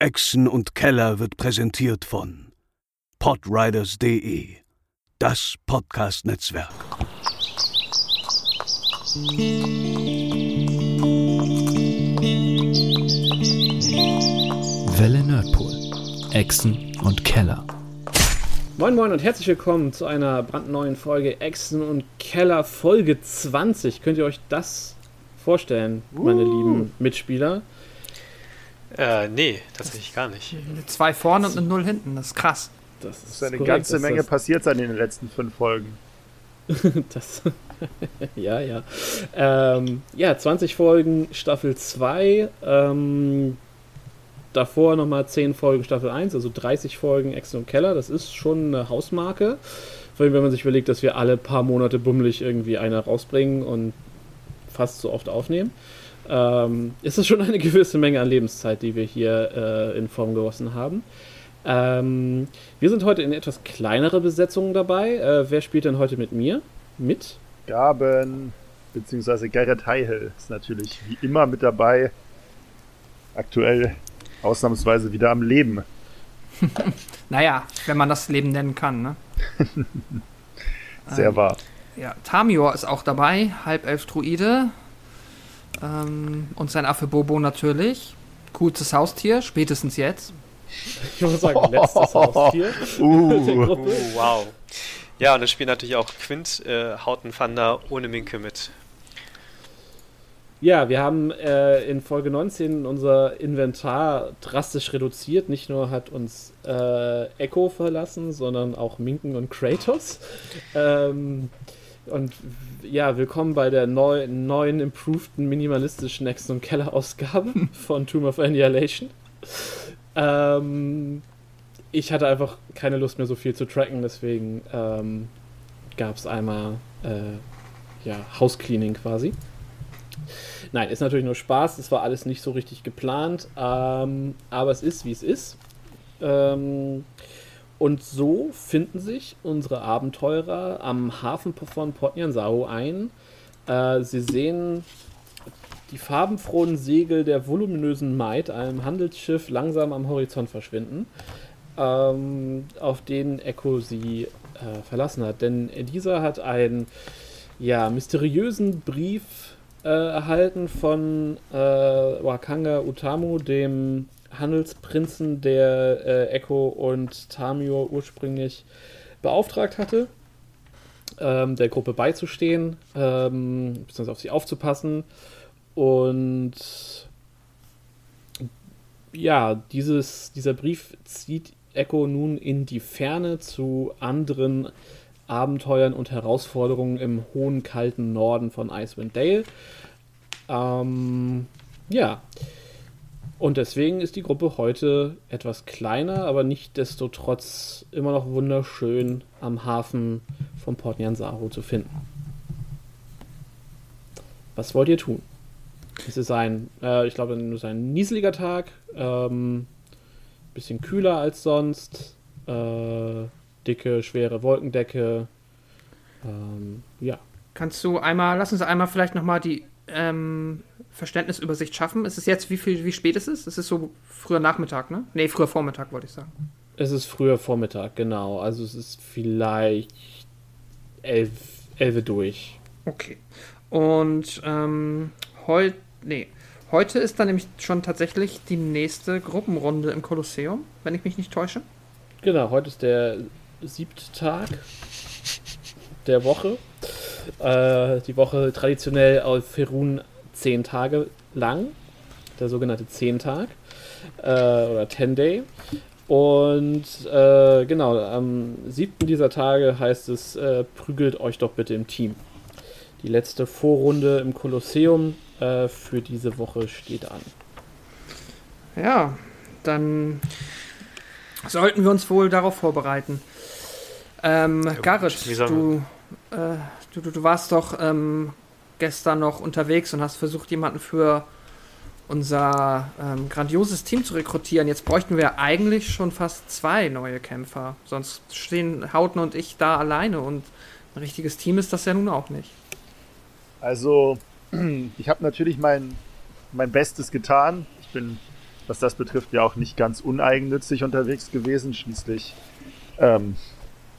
Echsen und Keller wird präsentiert von podriders.de, das Podcast-Netzwerk. Welle Nerdpool. Echsen und Keller. Moin Moin und herzlich willkommen zu einer brandneuen Folge Echsen und Keller Folge 20. Könnt ihr euch das vorstellen, meine uh. lieben Mitspieler? Äh, nee, tatsächlich gar nicht. Eine 2 vorne und eine 0 hinten, das ist krass. Das ist, das ist eine korrekt, ganze Menge das... passiert sein in den letzten fünf Folgen. das. ja, ja. Ähm, ja, 20 Folgen Staffel 2. Ähm, davor nochmal 10 Folgen Staffel 1, also 30 Folgen Exen und Keller. Das ist schon eine Hausmarke. Vor allem, wenn man sich überlegt, dass wir alle paar Monate bummelig irgendwie eine rausbringen und fast so oft aufnehmen ähm, ist es schon eine gewisse Menge an Lebenszeit, die wir hier äh, in Form gegossen haben. Ähm, wir sind heute in etwas kleinere Besetzungen dabei. Äh, wer spielt denn heute mit mir? Mit? Gaben, beziehungsweise Garrett Heihel ist natürlich wie immer mit dabei. Aktuell ausnahmsweise wieder am Leben. naja, wenn man das Leben nennen kann, ne? Sehr ähm, wahr. Ja, Tamior ist auch dabei, Halbelf-Druide, ähm, und sein Affe Bobo natürlich. Coolstes Haustier, spätestens jetzt. Ich muss sagen, letztes Haustier. Uh. uh, wow. Ja, und es spielt natürlich auch Quint, äh, Hautenfander ohne Minke mit. Ja, wir haben äh, in Folge 19 unser Inventar drastisch reduziert. Nicht nur hat uns äh, Echo verlassen, sondern auch Minken und Kratos. Ähm, und ja, willkommen bei der neu, neuen, improveden, minimalistischen Next- und Keller-Ausgabe von Tomb of Annihilation. Ähm, ich hatte einfach keine Lust mehr so viel zu tracken, deswegen ähm, gab es einmal äh, ja, Housecleaning quasi. Nein, ist natürlich nur Spaß, es war alles nicht so richtig geplant, ähm, aber es ist, wie es ist. Ähm, und so finden sich unsere Abenteurer am Hafen von Port Nyanzao ein. Äh, sie sehen die farbenfrohen Segel der voluminösen Maid, einem Handelsschiff, langsam am Horizont verschwinden, ähm, auf denen Echo sie äh, verlassen hat. Denn dieser hat einen ja, mysteriösen Brief äh, erhalten von äh, Wakanga Utamu, dem Handelsprinzen, der äh, Echo und Tamio ursprünglich beauftragt hatte, ähm, der Gruppe beizustehen, ähm, beziehungsweise auf sie aufzupassen. Und ja, dieses, dieser Brief zieht Echo nun in die Ferne zu anderen Abenteuern und Herausforderungen im hohen, kalten Norden von Icewind Dale. Ähm, ja, und deswegen ist die Gruppe heute etwas kleiner, aber nicht desto trotz immer noch wunderschön am Hafen von Port Nyansaru zu finden. Was wollt ihr tun? Es ist ein, äh, ich glaube, nur ein nieseliger Tag, ähm, bisschen kühler als sonst, äh, dicke, schwere Wolkendecke. Ähm, ja. Kannst du einmal, lass uns einmal vielleicht nochmal die ähm, Verständnisübersicht schaffen? Ist es jetzt, wie viel, wie spät ist es? Es ist so früher Nachmittag, ne? Ne, früher Vormittag, wollte ich sagen. Es ist früher Vormittag, genau. Also es ist vielleicht elf, elf durch. Okay. Und ähm, heute, nee, heute ist dann nämlich schon tatsächlich die nächste Gruppenrunde im Kolosseum, wenn ich mich nicht täusche. Genau, heute ist der siebte Tag der Woche. Äh, die Woche traditionell auf Ferun zehn Tage lang, der sogenannte Zehntag äh, oder Ten Day. Und äh, genau, am siebten dieser Tage heißt es, äh, prügelt euch doch bitte im Team. Die letzte Vorrunde im Kolosseum äh, für diese Woche steht an. Ja, dann sollten wir uns wohl darauf vorbereiten. Ähm, Garrett, du, äh, du, du, du, warst doch ähm, gestern noch unterwegs und hast versucht, jemanden für unser ähm, grandioses Team zu rekrutieren. Jetzt bräuchten wir eigentlich schon fast zwei neue Kämpfer. Sonst stehen Hauten und ich da alleine und ein richtiges Team ist das ja nun auch nicht. Also, ich habe natürlich mein, mein Bestes getan. Ich bin was das betrifft, ja auch nicht ganz uneigennützig unterwegs gewesen. Schließlich ähm,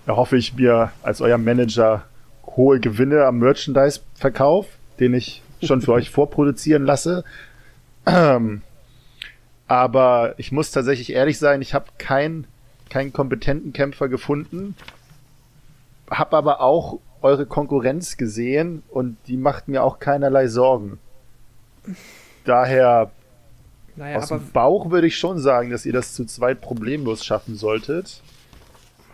erhoffe ich mir als euer Manager hohe Gewinne am Merchandise-Verkauf, den ich schon für euch vorproduzieren lasse. Ähm, aber ich muss tatsächlich ehrlich sein, ich habe keinen keinen kompetenten Kämpfer gefunden, habe aber auch eure Konkurrenz gesehen und die macht mir auch keinerlei Sorgen. Daher naja, aus dem Bauch würde ich schon sagen, dass ihr das zu zweit problemlos schaffen solltet.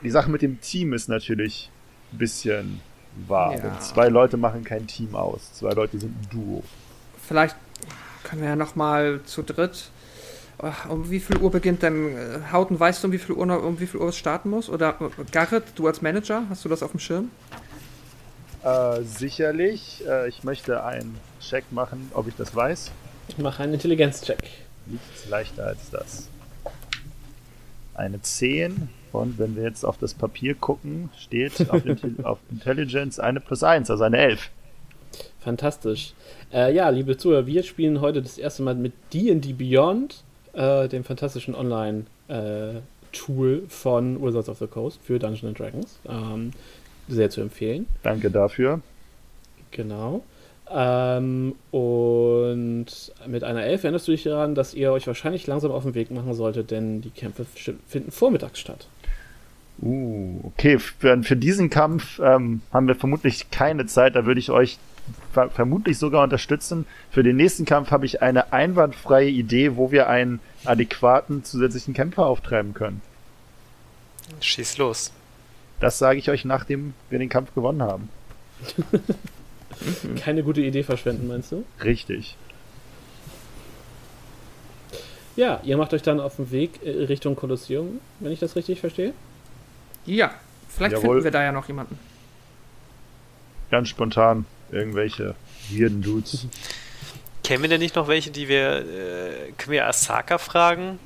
Die Sache mit dem Team ist natürlich ein bisschen wahr. Ja. zwei Leute machen kein Team aus. Zwei Leute sind ein Duo. Vielleicht können wir ja noch mal zu dritt. Um wie viel Uhr beginnt denn äh, Hauten? Weißt du, um wie viel Uhr, um wie viel Uhr es starten muss? Oder äh, Garrett, du als Manager, hast du das auf dem Schirm? Äh, sicherlich. Äh, ich möchte einen Check machen, ob ich das weiß. Ich mache einen Intelligenzcheck. Nichts leichter als das. Eine 10 und wenn wir jetzt auf das Papier gucken, steht auf, auf Intelligence eine plus 1, also eine 11. Fantastisch. Äh, ja, liebe Zuhörer, wir spielen heute das erste Mal mit D&D Beyond, äh, dem fantastischen Online-Tool äh, von Wizards of the Coast für Dungeons Dragons. Ähm, sehr zu empfehlen. Danke dafür. Genau. Ähm, und mit einer Elf erinnerst du dich daran, dass ihr euch wahrscheinlich langsam auf den Weg machen solltet, denn die Kämpfe finden vormittags statt. Uh, okay. Für, für diesen Kampf ähm, haben wir vermutlich keine Zeit. Da würde ich euch ver vermutlich sogar unterstützen. Für den nächsten Kampf habe ich eine einwandfreie Idee, wo wir einen adäquaten zusätzlichen Kämpfer auftreiben können. Schieß los. Das sage ich euch, nachdem wir den Kampf gewonnen haben. Keine gute Idee verschwenden, meinst du? Richtig. Ja, ihr macht euch dann auf den Weg äh, Richtung Kolosseum, wenn ich das richtig verstehe? Ja, vielleicht Jawohl. finden wir da ja noch jemanden. Ganz spontan irgendwelche weirden Dudes. Kennen wir denn nicht noch welche, die wir, äh, können wir Asaka fragen?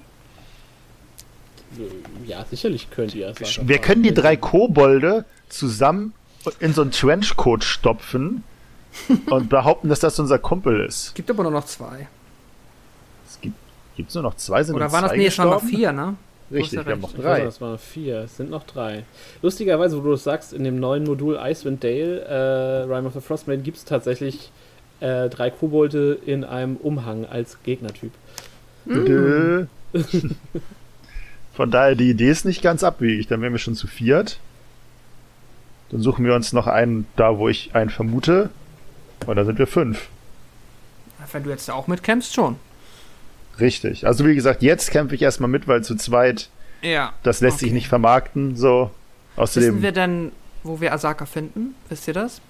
Ja, sicherlich könnt ihr Asaka Wir können die drei Kobolde zusammen in so einen Trenchcoat stopfen und behaupten, dass das unser Kumpel ist. Es gibt aber nur noch zwei. Es gibt gibt's nur noch zwei, sind Oder waren das, nee, schon noch vier, ne? Richtig, wir haben noch drei. das waren vier, es sind noch drei. Lustigerweise, wo du das sagst, in dem neuen Modul Icewind Dale, äh, Rime of the Frostmaiden, gibt es tatsächlich äh, drei Kobolde in einem Umhang als Gegnertyp. Mm. Von daher, die Idee ist nicht ganz abwegig. Dann wären wir schon zu viert. Dann suchen wir uns noch einen da, wo ich einen vermute. Und dann sind wir fünf. Wenn du jetzt auch mitkämpfst, schon. Richtig. Also wie gesagt, jetzt kämpfe ich erstmal mit, weil zu zweit, ja. das lässt okay. sich nicht vermarkten. So. Außerdem, Wissen wir denn, wo wir Asaka finden? Wisst ihr das?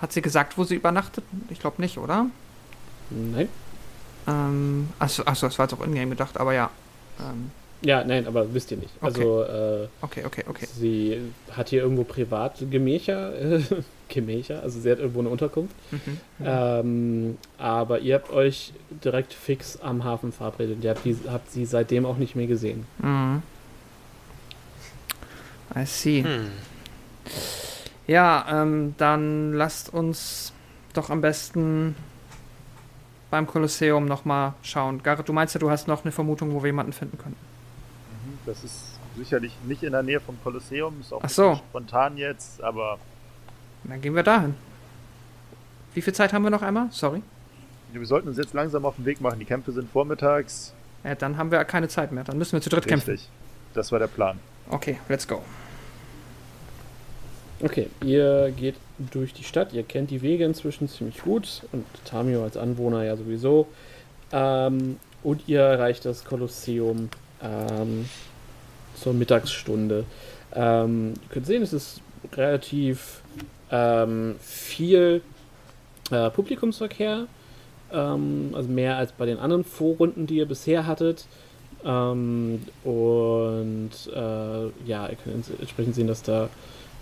Hat sie gesagt, wo sie übernachtet? Ich glaube nicht, oder? Nein. Ähm, achso, achso, das war jetzt auch in-game gedacht, aber ja. Ähm, ja, nein, aber wisst ihr nicht. Okay. Also, äh, okay, okay, okay. Sie hat hier irgendwo Privatgemächer, äh, Gemächer, also sie hat irgendwo eine Unterkunft. Mhm, mhm. Ähm, aber ihr habt euch direkt fix am Hafen verabredet. Ihr habt, die, habt sie seitdem auch nicht mehr gesehen. Mhm. I see. Hm. Ja, ähm, dann lasst uns doch am besten beim Kolosseum nochmal schauen. Garrett, du meinst ja, du hast noch eine Vermutung, wo wir jemanden finden können. Das ist sicherlich nicht in der Nähe vom Kolosseum, ist auch Ach so. spontan jetzt, aber. Dann gehen wir dahin. Wie viel Zeit haben wir noch einmal? Sorry. Wir sollten uns jetzt langsam auf den Weg machen. Die Kämpfe sind vormittags. Ja, dann haben wir keine Zeit mehr. Dann müssen wir zu dritt Richtig. kämpfen. Das war der Plan. Okay, let's go. Okay, ihr geht durch die Stadt, ihr kennt die Wege inzwischen ziemlich gut und Tamio als Anwohner ja sowieso. Ähm, und ihr erreicht das Kolosseum ähm, zur Mittagsstunde. Ähm, ihr könnt sehen, es ist relativ ähm, viel äh, Publikumsverkehr, ähm, also mehr als bei den anderen Vorrunden, die ihr bisher hattet. Ähm, und äh, ja, ihr könnt entsprechend sehen, dass da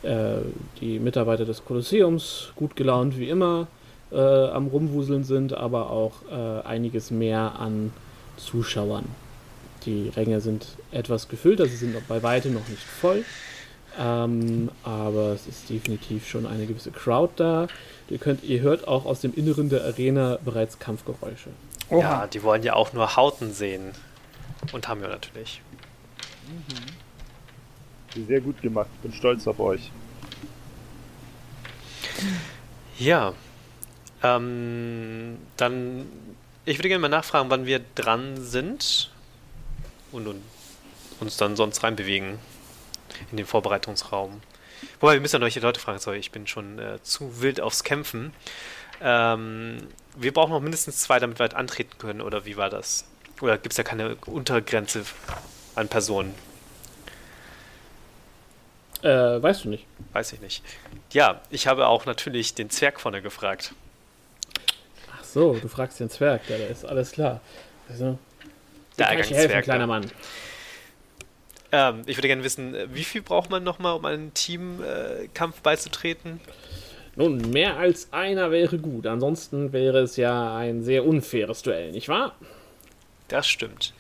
äh, die Mitarbeiter des Kolosseums gut gelaunt wie immer äh, am Rumwuseln sind, aber auch äh, einiges mehr an Zuschauern. Die Ränge sind etwas gefüllt, also sind bei weitem noch nicht voll. Ähm, aber es ist definitiv schon eine gewisse Crowd da. Ihr, könnt, ihr hört auch aus dem Inneren der Arena bereits Kampfgeräusche. Oha. Ja, die wollen ja auch nur Hauten sehen. Und haben wir natürlich. Mhm. Sehr gut gemacht. Bin stolz auf euch. Ja. Ähm, dann, ich würde gerne mal nachfragen, wann wir dran sind und, und uns dann sonst reinbewegen in den Vorbereitungsraum. Wobei, wir müssen ja noch die Leute fragen, sorry, ich bin schon äh, zu wild aufs Kämpfen. Ähm, wir brauchen noch mindestens zwei, damit wir halt antreten können, oder wie war das? Oder gibt es ja keine Untergrenze an Personen? Äh, weißt du nicht. Weiß ich nicht. Ja, ich habe auch natürlich den Zwerg vorne gefragt. Ach so, du fragst den Zwerg, ja, da ist alles klar. Also, der kann ich helfen, kleiner Mann. Ähm, ich würde gerne wissen, wie viel braucht man nochmal, um einem Teamkampf äh, beizutreten? Nun, mehr als einer wäre gut. Ansonsten wäre es ja ein sehr unfaires Duell, nicht wahr? Das stimmt.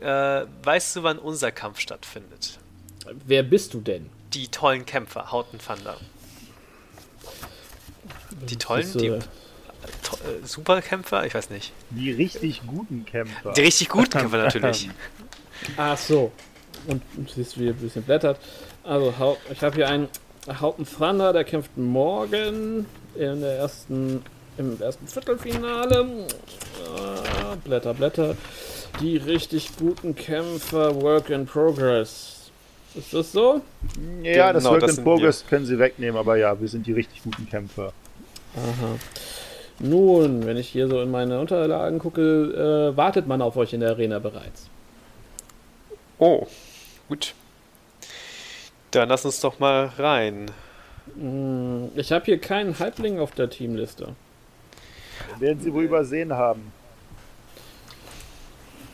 Äh, weißt du, wann unser Kampf stattfindet? Wer bist du denn? Die tollen Kämpfer, Hauten Thunder. Die tollen, die äh, äh, Superkämpfer? Ich weiß nicht. Die richtig guten Kämpfer. Die richtig guten Kämpfer natürlich. Ach so. Und du siehst, wie er ein bisschen blättert. Also, ich habe hier einen Hauten Thunder, der kämpft morgen in der ersten, im ersten Viertelfinale. Ah, Blätter, Blätter. Die richtig guten Kämpfer, Work in Progress. Ist das so? Ja, das genau, Work das in Progress wir. können sie wegnehmen, aber ja, wir sind die richtig guten Kämpfer. Aha. Nun, wenn ich hier so in meine Unterlagen gucke, äh, wartet man auf euch in der Arena bereits. Oh, gut. Dann lass uns doch mal rein. Hm, ich habe hier keinen Halbling auf der Teamliste. Werden sie wohl übersehen haben.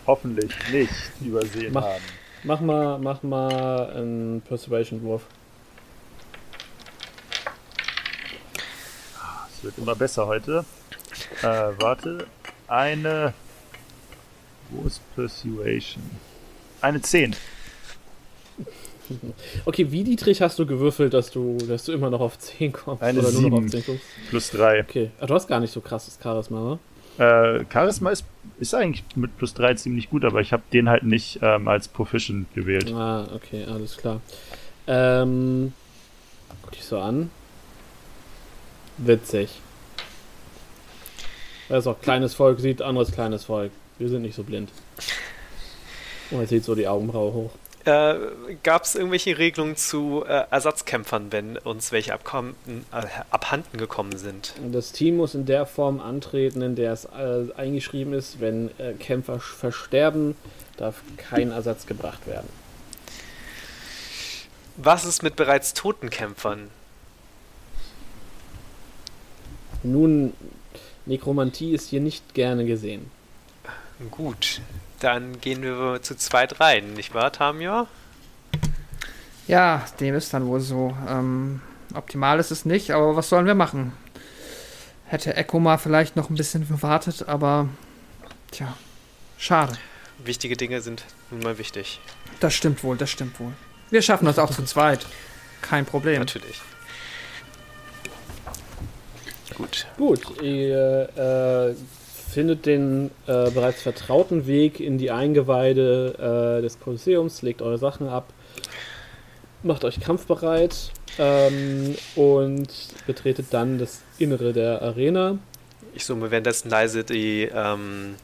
Hoffentlich nicht übersehen mach, haben. Mach mal, mach mal einen Persuasion-Wurf. Es wird immer besser heute. Äh, warte. Eine. Wo ist Persuasion? Eine 10. Okay, wie Dietrich hast du gewürfelt, dass du, dass du immer noch auf 10 kommst? Eine oder 7 nur noch auf 10 kommst? plus 3. Okay, aber du hast gar nicht so krasses Charisma, oder? Äh, Charisma ist, ist eigentlich mit plus 3 ziemlich gut, aber ich habe den halt nicht ähm, als Proficient gewählt. Ah, okay, alles klar. Ähm, guck dich so an. Witzig. Das ist auch kleines Volk, sieht anderes kleines Volk. Wir sind nicht so blind. Und er zieht so die Augenbraue hoch. Äh, Gab es irgendwelche Regelungen zu äh, Ersatzkämpfern, wenn uns welche abkommen, äh, abhanden gekommen sind? Das Team muss in der Form antreten, in der es äh, eingeschrieben ist, wenn äh, Kämpfer versterben, darf kein Ersatz gebracht werden. Was ist mit bereits toten Kämpfern? Nun, Nekromantie ist hier nicht gerne gesehen. Gut, dann gehen wir zu zweit rein, nicht wahr, Tamio? Ja, dem ist dann wohl so. Ähm, optimal ist es nicht, aber was sollen wir machen? Hätte Echo mal vielleicht noch ein bisschen gewartet, aber tja, schade. Wichtige Dinge sind nun mal wichtig. Das stimmt wohl, das stimmt wohl. Wir schaffen das auch zu zweit. Kein Problem. Natürlich. Gut. Gut, ihr äh, findet den äh, bereits vertrauten Weg in die Eingeweide äh, des Kolosseums, legt eure Sachen ab, macht euch kampfbereit ähm, und betretet dann das Innere der Arena. Ich summe währenddessen leise die, ähm,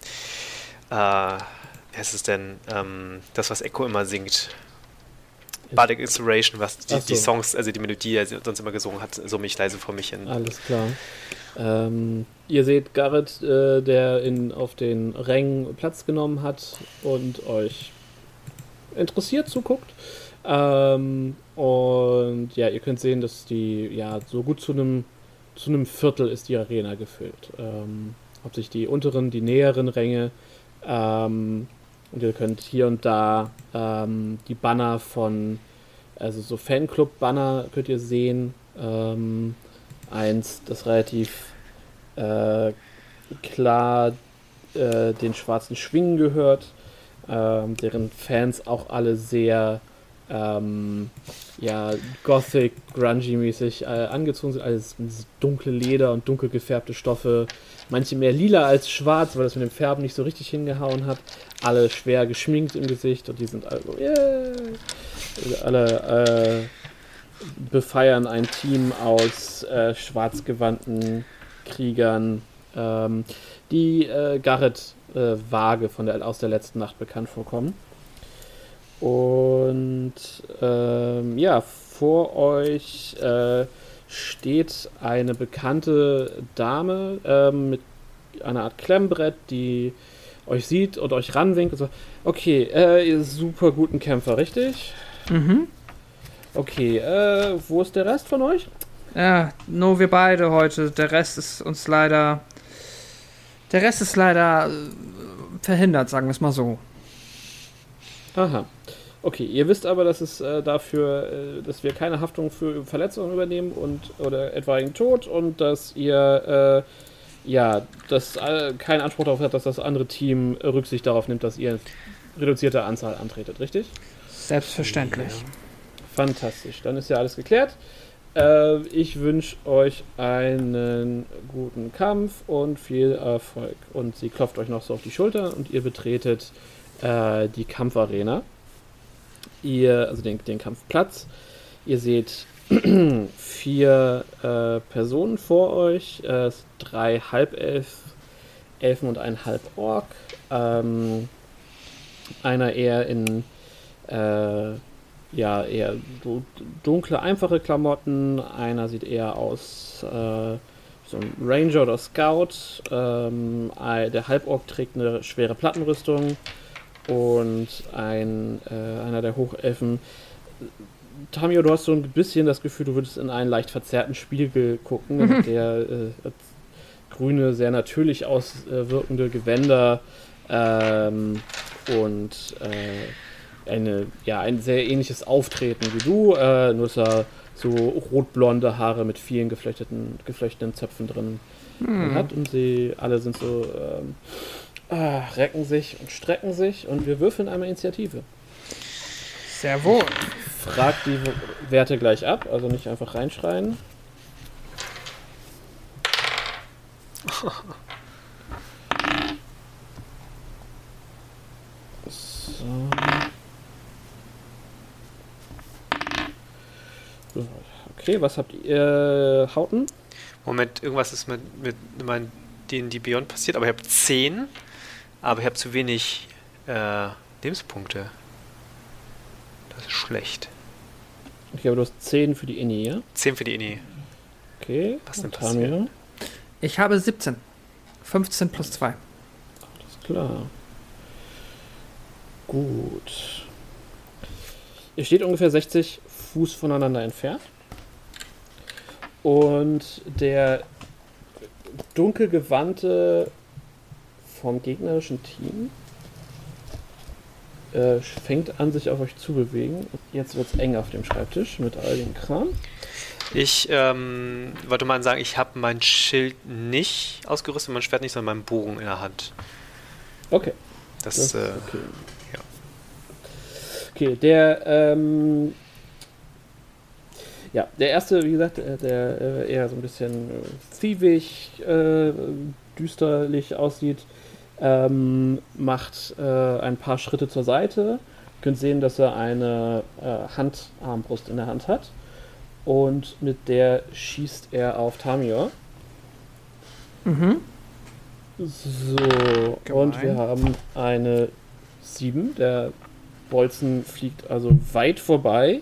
äh, wie heißt es denn, ähm, das, was Echo immer singt. Bardic Inspiration, was die, so. die, Songs, also die Melodie, die er sonst immer gesungen hat, so mich leise vor mich hin. Alles klar. Ähm, ihr seht Garrett, äh, der in, auf den Rängen Platz genommen hat und euch interessiert zuguckt. Ähm, und ja, ihr könnt sehen, dass die, ja, so gut zu einem zu einem Viertel ist die Arena gefüllt. Ähm, hauptsächlich die unteren, die näheren Ränge. Ähm, und ihr könnt hier und da ähm, die Banner von, also so Fanclub-Banner könnt ihr sehen. Ähm, eins, das relativ äh, klar äh, den schwarzen Schwingen gehört, äh, deren Fans auch alle sehr ähm, ja, Gothic, Grungy-mäßig äh, angezogen sind. Alles dunkle Leder und dunkel gefärbte Stoffe. Manche mehr lila als schwarz, weil das mit dem Färben nicht so richtig hingehauen hat. Alle schwer geschminkt im Gesicht und die sind also, yeah. Alle äh, befeiern ein Team aus äh, schwarzgewandten Kriegern, ähm, die äh, Garrett äh, vage von der, aus der letzten Nacht bekannt vorkommen. Und ähm, ja, vor euch äh, steht eine bekannte Dame ähm, mit einer Art Klemmbrett, die euch sieht und euch ranwinkt und sagt, okay, äh, ihr super guten Kämpfer, richtig? Mhm. Okay, äh, wo ist der Rest von euch? Ja, nur wir beide heute. Der Rest ist uns leider. Der Rest ist leider äh, verhindert, sagen wir es mal so. Aha. Okay, ihr wisst aber, dass es äh, dafür, äh, dass wir keine Haftung für Verletzungen übernehmen und oder etwaigen Tod und dass ihr äh, ja, dass äh, keinen Anspruch darauf hat, dass das andere Team Rücksicht darauf nimmt, dass ihr reduzierte Anzahl antretet, richtig? Selbstverständlich. Ja. Fantastisch, dann ist ja alles geklärt. Äh, ich wünsche euch einen guten Kampf und viel Erfolg. Und sie klopft euch noch so auf die Schulter und ihr betretet äh, die Kampfarena ihr, also den, den Kampfplatz. Ihr seht vier äh, Personen vor euch, äh, drei Halbelf, Elfen und ein Halborg. Ähm, einer eher in äh, ja eher dunkle, einfache Klamotten. Einer sieht eher aus äh, so ein Ranger oder Scout. Ähm, der Halborg trägt eine schwere Plattenrüstung und ein, äh, einer der Hochelfen. Tamio, du hast so ein bisschen das Gefühl, du würdest in einen leicht verzerrten Spiegel gucken, mhm. der äh, grüne, sehr natürlich auswirkende Gewänder ähm, und äh, eine, ja, ein sehr ähnliches Auftreten wie du, äh, nur dass er so rotblonde Haare mit vielen geflechteten, geflechteten Zöpfen drin mhm. hat und sie alle sind so ähm, ah, recken sich und strecken sich und wir würfeln einmal Initiative. Sehr wohl. Frag die Werte gleich ab, also nicht einfach reinschreien. So. Okay, was habt ihr? Äh, Hauten? Moment, irgendwas ist mit, mit meinen die Beyond passiert, aber ich habe 10 aber ich habe zu wenig äh, Lebenspunkte. Das ist schlecht. Okay, aber du hast 10 für die Inni, ja? 10 für die Inni. Okay. Was denn passiert? Ich habe 17. 15 plus 2. Alles klar. Gut. Ihr steht ungefähr 60 Fuß voneinander entfernt. Und der dunkelgewandte vom gegnerischen Team äh, fängt an, sich auf euch zu bewegen. Jetzt wird es eng auf dem Schreibtisch mit all dem Kram. Ich ähm, wollte mal sagen, ich habe mein Schild nicht ausgerüstet, mein Schwert nicht, sondern meinen Bogen in der Hand. Okay. Das, das äh, okay. Ja. Okay, der ähm, ja, der erste, wie gesagt, der, der äh, eher so ein bisschen äh, thievig, äh, düsterlich aussieht, ähm, macht äh, ein paar Schritte zur Seite. Ihr könnt sehen, dass er eine äh, Handarmbrust in der Hand hat. Und mit der schießt er auf Tamior. Mhm. So, Gemein. und wir haben eine 7. Der Bolzen fliegt also weit vorbei.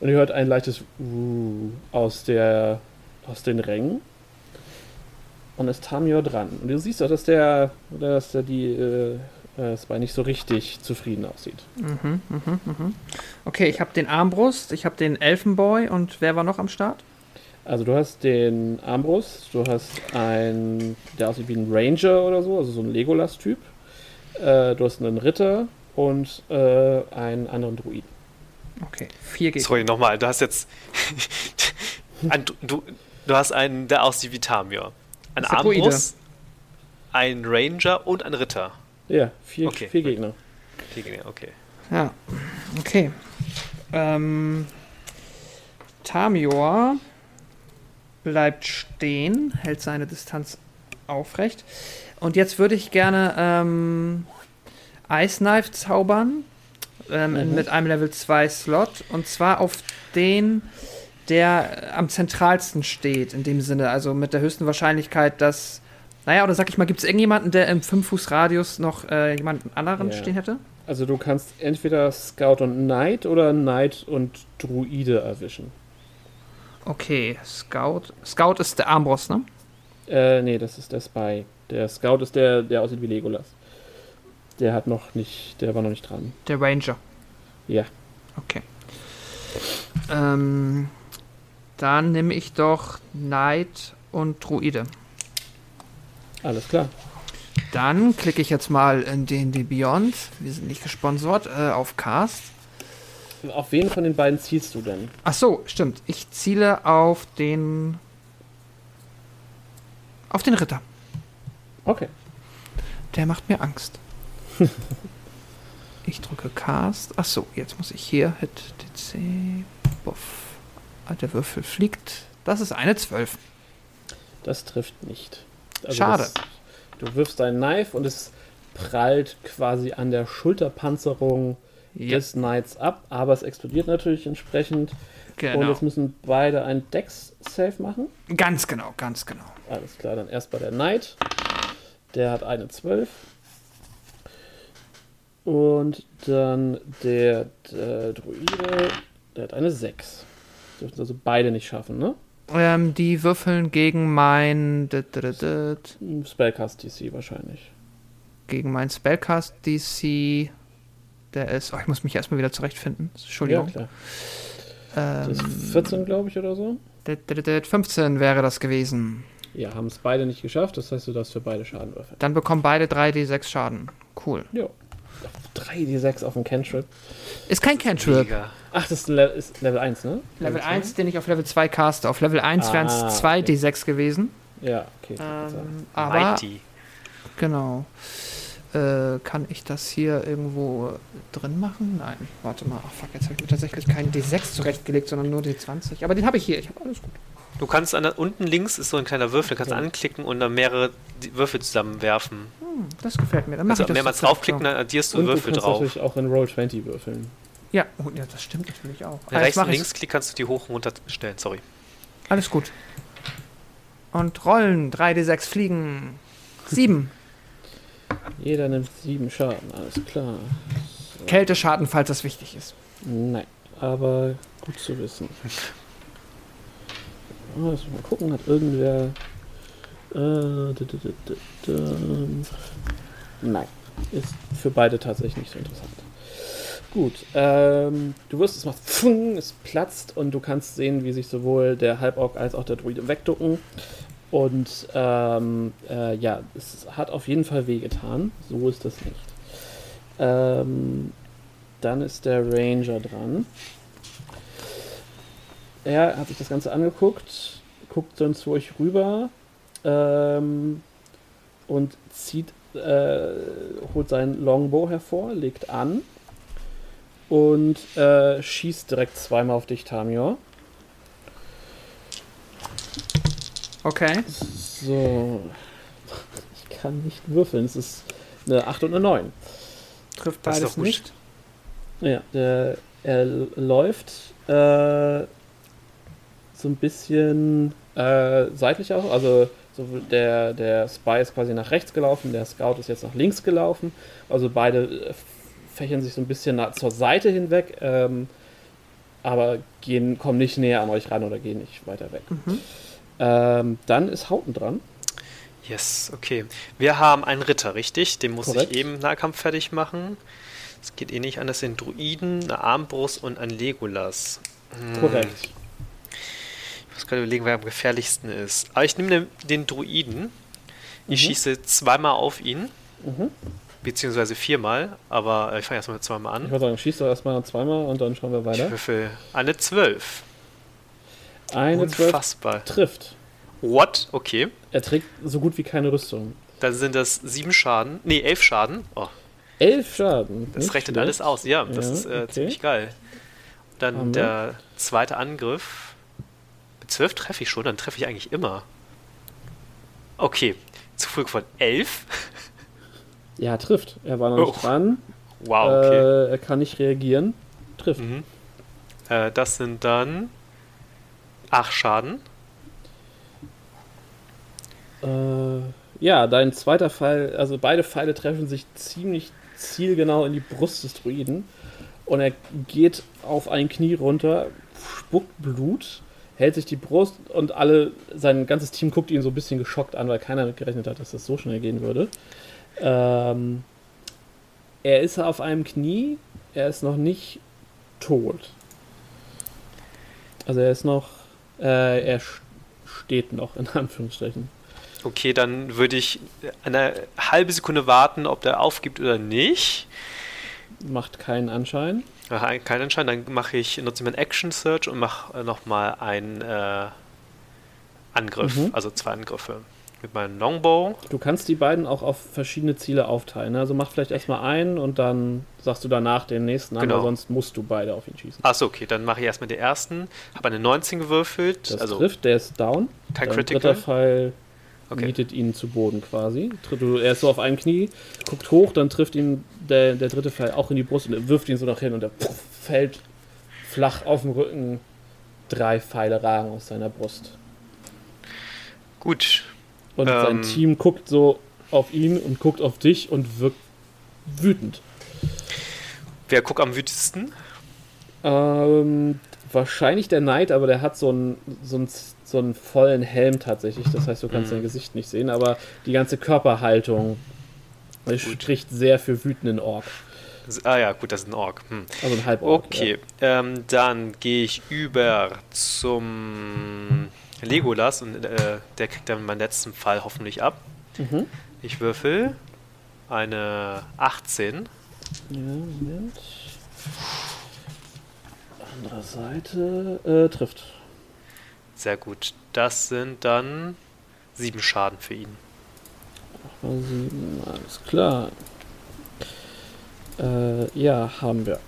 Und ihr hört ein leichtes uh, aus, der, aus den Rängen und ist Tamio dran. Und du siehst auch, dass der, dass der die äh, es nicht so richtig zufrieden aussieht. Mhm, mhm, mhm. Okay, ich habe den Armbrust, ich habe den Elfenboy und wer war noch am Start? Also du hast den Armbrust, du hast einen, der aussieht wie ein Ranger oder so, also so ein Legolas-Typ. Äh, du hast einen Ritter und äh, einen anderen Druiden. Okay, vier Gegner. Sorry, nochmal, du hast jetzt. du, du hast einen, der aussieht wie Tamir. Ein Armbrust, ein Ranger und ein Ritter. Ja, vier, okay. vier Gegner. Vier Gegner, okay. Ja, okay. Ähm, Tamior bleibt stehen, hält seine Distanz aufrecht. Und jetzt würde ich gerne ähm, Ice Knife zaubern ähm, mhm. mit einem Level 2 Slot. Und zwar auf den, der am zentralsten steht, in dem Sinne. Also mit der höchsten Wahrscheinlichkeit, dass. Naja, oder sag ich mal, gibt es irgendjemanden, der im 5-Fuß-Radius noch äh, jemanden anderen yeah. stehen hätte? Also du kannst entweder Scout und Knight oder Knight und Druide erwischen. Okay, Scout. Scout ist der Armbrust, ne? Äh, nee, das ist der Spy. Der Scout ist der, der aussieht wie Legolas. Der hat noch nicht, der war noch nicht dran. Der Ranger. Ja. Okay. Ähm, dann nehme ich doch Knight und Druide. Alles klar. Dann klicke ich jetzt mal in den D Beyond. Wir sind nicht gesponsert äh, auf Cast. Auf wen von den beiden zielst du denn? Ach so, stimmt. Ich ziele auf den auf den Ritter. Okay. Der macht mir Angst. ich drücke Cast. Ach so, jetzt muss ich hier Hit DC. Buff. Der Würfel fliegt. Das ist eine 12. Das trifft nicht. Also Schade. Das, du wirfst dein Knife und es prallt quasi an der Schulterpanzerung ja. des Knights ab, aber es explodiert natürlich entsprechend. Genau. Und jetzt müssen beide ein Dex-Save machen. Ganz genau, ganz genau. Alles klar, dann erst bei der Knight. Der hat eine 12. Und dann der, der Druide, der hat eine 6. Dürften also beide nicht schaffen, ne? Ähm, die würfeln gegen mein Spellcast DC wahrscheinlich. Gegen mein Spellcast DC. Der ist. Oh, ich muss mich erstmal wieder zurechtfinden. Entschuldigung. Ja, klar. Ähm, das ist 14, glaube ich, oder so. 15 wäre das gewesen. Ja, haben es beide nicht geschafft, das heißt, du darfst für beide Schaden würfeln. Dann bekommen beide 3d6 Schaden. Cool. Ja. 3d6 auf dem Cantrip. Ist kein Cantrip. Ach, das ist, Level, ist Level 1, ne? Level, Level 1, den ich auf Level 2 caste. Auf Level 1 ah, wären es 2d6 okay. gewesen. Ja, okay. Ähm, aber. Mighty. Genau. Äh, kann ich das hier irgendwo drin machen? Nein, warte mal. Ach fuck, jetzt habe ich mir tatsächlich keinen D6 zurechtgelegt, sondern nur D20. Aber den habe ich hier. Ich habe alles gut. Du kannst an der, unten links ist so ein kleiner Würfel, kannst okay. anklicken und dann mehrere Würfel zusammenwerfen. Hm, das gefällt mir. Dann also ich mehrmals draufklicken, dann addierst du und Würfel du kannst drauf. natürlich auch in Roll20 würfeln. Ja, oh, ja, das stimmt natürlich auch. Also rechts und links klick kannst du die hoch und runter stellen, sorry. Alles gut. Und rollen, 3d6 fliegen. 7. Jeder nimmt 7 Schaden, alles klar. So. Kälteschaden, falls das wichtig ist. Nein, aber gut zu wissen. Oh, mal gucken, hat irgendwer. Äh, Nein, ist für beide tatsächlich nicht so interessant. Gut, ähm, du wirst, es macht Pfung, es platzt und du kannst sehen, wie sich sowohl der Halborg als auch der Druide wegducken. Und ähm, äh, ja, es hat auf jeden Fall wehgetan. So ist das nicht. Ähm, dann ist der Ranger dran. Er hat sich das Ganze angeguckt, guckt dann zu euch rüber ähm, und zieht, äh, holt seinen Longbow hervor, legt an und äh, schießt direkt zweimal auf dich, Tamior. Okay. So. Ich kann nicht würfeln. Es ist eine 8 und eine 9. Trifft beides nicht. Ja, der, er läuft äh, so ein bisschen äh, seitlich auch. Also so der, der Spy ist quasi nach rechts gelaufen, der Scout ist jetzt nach links gelaufen. Also beide äh, fächern sich so ein bisschen nach, zur Seite hinweg, ähm, aber gehen, kommen nicht näher an euch ran oder gehen nicht weiter weg. Mhm. Ähm, dann ist Hauten dran. Yes, okay. Wir haben einen Ritter, richtig? Den muss Korrekt. ich eben Nahkampf fertig machen. Es geht eh nicht an, das sind Druiden, eine Armbrust und ein Legolas. Hm. Korrekt. Ich muss gerade überlegen, wer am gefährlichsten ist. Aber ich nehme den Druiden. Ich mhm. schieße zweimal auf ihn. Mhm. Beziehungsweise viermal, aber ich fange erstmal mit zweimal an. Ich würde sagen, schieß doch erstmal zweimal und dann schauen wir weiter. Ich würfel eine 12. Eine Unfassbar. 12 trifft. What? Okay. Er trägt so gut wie keine Rüstung. Dann sind das sieben Schaden. Nee, elf Schaden. Oh. Elf Schaden. Das rechnet schlecht. alles aus. Ja, das ja, ist äh, okay. ziemlich geil. Dann Haben der zweite Angriff. Mit 12 treffe ich schon, dann treffe ich eigentlich immer. Okay, zu früh von 11. Ja, trifft. Er war noch nicht Oh. dran. Wow, okay. Äh, er kann nicht reagieren. Trifft. Mhm. Äh, das sind dann 8 Schaden. Äh, ja, dein zweiter Pfeil, also beide Pfeile treffen sich ziemlich zielgenau in die Brust des Druiden. Und er geht auf ein Knie runter, spuckt Blut, hält sich die Brust und alle, sein ganzes Team guckt ihn so ein bisschen geschockt an, weil keiner gerechnet hat, dass das so schnell gehen würde. Ähm, er ist auf einem Knie, er ist noch nicht tot. Also er ist noch, äh, er st- steht noch, in Anführungsstrichen. Okay, dann würde ich eine halbe Sekunde warten, ob der aufgibt oder nicht. Macht keinen Anschein. Aha, kein Anschein. Dann mache ich, nutze ich meinen Action Search und mache äh, nochmal einen äh, Angriff, Mhm. also zwei Angriffe. Mit meinem Longbow. Du kannst die beiden auch auf verschiedene Ziele aufteilen. ne? Also mach vielleicht erstmal einen und dann sagst du danach den nächsten an, Genau. sonst musst du beide auf ihn schießen. Achso, okay, dann mache ich erstmal den ersten. Habe eine 19 gewürfelt. Das also trifft, der ist down. kein Dein Critical. dritter Pfeil Okay. nietet ihn zu Boden quasi. Er ist so auf einem Knie, guckt hoch, dann trifft ihn der, der dritte Pfeil auch in die Brust und er wirft ihn so nach hin und er fällt flach auf dem Rücken. Drei Pfeile ragen aus seiner Brust. Gut. Und Ähm. sein Team guckt so auf ihn und guckt auf dich und wirkt wütend. Wer guckt am wütesten? Ähm, wahrscheinlich der Knight, aber der hat so einen, so einen, so einen vollen Helm tatsächlich. Das heißt, du kannst Mhm. sein Gesicht nicht sehen, aber die ganze Körperhaltung spricht sehr für wütenden Ork. Ah ja, gut, das ist ein Ork. Hm. Also ein Halbork. Okay, ähm, dann gehe ich über zum Legolas und äh, der kriegt dann meinen letzten Fall hoffentlich ab. Mhm. Ich würfel eine 18. ja, Moment. Andere Seite. Äh, trifft. Sehr gut. Das sind dann sieben Schaden für ihn. Mal sieben, alles klar. Äh, ja, haben wir.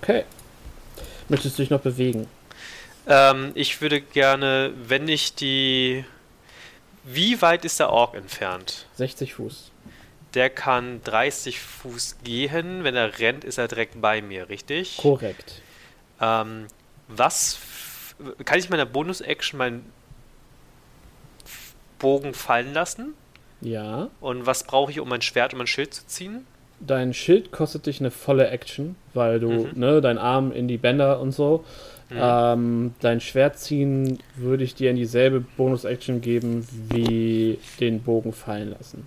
Okay. Möchtest du dich noch bewegen? Ähm, ich würde gerne, wenn ich die. Wie weit ist der Ork entfernt? 60 Fuß. Der kann 30 Fuß gehen. Wenn er rennt, ist er direkt bei mir, richtig? Korrekt. Ähm, was kann ich in meiner Bonus-Action meinen Bogen fallen lassen? Ja. Und was brauche ich, um mein Schwert und mein Schild zu ziehen? Dein Schild kostet dich eine volle Action, weil du, Mhm. ne, dein Arm in die Bänder und so. Mhm. Ähm, dein Schwert ziehen würde ich dir in dieselbe Bonus-Action geben, wie den Bogen fallen lassen.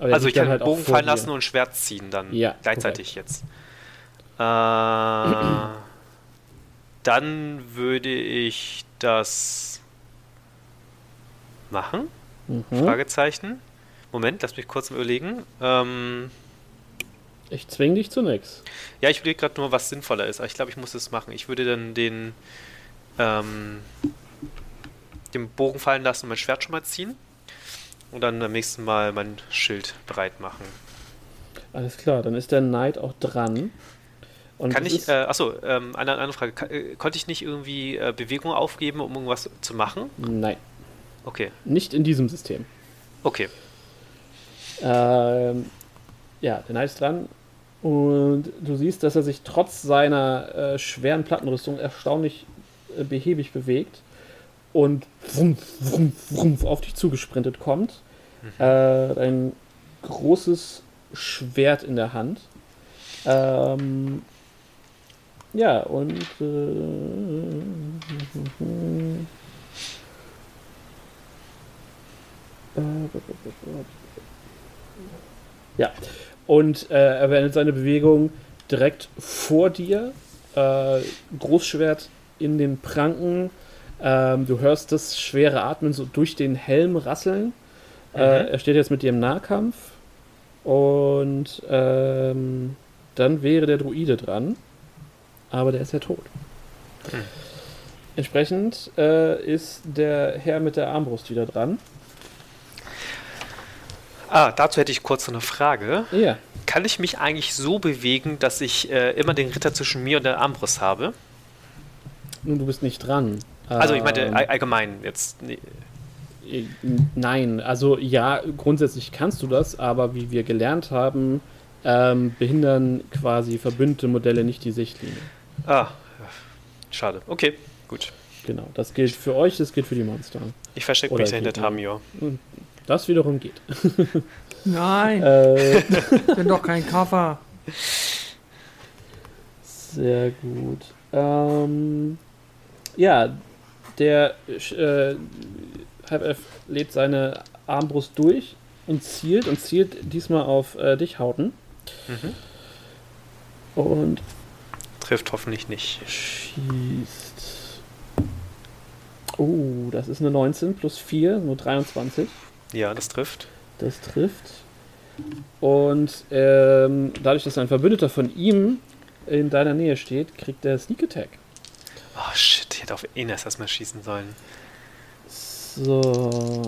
Also ich kann halt Bogen fallen lassen und Schwert ziehen dann Ja, gleichzeitig jetzt. Äh, dann würde ich das machen? Mhm. Fragezeichen. Moment, lass mich kurz überlegen. Ähm, Ich zwing dich zu nix. Ja, ich überlege gerade nur, was sinnvoller ist. Aber ich glaube, ich muss es machen. Ich würde dann den, ähm, den Bogen fallen lassen und mein Schwert schon mal ziehen. Und dann beim nächsten Mal mein Schild bereit machen. Alles klar, dann ist der Knight auch dran. Und Kann ich, äh, achso, ähm, eine andere Frage. Ka äh, konnte ich nicht irgendwie äh, Bewegung aufgeben, um irgendwas zu machen? Nein, Okay, nicht in diesem System. okay. Ähm, ja, der Knight ist dran. Und du siehst, dass er sich trotz seiner äh, schweren Plattenrüstung erstaunlich äh, behäbig bewegt und wumpf, wumpf, wumpf auf dich zugesprintet kommt. Äh, ein großes Schwert in der Hand. Ähm, ja, und äh, Ja, und äh, er beendet seine Bewegung direkt vor dir. Äh, Großschwert in den Pranken. Ähm, du hörst das schwere Atmen so durch den Helm rasseln. Äh, er steht jetzt mit dir im Nahkampf. Und ähm, dann wäre der Druide dran. Aber der ist ja tot. Hm. Entsprechend äh, ist der Herr mit der Armbrust wieder dran. Ah, dazu hätte ich kurz eine Frage. Ja. Kann ich mich eigentlich so bewegen, dass ich äh, immer den Ritter zwischen mir und der Armbrust habe? Nun, du bist nicht dran. Also ich meinte Ähm, all- allgemein jetzt. nee. Äh, Nein, also ja, grundsätzlich kannst du das, aber wie wir gelernt haben, ähm, behindern quasi verbündete Modelle nicht die Sichtlinie. Ah, schade. Okay, gut. Genau, das gilt für euch, das gilt für die Monster. Ich verstecke mich dahinter Gegner. Das wiederum geht. Nein, äh, ich bin doch kein Cover. sehr gut. Ähm, ja, der äh, Halbelf lädt seine Armbrust durch und zielt und zielt diesmal auf äh, dich, Hauten. Mhm. Und Trifft hoffentlich nicht. schießt. Oh, das ist eine 19 plus 4, nur 23. Ja, das trifft. Das trifft. Und ähm, dadurch, dass ein Verbündeter von ihm in deiner Nähe steht, kriegt er Sneak Attack. Oh shit, ich hätte auf Enes erstmal schießen sollen. So.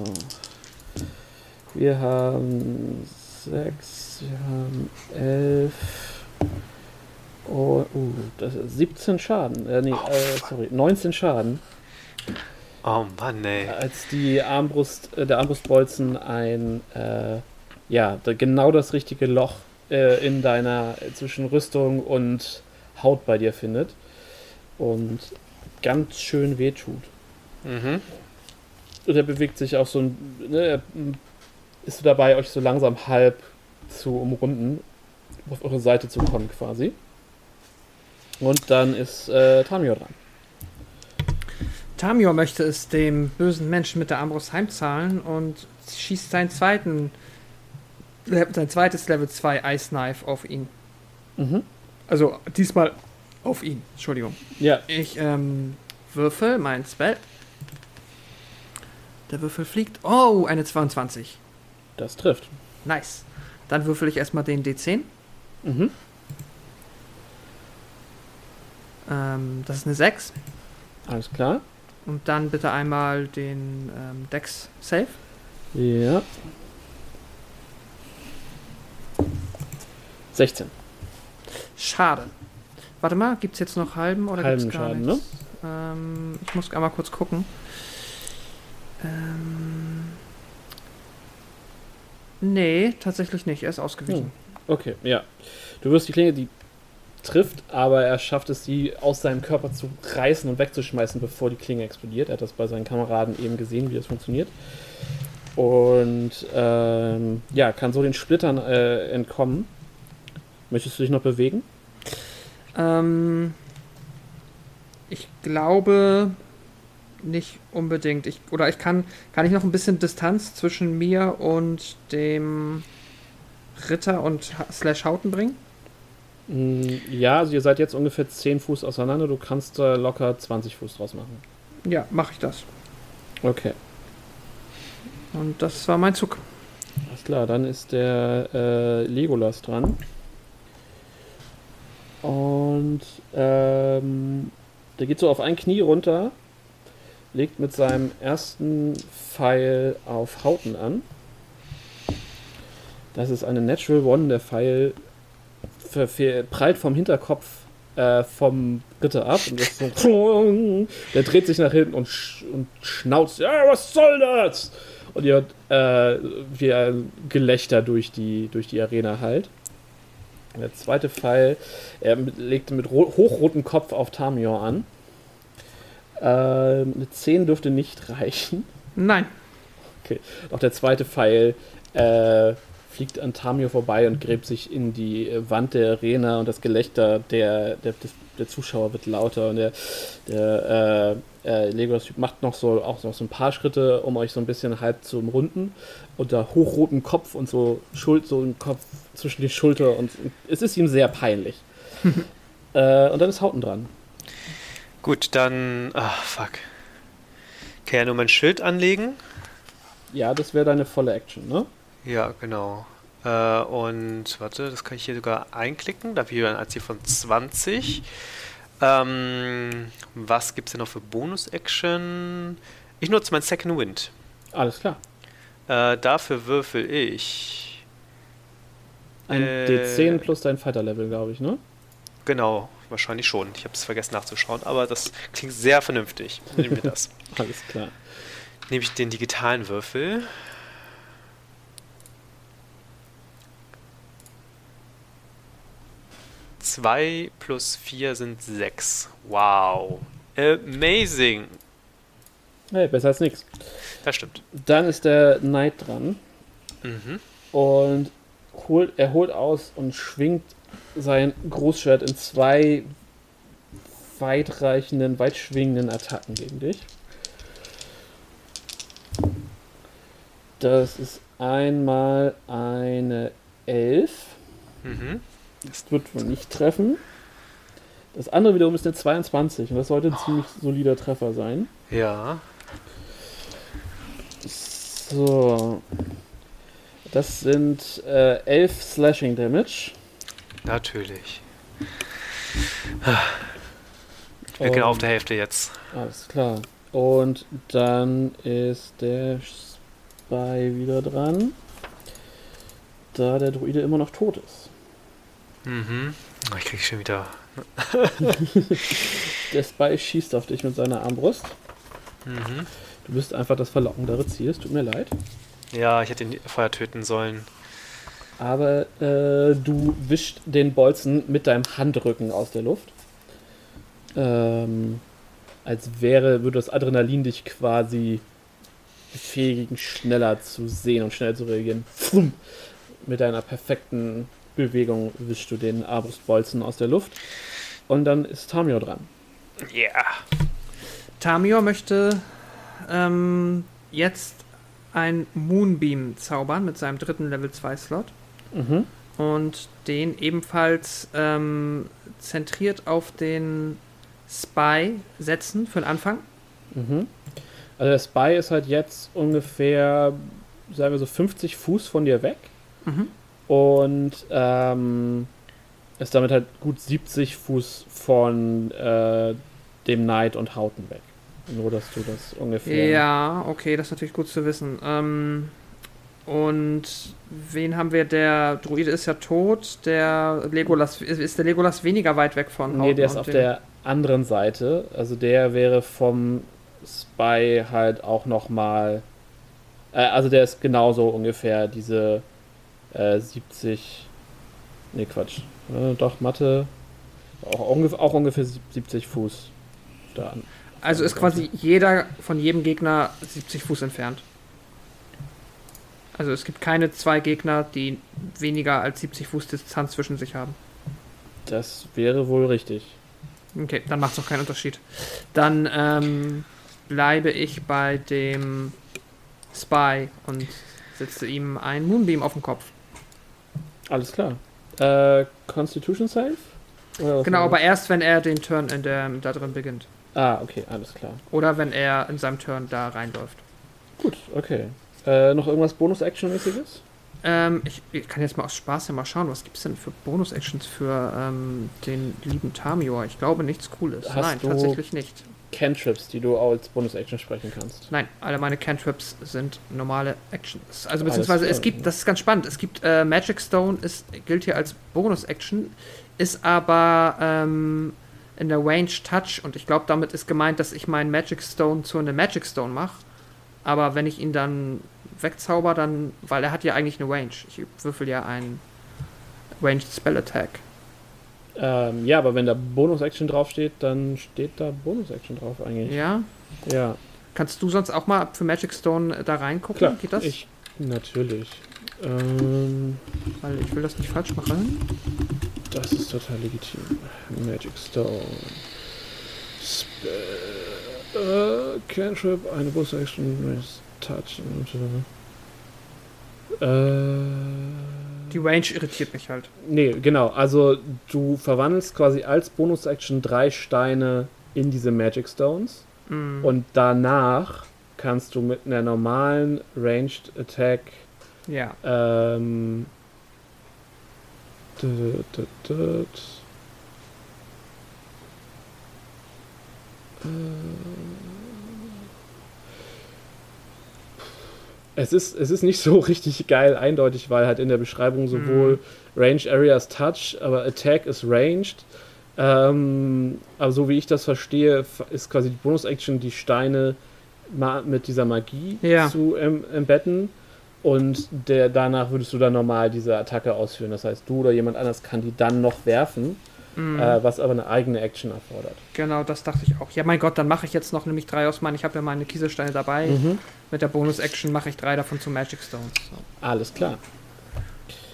Wir haben 6, wir haben 11. Oh, uh, das ist 17 Schaden. Äh, nee, Oh, äh, sorry, 19 Schaden. Oh Mann, ey. als die Armbrust, äh, der Armbrustbolzen ein, äh, ja, genau das richtige Loch äh, in deiner, äh, zwischen Rüstung und Haut bei dir findet und ganz schön wehtut. Mhm. Und er bewegt sich auch so ein, ne, er mm, ist dabei, euch so langsam halb zu umrunden, um auf eure Seite zu kommen quasi. Und dann ist äh, Tamio dran. Tamio möchte es dem bösen Menschen mit der Armbrust heimzahlen und schießt seinen zweiten, sein zweites Level 2 Ice Knife auf ihn. Mhm. Also diesmal auf ihn, Entschuldigung. Ja, Ich ähm, würfel mein Spell. Der Würfel fliegt. Oh, eine 22. das trifft. Nice. Dann würfel ich erstmal den D10. Mhm. Ähm, das ist eine 6. Alles klar. Und dann bitte einmal den ähm, Dex Save. Ja. 16. Schade. Warte mal, gibt es jetzt noch halben oder Halben gibt's gar Schaden, nichts? Ähm, ich muss einmal kurz gucken. Ähm, nee, tatsächlich nicht. Er ist ausgewichen. Okay, ja. Du wirst die Klinge, die trifft, aber er schafft es, sie aus seinem Körper zu reißen und wegzuschmeißen, bevor die Klinge explodiert. Er hat das bei seinen Kameraden eben gesehen, wie das funktioniert. Und ähm, ja, kann so den Splittern äh, entkommen. Möchtest du dich noch bewegen? Ähm, ich glaube nicht unbedingt. Ich, oder ich kann, kann ich noch ein bisschen Distanz zwischen mir und dem Ritter und Slash Hauten bringen? Mm, Ja, also ihr seid jetzt ungefähr 10 Fuß auseinander. Du kannst da locker 20 Fuß draus machen. Ja, mache ich das. Okay, Und das war mein Zug. alles klar. Dann ist der äh, Legolas dran. Und ähm, der geht so auf ein Knie runter, legt mit seinem ersten Pfeil auf Hauten an. Das ist eine Natural One. Der Pfeil prallt vom Hinterkopf äh, vom Ritter ab und ist so. Der dreht sich nach hinten und, sch und schnauzt. Ja, was soll das? Und ihr hört äh, wie ein Gelächter durch die, durch die Arena halt. Der zweite Pfeil, er legt mit ro hochrotem Kopf auf Tamior an. Ähm, eine 10 dürfte nicht reichen. Nein. Auch der zweite Pfeil äh, fliegt an Tamio vorbei und gräbt sich in die äh, Wand der Arena und das Gelächter der, der, der Zuschauer wird lauter und der, der äh, äh, Legolas macht noch so auch noch so ein paar Schritte, um euch so ein bisschen halb zu umrunden unter hochrotem Kopf und so Schuld so ein Kopf zwischen die Schulter und es ist ihm sehr peinlich. äh, und dann ist Hauten dran. Gut, dann. Ah, fuck. Kann ja nur mein Schild anlegen. Ja, das wäre deine volle Action, ne? Ja, genau. Äh, und warte, das kann ich hier sogar einklicken. Da habe ich ein AC von 20. Ähm, was gibt es denn noch für Bonus-Action? Ich nutze mein Second Wind. Alles klar. Äh, dafür würfel ich. Ein äh, D10 plus dein Fighter-Level, glaube ich, ne? Genau, wahrscheinlich schon. Ich habe es vergessen nachzuschauen, aber das klingt sehr vernünftig. Nehmen wir das. Alles klar. Nehme ich den digitalen Würfel. Zwei plus vier sind sechs. Wow. Amazing. Hey, besser als nichts. Das stimmt. Dann ist der Knight dran. Mhm. Und holt, er holt aus und schwingt sein Großschwert in zwei weitreichenden, weitschwingenden Attacken gegen dich. Das ist einmal eine 11. Mhm. Das wird wohl nicht treffen. Das andere wiederum ist eine 22 und das sollte ein oh. ziemlich solider Treffer sein. Ja. So. Das sind äh, 11 Slashing Damage. Natürlich. Ich bin genau auf der Hälfte jetzt. Alles klar. Und dann ist der Spy wieder dran. Da der Druide immer noch tot ist. Mhm. Oh, ich krieg schon wieder. der Spy schießt auf dich mit seiner Armbrust. Mhm. Du bist einfach das verlockendere Ziel, es tut mir leid. Ja, ich hätte ihn vorher töten sollen. Aber äh, du wischst den Bolzen mit deinem Handrücken aus der Luft. Ähm, als wäre, würde das Adrenalin dich quasi befähigen, schneller zu sehen und schnell zu reagieren. Mit deiner perfekten Bewegung wischst du den Arbrustbolzen aus der Luft. Und dann ist Tamio dran. Ja. Yeah. Tamio möchte ähm, jetzt ein Moonbeam zaubern mit seinem dritten Level 2 Slot. Mhm. Und den ebenfalls ähm, zentriert auf den Spy setzen für den Anfang. Mhm. Also der Spy ist halt jetzt ungefähr, sagen wir so 50 Fuß von dir weg. Mhm. Und ähm, ist damit halt gut 70 Fuß von äh, dem Knight und Hauten weg. Nur, dass du das ungefähr. Ja, okay, das ist natürlich gut zu wissen. Ähm, und wen haben wir? Der Druide ist ja tot. Der Legolas ist der Legolas weniger weit weg von. Hauten nee, der ist auf der anderen Seite. Also der wäre vom Spy halt auch noch mal. Äh, also der ist genauso ungefähr diese äh, 70. Nee, Quatsch. Äh, doch, Mathe. Auch, ungefähr, auch ungefähr 70 Fuß. Da an. Also ist quasi jeder von jedem Gegner 70 Fuß entfernt. Also es gibt keine zwei Gegner, die weniger als 70 Fuß Distanz zwischen sich haben. Das wäre wohl richtig. Okay, dann macht es auch keinen Unterschied. Dann ähm, bleibe ich bei dem Spy und setze ihm ein Moonbeam auf den Kopf. Alles klar. Äh, Constitution Save? Genau, aber erst, wenn er den Turn in der, da drin beginnt. Ah, okay, alles klar. Oder wenn er in seinem Turn da reinläuft. Gut, okay. Äh, noch irgendwas Bonus-Action-mäßiges? Ähm, ich, ich, kann jetzt mal aus Spaß ja mal schauen, was gibt es denn für Bonus-Actions für ähm, den lieben Tamior? Ich glaube nichts Cooles. Hast Nein, tatsächlich nicht. Cantrips, die du als Bonus-Action sprechen kannst. Nein, alle meine Cantrips sind normale Actions. Also beziehungsweise es gibt, das ist ganz spannend, es gibt äh, Magic Stone, ist, gilt hier als Bonus-Action, ist aber ähm, in der Range Touch und ich glaube, damit ist gemeint, dass ich meinen Magic Stone zu einem Magic Stone mache. Aber wenn ich ihn dann wegzauber, dann, weil er hat ja eigentlich eine Range. Ich würfel ja einen Ranged Spell Attack. Ähm, ja, aber wenn da Bonus-Action draufsteht, dann steht da Bonus-Action drauf eigentlich. Ja? Ja. Kannst du sonst auch mal für Magic Stone da reingucken? Klar, Geht das? Ich, natürlich. Ähm, weil ich will das nicht falsch machen. Das ist total legitim. Magic Stone. Spell. Äh, Cantrip, eine Bonus-Action, Touch. Und, äh, Die Range irritiert mich halt. Nee, genau. Also du verwandelst quasi als Bonus-Action drei Steine in diese Magic Stones. Mm. Und danach kannst du mit einer normalen Ranged Attack ja. ähm, es ist, es ist nicht so richtig geil eindeutig, weil halt in der Beschreibung sowohl mhm. Range Areas Touch, aber Attack ist ranged. Ähm, aber so wie ich das verstehe, ist quasi die Bonus-Action, die Steine mit dieser Magie ja. zu em embedden. Und der, danach würdest du dann normal diese Attacke ausführen. Das heißt, du oder jemand anders kann die dann noch werfen, mhm. äh, was aber eine eigene Action erfordert. Genau, das dachte ich auch. Ja, mein Gott, dann mache ich jetzt noch nämlich drei aus meinen. Ich habe ja meine Kieselsteine dabei. Mhm. Mit der Bonus-Action mache ich drei davon zu Magic Stones. So. Alles klar.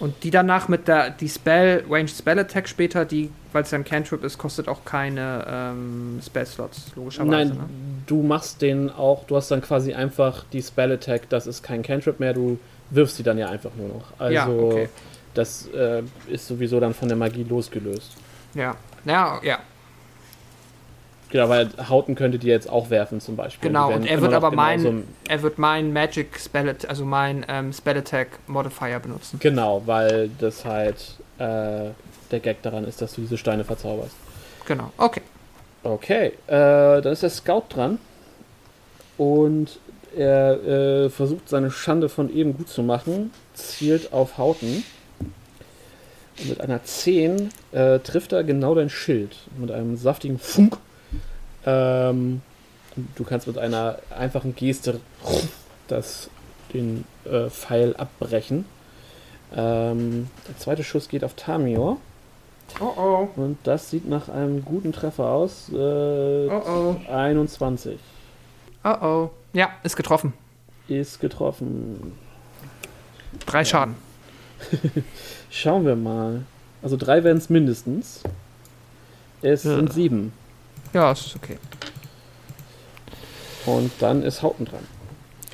Und die danach mit der die Spell, Range Spell Attack später, die, weil es ja ein Cantrip ist, kostet auch keine ähm, Spell Slots, logischerweise. Nein, ne? du machst den auch, du hast dann quasi einfach die Spell Attack, das ist kein Cantrip mehr, du wirfst sie dann ja einfach nur noch. Also ja, okay. das äh, ist sowieso dann von der Magie losgelöst. Ja, ja, ja. Genau, weil Hauten könnte die jetzt auch werfen zum Beispiel. Genau, und er wird aber mein, er wird mein Magic Spell, also mein ähm, Spell Attack Modifier benutzen. Genau, weil das halt äh, der Gag daran ist, dass du diese Steine verzauberst. Genau, okay. Okay, äh, dann ist der Scout dran und er äh, versucht seine Schande von eben gut zu machen, zielt auf Hauten. Mit einer 10 äh, trifft er genau dein Schild. Mit einem saftigen Funk ähm, du kannst mit einer einfachen Geste das, den äh, Pfeil abbrechen. Ähm, der zweite Schuss geht auf Tamior. Oh oh. Und das sieht nach einem guten Treffer aus. Äh, oh oh. 21. Oh oh. Ja, ist getroffen. Ist getroffen. Drei ja. Schaden. Schauen wir mal. Also drei werden es mindestens. Es ja. sind sieben. Ja, es ist okay. Und dann ist Hauten dran.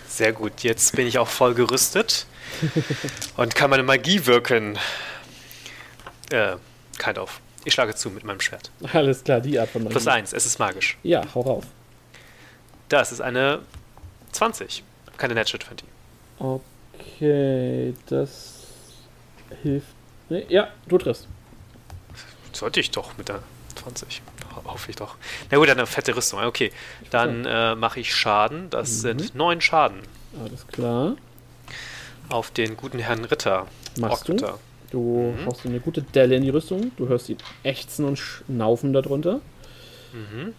Sehr gut, jetzt bin ich auch voll gerüstet und kann meine Magie wirken. Äh, kind of. Ich schlage zu mit meinem Schwert. Alles klar, die Art von Magie. Plus eins, es ist magisch. Ja, hau rauf. Das ist eine 20. Keine Natural 20. Okay, das hilft. Nee, ja, du triffst. Sollte ich doch mit der 20 hoffe ich doch. Na gut, dann eine fette Rüstung. Okay, dann äh, mache ich Schaden. Das mhm. sind neun Schaden. Alles klar. Auf den guten Herrn Ritter. Machst du? Du mhm. haust eine gute Delle in die Rüstung. Du hörst ihn ächzen und schnaufen darunter. Mhm.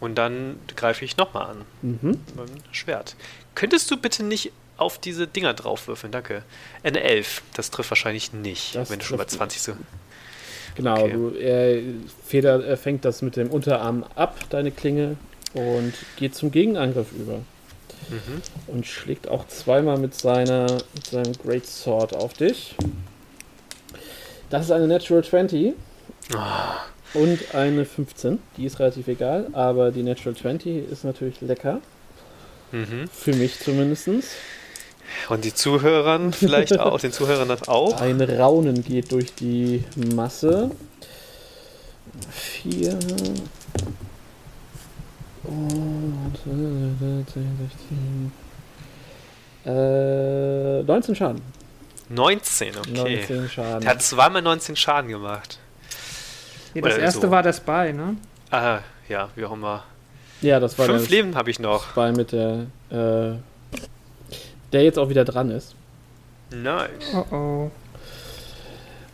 Und dann greife ich nochmal an. Mhm. Mit meinem Schwert. Könntest du bitte nicht auf diese Dinger draufwürfeln? Danke. Eine 11. Das trifft wahrscheinlich nicht, das wenn du schon bei 20 so. Genau, okay. du, er, Feder, er fängt das mit dem Unterarm ab, deine Klinge, und geht zum Gegenangriff über. Mhm. Und schlägt auch zweimal mit, seiner, mit seinem Great Sword auf dich. Das ist eine Natural 20. Oh. Ah. Und eine 15. Die ist relativ egal, aber die Natural 20 ist natürlich lecker. Mhm. Für mich zumindest. Und die Zuhörern vielleicht auch, den Zuhörern das auch. Ein Raunen geht durch die Masse. Vier. Und äh, 19 Schaden. 19, okay. 19 Schaden. Der hat zweimal 19 Schaden gemacht. Ja, das Oder erste so. war der Spy, ne? Ah, ja, wie auch immer. Ja, das war Fünf Leben habe ich noch. Spy mit der äh, der jetzt auch wieder dran ist. Nice. Oh oh.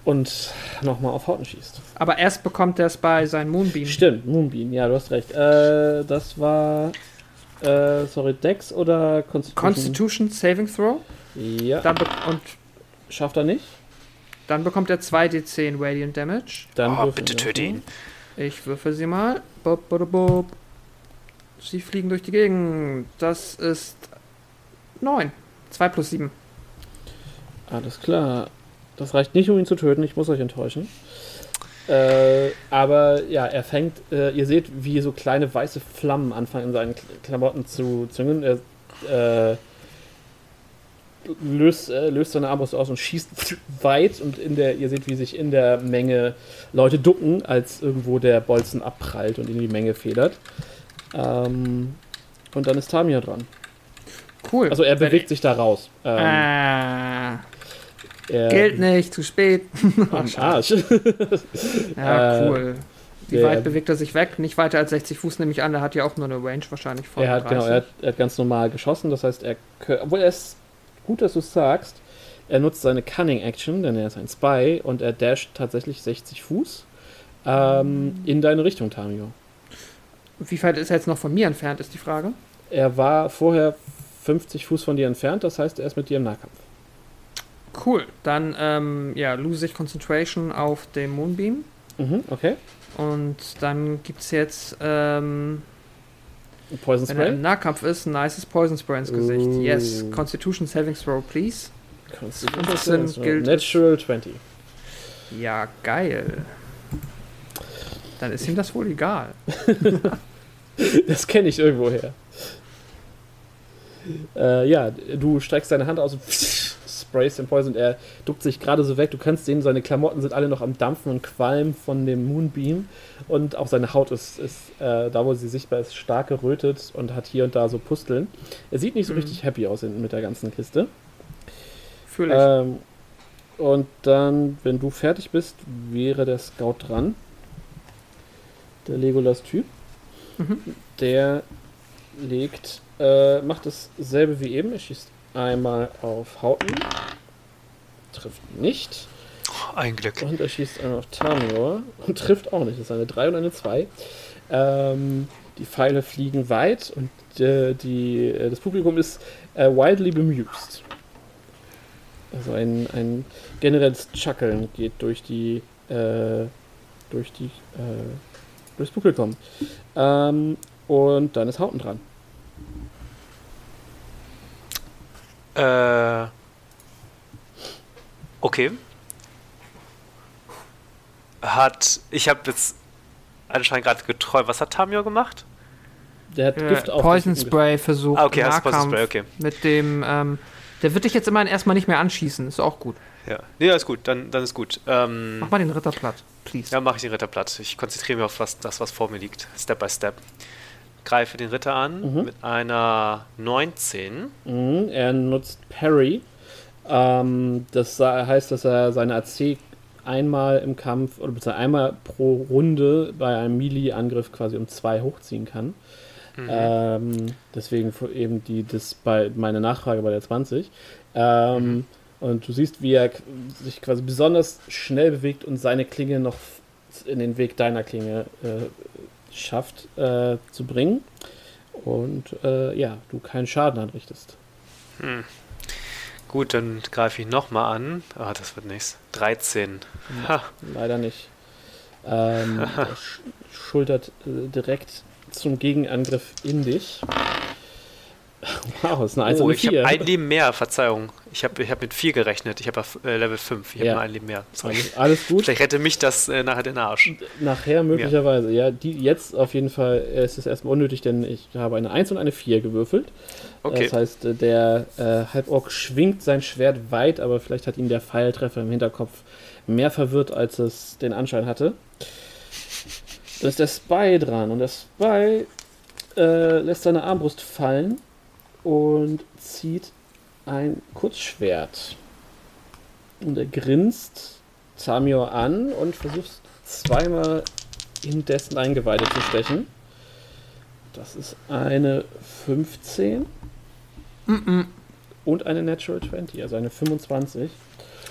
Und nochmal auf Hauten schießt. Aber erst bekommt der Spy sein Moonbeam. Stimmt, Moonbeam, ja, du hast recht. Äh, das war. Äh, sorry, Dex oder Constitution? Constitution Saving Throw. Ja. und schafft er nicht. Dann bekommt er 2d10 Radiant Damage. Dann oh, bitte töte ihn. Ich würfel sie mal. Bob, bob, bob. Sie fliegen durch die Gegend. Das ist 9. 2 plus 7. Alles klar. Das reicht nicht, um ihn zu töten. Ich muss euch enttäuschen. Äh, aber ja, er fängt, äh, ihr seht, wie so kleine weiße Flammen anfangen in seinen Klamotten zu züngeln. Er äh, löst, äh, löst seine Armbrust aus und schießt weit und in der, ihr seht, wie sich in der Menge Leute ducken, als irgendwo der Bolzen abprallt und in die Menge federt. Ähm, und dann ist Tamia dran. Cool. Also er bewegt sich da raus. Ähm, ah. Geld nicht, zu spät. Am Arsch. ja, äh, cool. Wie weit bewegt er sich weg? Nicht weiter als 60 Fuß nehme ich an. Er hat ja auch nur eine Range wahrscheinlich von er hat, 30. Genau, er hat, er hat, ganz normal geschossen. Das heißt, er, obwohl er ist gut, dass du es sagst. Er nutzt seine Cunning Action, denn er ist ein Spy und er dasht tatsächlich 60 Fuß ähm, in deine Richtung, Tamio. Wie weit ist er jetzt noch von mir entfernt, ist die Frage. Er war vorher 50 Fuß von dir entfernt, das heißt, er ist mit dir im Nahkampf. Cool, dann ähm, ja, lose ich Concentration auf dem Moonbeam. Mhm, okay. Und dann gibt es jetzt, ähm, Poison wenn er Spray. im Nahkampf ist, ein nices Poison Spray ins Gesicht. Uh. Yes, Constitution Saving Throw, please. Constitution 15 gilt Natural 20. Ja, geil. Dann ist ihm das wohl egal. Das kenne ich irgendwoher. Äh, ja, du streckst deine Hand aus und sprayst den Poison und er duckt sich gerade so weg. Du kannst sehen, seine Klamotten sind alle noch am Dampfen und Qualm von dem Moonbeam und auch seine Haut ist, ist äh, da, wo sie sichtbar ist, stark gerötet und hat hier und da so Pusteln. Er sieht nicht so Mhm. richtig happy aus mit der ganzen Kiste. Fühle ich. Ähm, und dann, wenn du fertig bist, wäre der Scout dran. Der Legolas-Typ. Mhm. Der legt, äh, macht dasselbe wie eben. Er schießt einmal auf Hauten. Trifft nicht. Ein Glück. Und er schießt einmal auf Tamior und trifft auch nicht. Das ist eine 3 und eine 2. Ähm, die Pfeile fliegen weit und äh, die, äh, das Publikum ist äh, wildly bemused. Also ein, ein generelles Chuckeln geht durch die äh, durch die äh, durchs Publikum. Ähm, und dann ist Hauten dran. Äh. Okay. Hat. Ich habe jetzt anscheinend gerade geträumt. Was hat Tamio gemacht? Der hat Äh, Gift auf Poison Spray versucht. Ah, okay, hast Poison Nahkampf Spray, okay. Mit dem, ähm, der wird dich jetzt immerhin erstmal nicht mehr anschießen. Ist auch gut. Ja. Nee, alles gut, dann, dann ist gut. Ähm, Mach mal den Ritter platt, please. ja, mache ich den Ritter platt. Ich konzentriere mich auf was, das, was vor mir liegt. Step by Step. Greife den Ritter an Mhm. mit einer 19. Mhm, er nutzt Parry. Ähm, das heißt, dass er seine AC einmal im Kampf oder beziehungsweise einmal pro Runde bei einem Melee-Angriff quasi um zwei hochziehen kann. Mhm. Ähm, deswegen eben die, das bei meine Nachfrage bei der 20. Ähm, Und du siehst, wie er sich quasi besonders schnell bewegt und seine Klinge noch in den Weg deiner Klinge äh, schafft äh, zu bringen. Und äh, ja, du keinen Schaden anrichtest. Hm. Gut, dann greife ich nochmal an. Ah, das wird nichts. 13. Ha. Leider nicht. Ähm, sch schultert äh, direkt zum Gegenangriff in dich. Wow, das ist eine 1 Oh, und ich habe 4. ein Leben mehr, Verzeihung. Ich habe ich hab mit 4 gerechnet. Ich habe äh, Level 5. Ich habe Ja. nur ein Leben mehr. Sorry. alles, alles gut. Vielleicht rette mich das äh, nachher den Arsch. Nachher möglicherweise. Ja, die jetzt auf jeden Fall äh, ist es erstmal unnötig, denn ich habe eine 1 und eine 4 gewürfelt. Okay. Das heißt, äh, der äh, Halborg schwingt sein Schwert weit, aber vielleicht hat ihn der Pfeiltreffer im Hinterkopf mehr verwirrt, als es den Anschein hatte. Da ist der Spy dran und der Spy äh, lässt seine Armbrust fallen und zieht ein Kurzschwert. Und er grinst Samior an und versucht zweimal in dessen Eingeweide zu stechen. Das ist eine 15 Mhm. und eine Natural 20, also eine 25.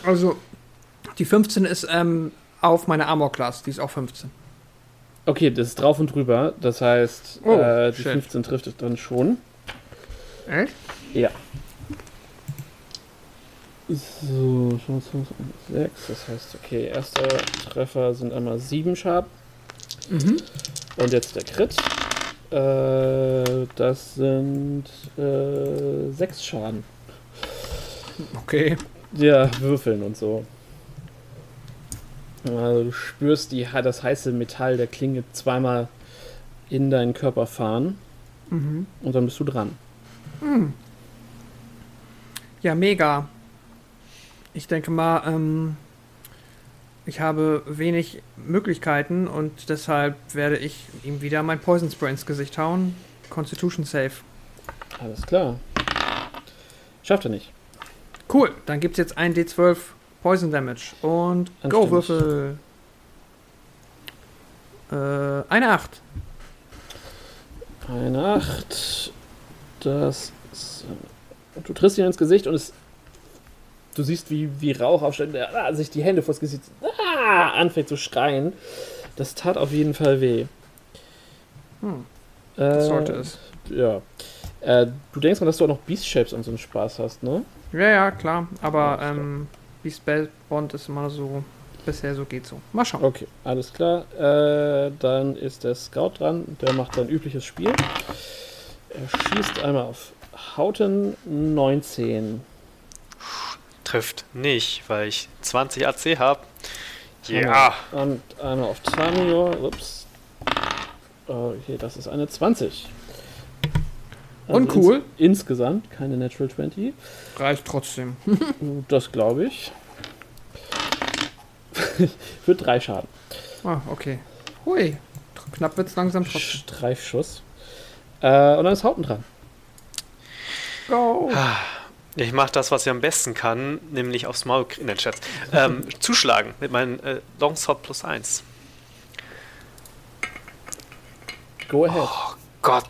Also, die 15 ist ähm, auf meine Armor Class. Die ist auch 15. Okay, das ist drauf und drüber. Das heißt, Oh, äh, die shit. 15 trifft es dann schon. Echt? Ja. So, 6. Das heißt, okay, erster Treffer sind einmal 7 Schaden. Mhm. Und jetzt der Crit. Äh, das sind äh, 6 Schaden. Okay. Ja, würfeln und so. Also du spürst die, das heiße Metall der Klinge zweimal in deinen Körper fahren Mhm. und dann bist du dran. Ja, mega. Ich denke mal, ähm, ich habe wenig Möglichkeiten und deshalb werde ich ihm wieder mein Poison Spray ins Gesicht hauen. Constitution Save. Alles klar. Schafft er nicht. Cool, dann gibt es jetzt ein D12 Poison Damage. Und Go. Würfel. Äh, eine 8. Eine 8. Das. ist- Du triffst ihn ins Gesicht und es du siehst, wie, wie Rauch aufsteigt, der ah, sich die Hände vors Gesicht ah, anfängt zu schreien. Das tat auf jeden Fall weh. Hm. Äh, sollte es. Ja. Äh, du denkst mal, dass du auch noch Beast Shapes und so einen Spaß hast, ne? Ja, ja, klar. Aber ähm, wie Spellbond ist immer so, bisher so geht so. Mal schauen. Okay, alles klar. Äh, dann ist der Scout dran. Der macht sein übliches Spiel. Er schießt einmal auf Hauten 19. Trifft nicht, weil ich 20 AC habe. Ja. Und einmal auf Tamio. Ups. Okay, das ist eine 20. Also Uncool. Ins insgesamt keine Natural 20. Reicht trotzdem. das glaube ich. Für drei Schaden. Ah, okay. Hui. Knapp wird es langsam trotzdem. Streifschuss. Äh, und dann ist Hauten dran. Go. Ich mache das, was ich am besten kann, nämlich aufs Maul in den Chat. Ähm, zuschlagen mit meinem äh, Longsword plus 1. Go ahead. Oh Gott,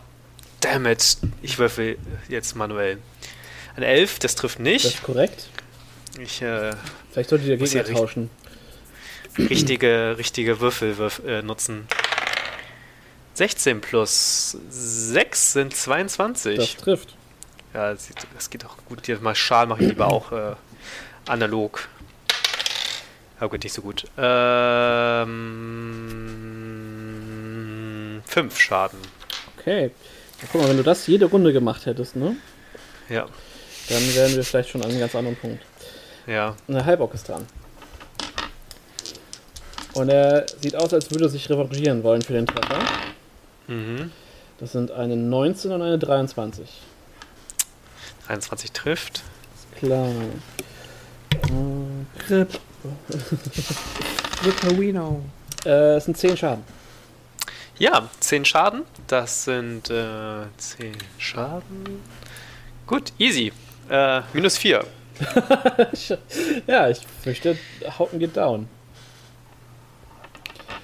damn it. Ich würfel jetzt manuell. Ein 11, das trifft nicht. Das ist korrekt. Ich, äh, Vielleicht solltet ihr Gegner tauschen. Richtige, richtige Würfel würf, äh, nutzen. 16 plus 6 sind 22. Das trifft. Ja, das, geht auch gut. Hier mal Schal mache ich lieber auch äh, analog. Aber gut, nicht so gut. Ähm, fünf Schaden. Okay. Ja, guck mal, wenn du das jede Runde gemacht hättest, ne? Ja. Dann wären wir vielleicht schon an einem ganz anderen Punkt. Ja. Und der Halbock ist dran. Und er sieht aus, als würde er sich revanchieren wollen für den Treffer. Mhm. Das sind eine 19 und eine 23. 23 trifft. Ist klar. Äh, Grip. Ripperino. Äh, es sind 10 Schaden. Ja, 10 Schaden. Das sind äh, 10 Schaden. Gut, easy. Äh, minus 4. ja, ich fürchte, Hauten geht down.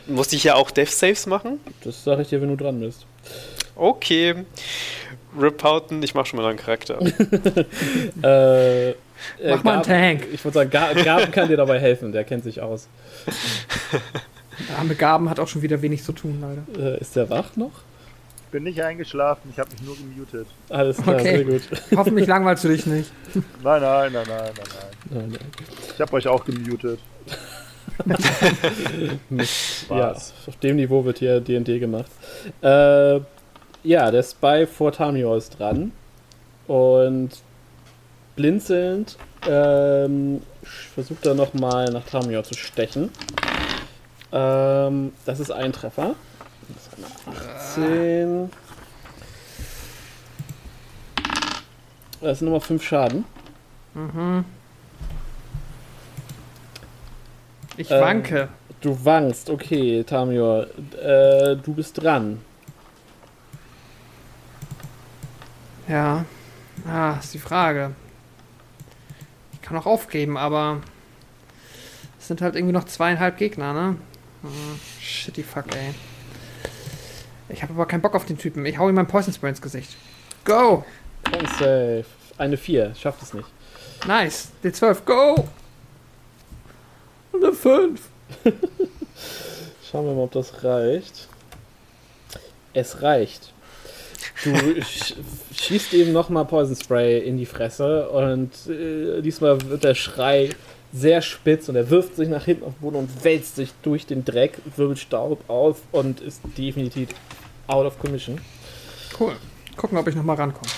Musste ich ja auch Death Saves machen? Das sage ich dir, wenn du dran bist. Okay. Rip Houghton, ich mach schon mal einen Charakter. äh, äh, Mach mal einen Tank. Ich würde sagen, Gaben kann dir dabei helfen, der kennt sich aus. Der arme Gaben hat auch schon wieder wenig zu tun, leider. Äh, ist der wach noch? Ich bin nicht eingeschlafen, ich habe mich nur gemutet. Alles klar, okay. sehr gut. Hoffentlich langweilst du dich nicht. Nein, nein, nein, nein, nein, nein. nein, Ich habe euch auch gemutet. ja, auf dem Niveau wird hier D&D gemacht. Äh, ja, der Spy vor Tamio ist dran. Und blinzelnd ähm, versucht er nochmal nach Tamio zu stechen. Ähm, das ist ein Treffer. Das ist eine 18. Das sind nochmal 5 Schaden. Mhm. Ich ähm, wanke. Du wankst, okay, Tamio. Äh, du bist dran. Ja. Ah, ist die Frage. Ich kann auch aufgeben, aber es sind halt irgendwie noch zweieinhalb Gegner, ne? Oh, shitty fuck, ey. Ich habe aber keinen Bock auf den Typen. Ich hau ihm mein Poison Spray ins Gesicht. Go! Con safe. Eine 4. Schafft es nicht. Nice. D12. Go! Eine 5. Schauen wir mal, ob das reicht. Es reicht. Du schießt eben nochmal Poison Spray in die Fresse und äh, diesmal wird der Schrei sehr spitz und er wirft sich nach hinten auf den Boden und wälzt sich durch den Dreck, wirbelt Staub auf und ist definitiv out of commission. Cool. Gucken, ob ich nochmal rankomme.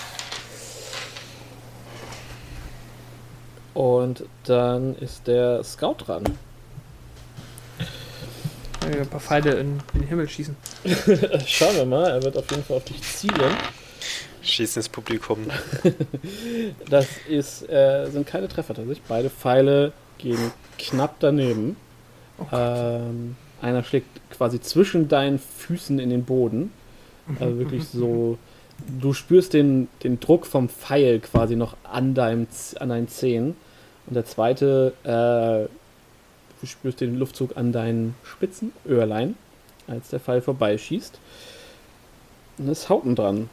Und dann ist der Scout dran. Ein paar Pfeile in, in den Himmel schießen. Schauen wir mal, er wird auf jeden Fall auf dich zielen. Schießen ins Publikum. das ist, äh, sind keine Treffer tatsächlich. Beide Pfeile gehen knapp daneben. Oh ähm, einer schlägt quasi zwischen deinen Füßen in den Boden. Also wirklich so. Du spürst den, den Druck vom Pfeil quasi noch an, deinem, an deinen Zehen. Und der zweite äh, Du spürst den Luftzug an deinen Spitzen, Öhrlein, als der Pfeil vorbeischießt. Und es ist Hauten dran.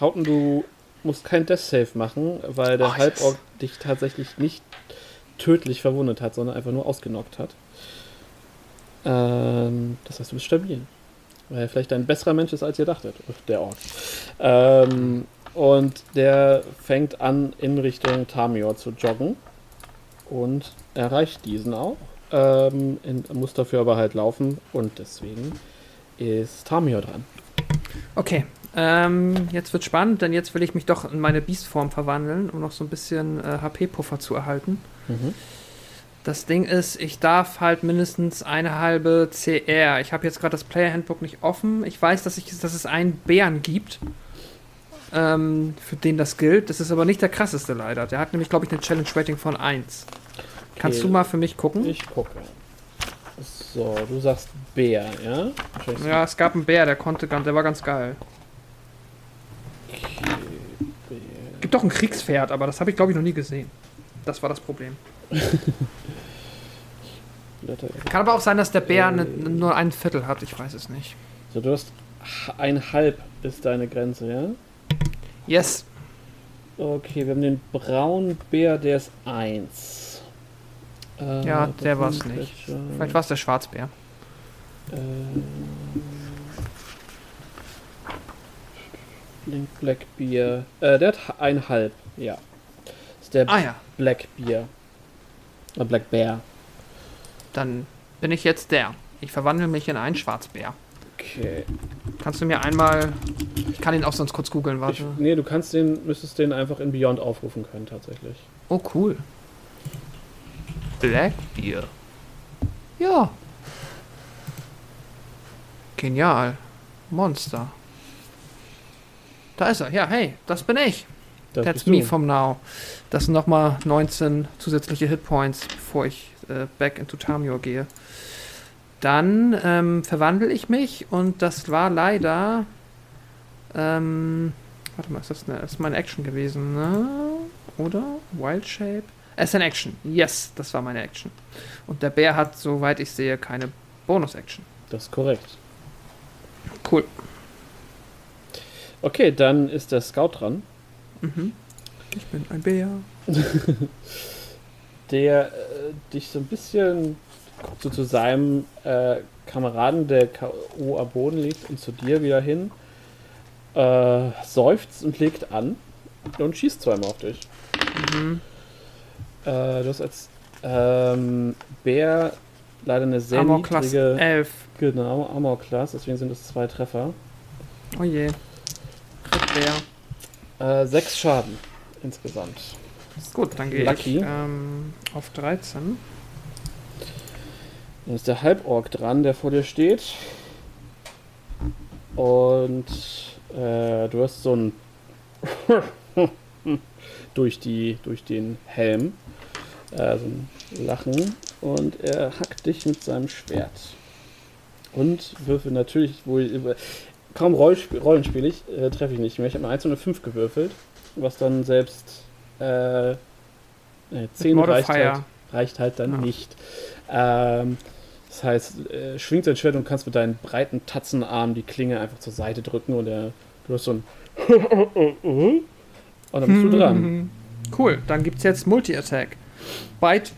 Hauten, du musst kein Death Save machen, weil der Oh, Halborg dich tatsächlich nicht tödlich verwundet hat, sondern einfach nur ausgenockt hat. Ähm, das heißt, du bist stabil. Weil er vielleicht ein besserer Mensch ist, als ihr dachtet, der Ork. Ähm, und der fängt an, in Richtung Tamior zu joggen und erreicht diesen auch. Ähm, muss dafür aber halt laufen und deswegen ist Tamior dran. Okay, ähm, jetzt wird spannend, denn jetzt will ich mich doch in meine Beastform verwandeln, um noch so ein bisschen äh, HP-Puffer zu erhalten. Mhm. Das Ding ist, ich darf halt mindestens eine halbe CR. Ich habe jetzt gerade das Player Handbook nicht offen. Ich weiß, dass, ich, dass es einen Bären gibt, ähm, für den das gilt. Das ist aber nicht der krasseste leider. Der hat nämlich, glaube ich, eine Challenge Rating von 1. Kannst Okay. du mal für mich gucken? Ich gucke. So, du sagst Bär, ja? Ja, es gab einen Bär, der konnte ganz, der war ganz geil. Bär. Gibt doch ein Kriegspferd, aber das habe ich, glaube ich, noch nie gesehen. Das war das Problem. Blätter. Kann aber auch sein, dass der Bär ne, nur ein Viertel hat. Ich weiß es nicht. So, du hast ein halb ist deine Grenze, ja? Yes. Okay, wir haben den braunen Bär, der ist 1. Äh, Ja, der war's sind nicht. welche, Vielleicht war es der Schwarzbär. Äh, Link Black Beer. Äh, der hat ein halb, ja. Das ist der Ah ja. Black Beer. Äh, Black Bear. Dann bin ich jetzt der. Ich verwandle mich in einen Schwarzbär. Okay. Kannst du mir einmal. Ich kann ihn auch sonst kurz googeln, Ich, warte. nee, du kannst den, müsstest den einfach in Beyond aufrufen können, tatsächlich. Oh, cool. Blackbeer. Ja. Genial. Monster. Da ist er. Ja, hey, das bin ich. Das That's me du. from now. Das sind nochmal 19 zusätzliche Hitpoints, bevor ich äh, back into Tamior gehe. Dann ähm, verwandle ich mich und das war leider. Ähm, warte mal, ist das, eine, ist meine Action gewesen, ne? Oder? Wild Shape? Es ist eine Action. Yes, das war meine Action. Und der Bär hat, soweit ich sehe, keine Bonus-Action. Das ist korrekt. Cool. Okay, dann ist der Scout dran. Mhm. Ich bin ein Bär. der äh, dich so ein bisschen so zu seinem äh, Kameraden, der K.O. am Boden liegt, und zu dir wieder hin, äh, seufzt und legt an und schießt zweimal auf dich. Mhm. Äh, du hast als ähm, Bär leider eine sehr Armor niedrige 11. genau, Armor Class, deswegen sind es zwei Treffer. Oh je. Crit Bär. Äh, sechs Schaden insgesamt. Gut, dann gehe ich ähm, auf 13. Dann ist der Halborg dran, der vor dir steht. Und äh, du hast so ein durch die durch den Helm äh, so ein Lachen und er hackt dich mit seinem Schwert und würfel natürlich wohl kaum Rollsp Rollenspiel ich äh, treffe ich nicht mehr. Ich habe eine 1 und eine 5 gewürfelt, was dann selbst äh, äh, 10 reicht halt, reicht halt dann Ja. nicht. Ähm, das heißt, äh, schwingt sein Schwert und kannst mit deinen breiten Tatzenarmen die Klinge einfach zur Seite drücken und er, du hast so ein und dann bist du dran. Cool, dann gibt es jetzt Multi-Attack. Bite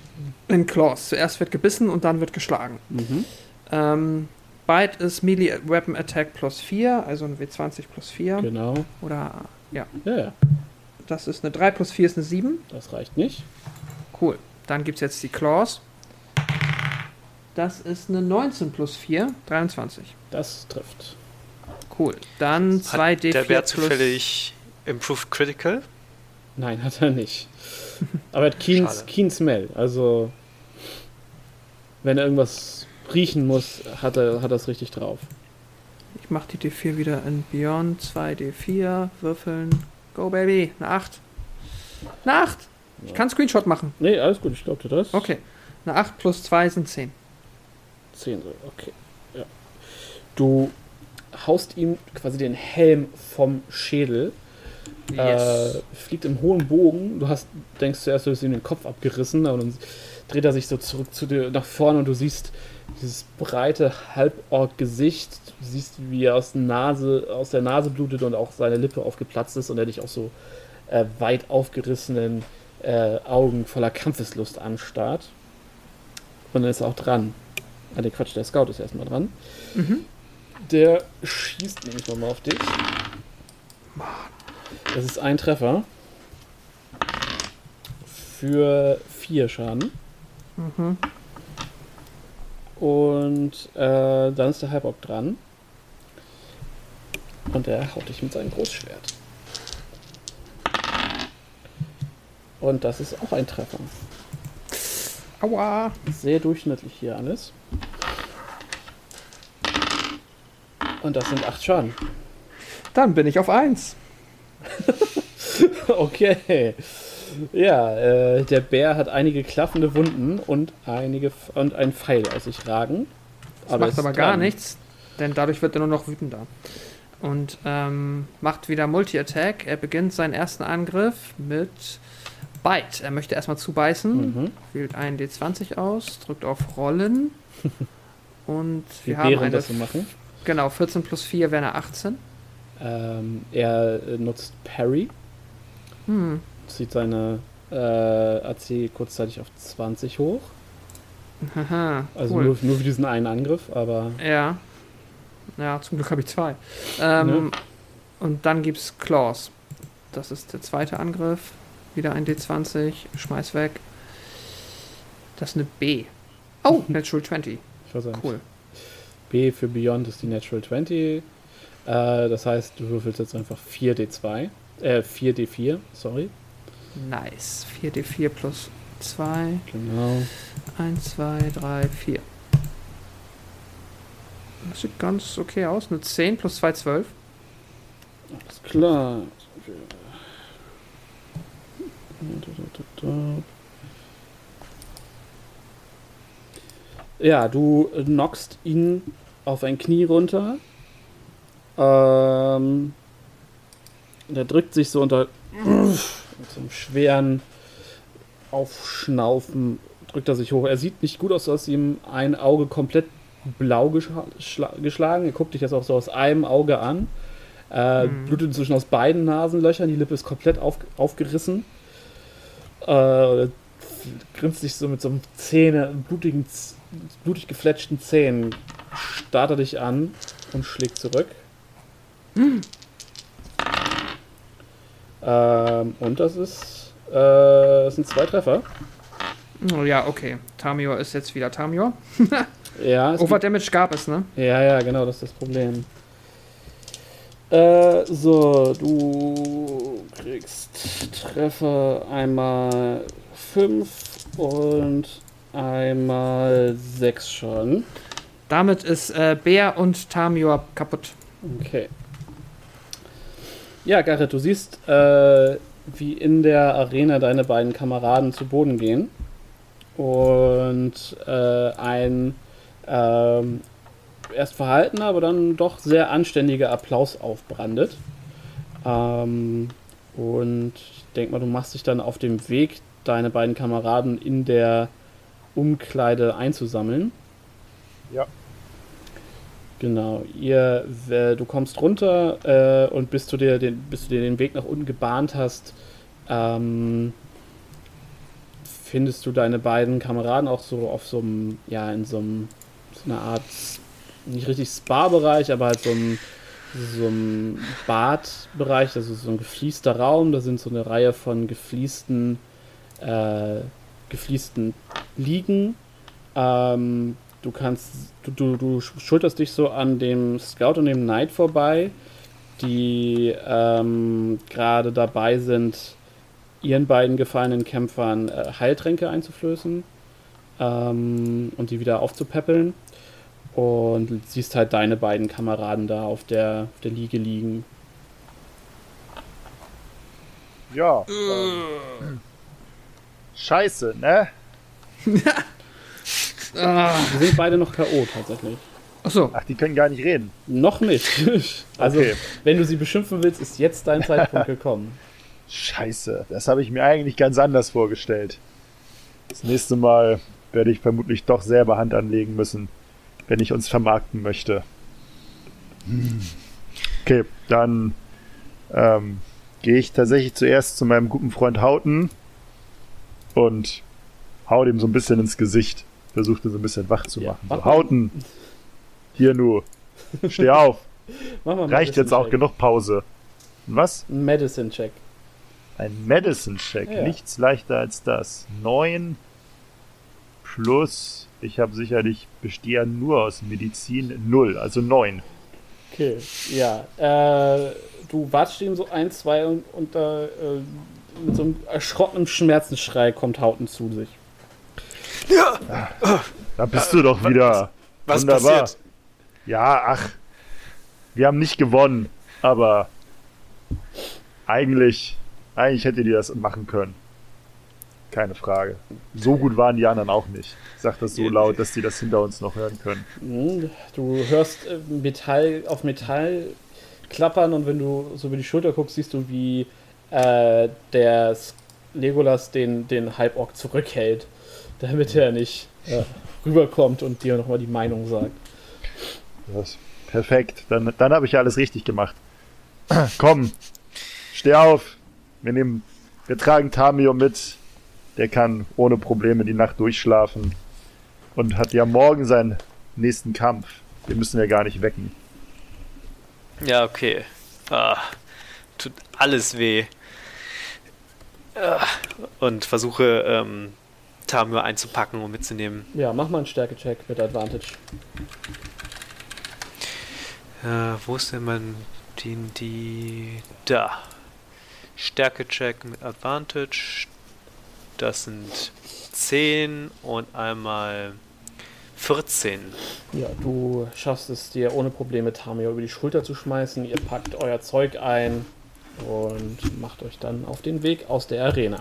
in Claws. Zuerst wird gebissen und dann wird geschlagen. Mhm. Ähm, Bite ist Melee Weapon Attack plus 4, also ein W20 plus 4. Genau. Oder, Ja, ja, das ist eine 3 plus 4 ist eine 7. das reicht nicht. Cool. Dann gibt es jetzt die Claws. Das ist eine 19 plus 4, 23. Das trifft. Cool. Dann Hat 2D4 der Bär plus... zufällig Improved Critical? Nein, hat er nicht. Aber er hat Keen. Keen Smell. Also, wenn er irgendwas riechen muss, hat er hat das richtig drauf. Ich mach die D4 wieder in Beyond. 2D4, würfeln. Go, Baby. Eine 8. Eine 8. Ich kann Screenshot machen. Nee, alles gut, ich glaube dir das. Okay. Eine 8 plus 2 sind 10. 10 so, okay. Ja. Du haust ihm quasi den Helm vom Schädel. Äh, fliegt im hohen Bogen. Du hast, denkst zuerst, du hast ihm den Kopf abgerissen, aber dann dreht er sich so zurück zu dir nach vorne und du siehst dieses breite Halborg-Gesicht. Du siehst, wie er aus, Nase, aus der Nase blutet und auch seine Lippe aufgeplatzt ist und er dich auch so äh, weit aufgerissenen äh, Augen voller Kampfeslust anstarrt. Und dann ist er auch dran. Ah, der Quatsch, der Scout ist erstmal dran. Mhm. Der schießt nämlich nochmal auf dich. Das ist ein Treffer. Für vier Schaden. Mhm. Und äh, dann ist der Halbock dran. Und er haut dich mit seinem Großschwert. Und das ist auch ein Treffer. Aua! Sehr durchschnittlich hier alles. Und das sind acht Schaden. Dann bin ich auf eins. okay. Ja, äh, der Bär hat einige klaffende Wunden und einige und ein Pfeil aus sich ragen. Das aber macht aber gar dran. nichts, denn dadurch wird er nur noch wütender. Und ähm, macht wieder Multi-Attack. Er beginnt seinen ersten Angriff mit Bite. Er möchte erstmal zubeißen, mhm. wählt einen D20 aus, drückt auf Rollen. und wir Wie haben eine. Das so machen? Genau, 14 plus 4 wäre eine 18. Ähm, er äh, nutzt Parry. Hm. Zieht seine äh, AC kurzzeitig auf 20 hoch. Haha, also cool. nur, nur für diesen einen Angriff, aber. Ja. Ja, zum Glück habe ich zwei. Ähm, ja. Und dann gibt es Claws. Das ist der zweite Angriff. Wieder ein D20. Schmeiß weg. Das ist eine B. Oh, Natural 20. Cool. B für Beyond ist die Natural 20. Äh, das heißt, du würfelst jetzt einfach 4D2. Äh, 4D4, sorry. Nice. 4D4 plus 2. Genau. 1, 2, 3, 4. Das sieht ganz okay aus. Eine 10 plus 2, 12. Alles klar. Ja, du knockst ihn auf ein Knie runter. Ähm, der drückt sich so unter mit so einem schweren Aufschnaufen drückt er sich hoch. Er sieht nicht gut aus, dass ihm ein Auge komplett blau geschlagen. Er guckt dich jetzt auch so aus einem Auge an. Äh, mhm. Blutet inzwischen aus beiden Nasenlöchern. Die Lippe ist komplett auf, aufgerissen. Äh, grinst sich so mit so einem Zähne, blutigen, blutig gefletschten Zähnen, starrt er dich an und schlägt zurück. Mhm. Ähm, und das ist, äh, das sind zwei Treffer. Oh ja, okay. Tamior ist jetzt wieder Tamior. ja. Overdamage gab es, ne? Ja, ja, genau, das ist das Problem. Äh, so, du kriegst Treffer einmal 5 und einmal 6 schon. Damit ist äh, Bär und Tamior kaputt. Okay. Ja, Garrett, du siehst, äh, wie in der Arena deine beiden Kameraden zu Boden gehen und äh, ein ähm, erst verhaltener, aber dann doch sehr anständiger Applaus aufbrandet. Ähm, und ich denke mal, du machst dich dann auf dem Weg, deine beiden Kameraden in der Umkleide einzusammeln. Ja. Genau, ihr, du kommst runter äh, und bis du, dir den, bis du dir den Weg nach unten gebahnt hast, ähm, findest du deine beiden Kameraden auch so auf so einem, ja, in so, einem, so einer Art, nicht richtig Spa-Bereich, aber halt so einem, so einem Badbereich, also so ein gefließter Raum. Da sind so eine Reihe von gefließten, äh, gefließten Liegen. Ähm, du kannst, du, du, du schulterst dich so an dem Scout und dem Knight vorbei, die ähm, gerade dabei sind, ihren beiden gefallenen Kämpfern äh, Heiltränke einzuflößen ähm, und die wieder aufzupäppeln. Und siehst halt deine beiden Kameraden da auf der, auf der Liege liegen. Ja. Ähm, scheiße, ne? Ah. Wir sind beide noch K.O. tatsächlich. Achso. Ach, die können gar nicht reden. Noch nicht. also, okay. wenn du sie beschimpfen willst, ist jetzt dein Zeitpunkt gekommen. Scheiße, das habe ich mir eigentlich ganz anders vorgestellt. Das nächste Mal werde ich vermutlich doch selber Hand anlegen müssen, wenn ich uns vermarkten möchte. Okay, dann ähm, gehe ich tatsächlich zuerst zu meinem guten Freund Hauten und hau dem so ein bisschen ins Gesicht. Versuchte so ein bisschen wach zu machen. Ja, so, Hauten, hier nur, steh auf. Reicht jetzt auch genug Pause. Was? Ein Medicine-Check. Ein Medicine-Check, ja. nichts leichter als das. Neun plus, ich habe sicherlich bestehe nur aus Medizin, null, also neun. Okay, ja. Äh, du watschst ihm so ein, zwei und, und äh, mit so einem erschrockenen Schmerzensschrei kommt Hauten zu sich. Ja. Da bist du doch wieder. Was Wunderbar. passiert? Ja, ach. Wir haben nicht gewonnen, aber eigentlich, eigentlich hätte die das machen können. Keine Frage. So gut waren die anderen auch nicht. Ich sag das so laut, dass die das hinter uns noch hören können. Hm, du hörst äh, Metall auf Metall klappern und wenn du so über die Schulter guckst, siehst du, wie äh, der Legolas den, den Halborg zurückhält, damit er nicht äh, rüberkommt und dir nochmal die Meinung sagt. Das, perfekt, dann, dann habe ich ja alles richtig gemacht. Komm, steh auf. Wir nehmen, wir tragen Tamio mit. Der kann ohne Probleme die Nacht durchschlafen und hat ja morgen seinen nächsten Kampf. Den müssen wir gar nicht wecken. Ja, okay. Ah, tut alles weh. Ah, und versuche ähm, Tamio einzupacken und mitzunehmen. Ja, mach mal einen Stärke-Check mit Advantage. Äh, wo ist denn mein die da? Stärke-Check mit Advantage. Das sind 10 und einmal 14. Ja, du schaffst es dir ohne Probleme Tamio über die Schulter zu schmeißen. Ihr packt euer Zeug ein und macht euch dann auf den Weg aus der Arena.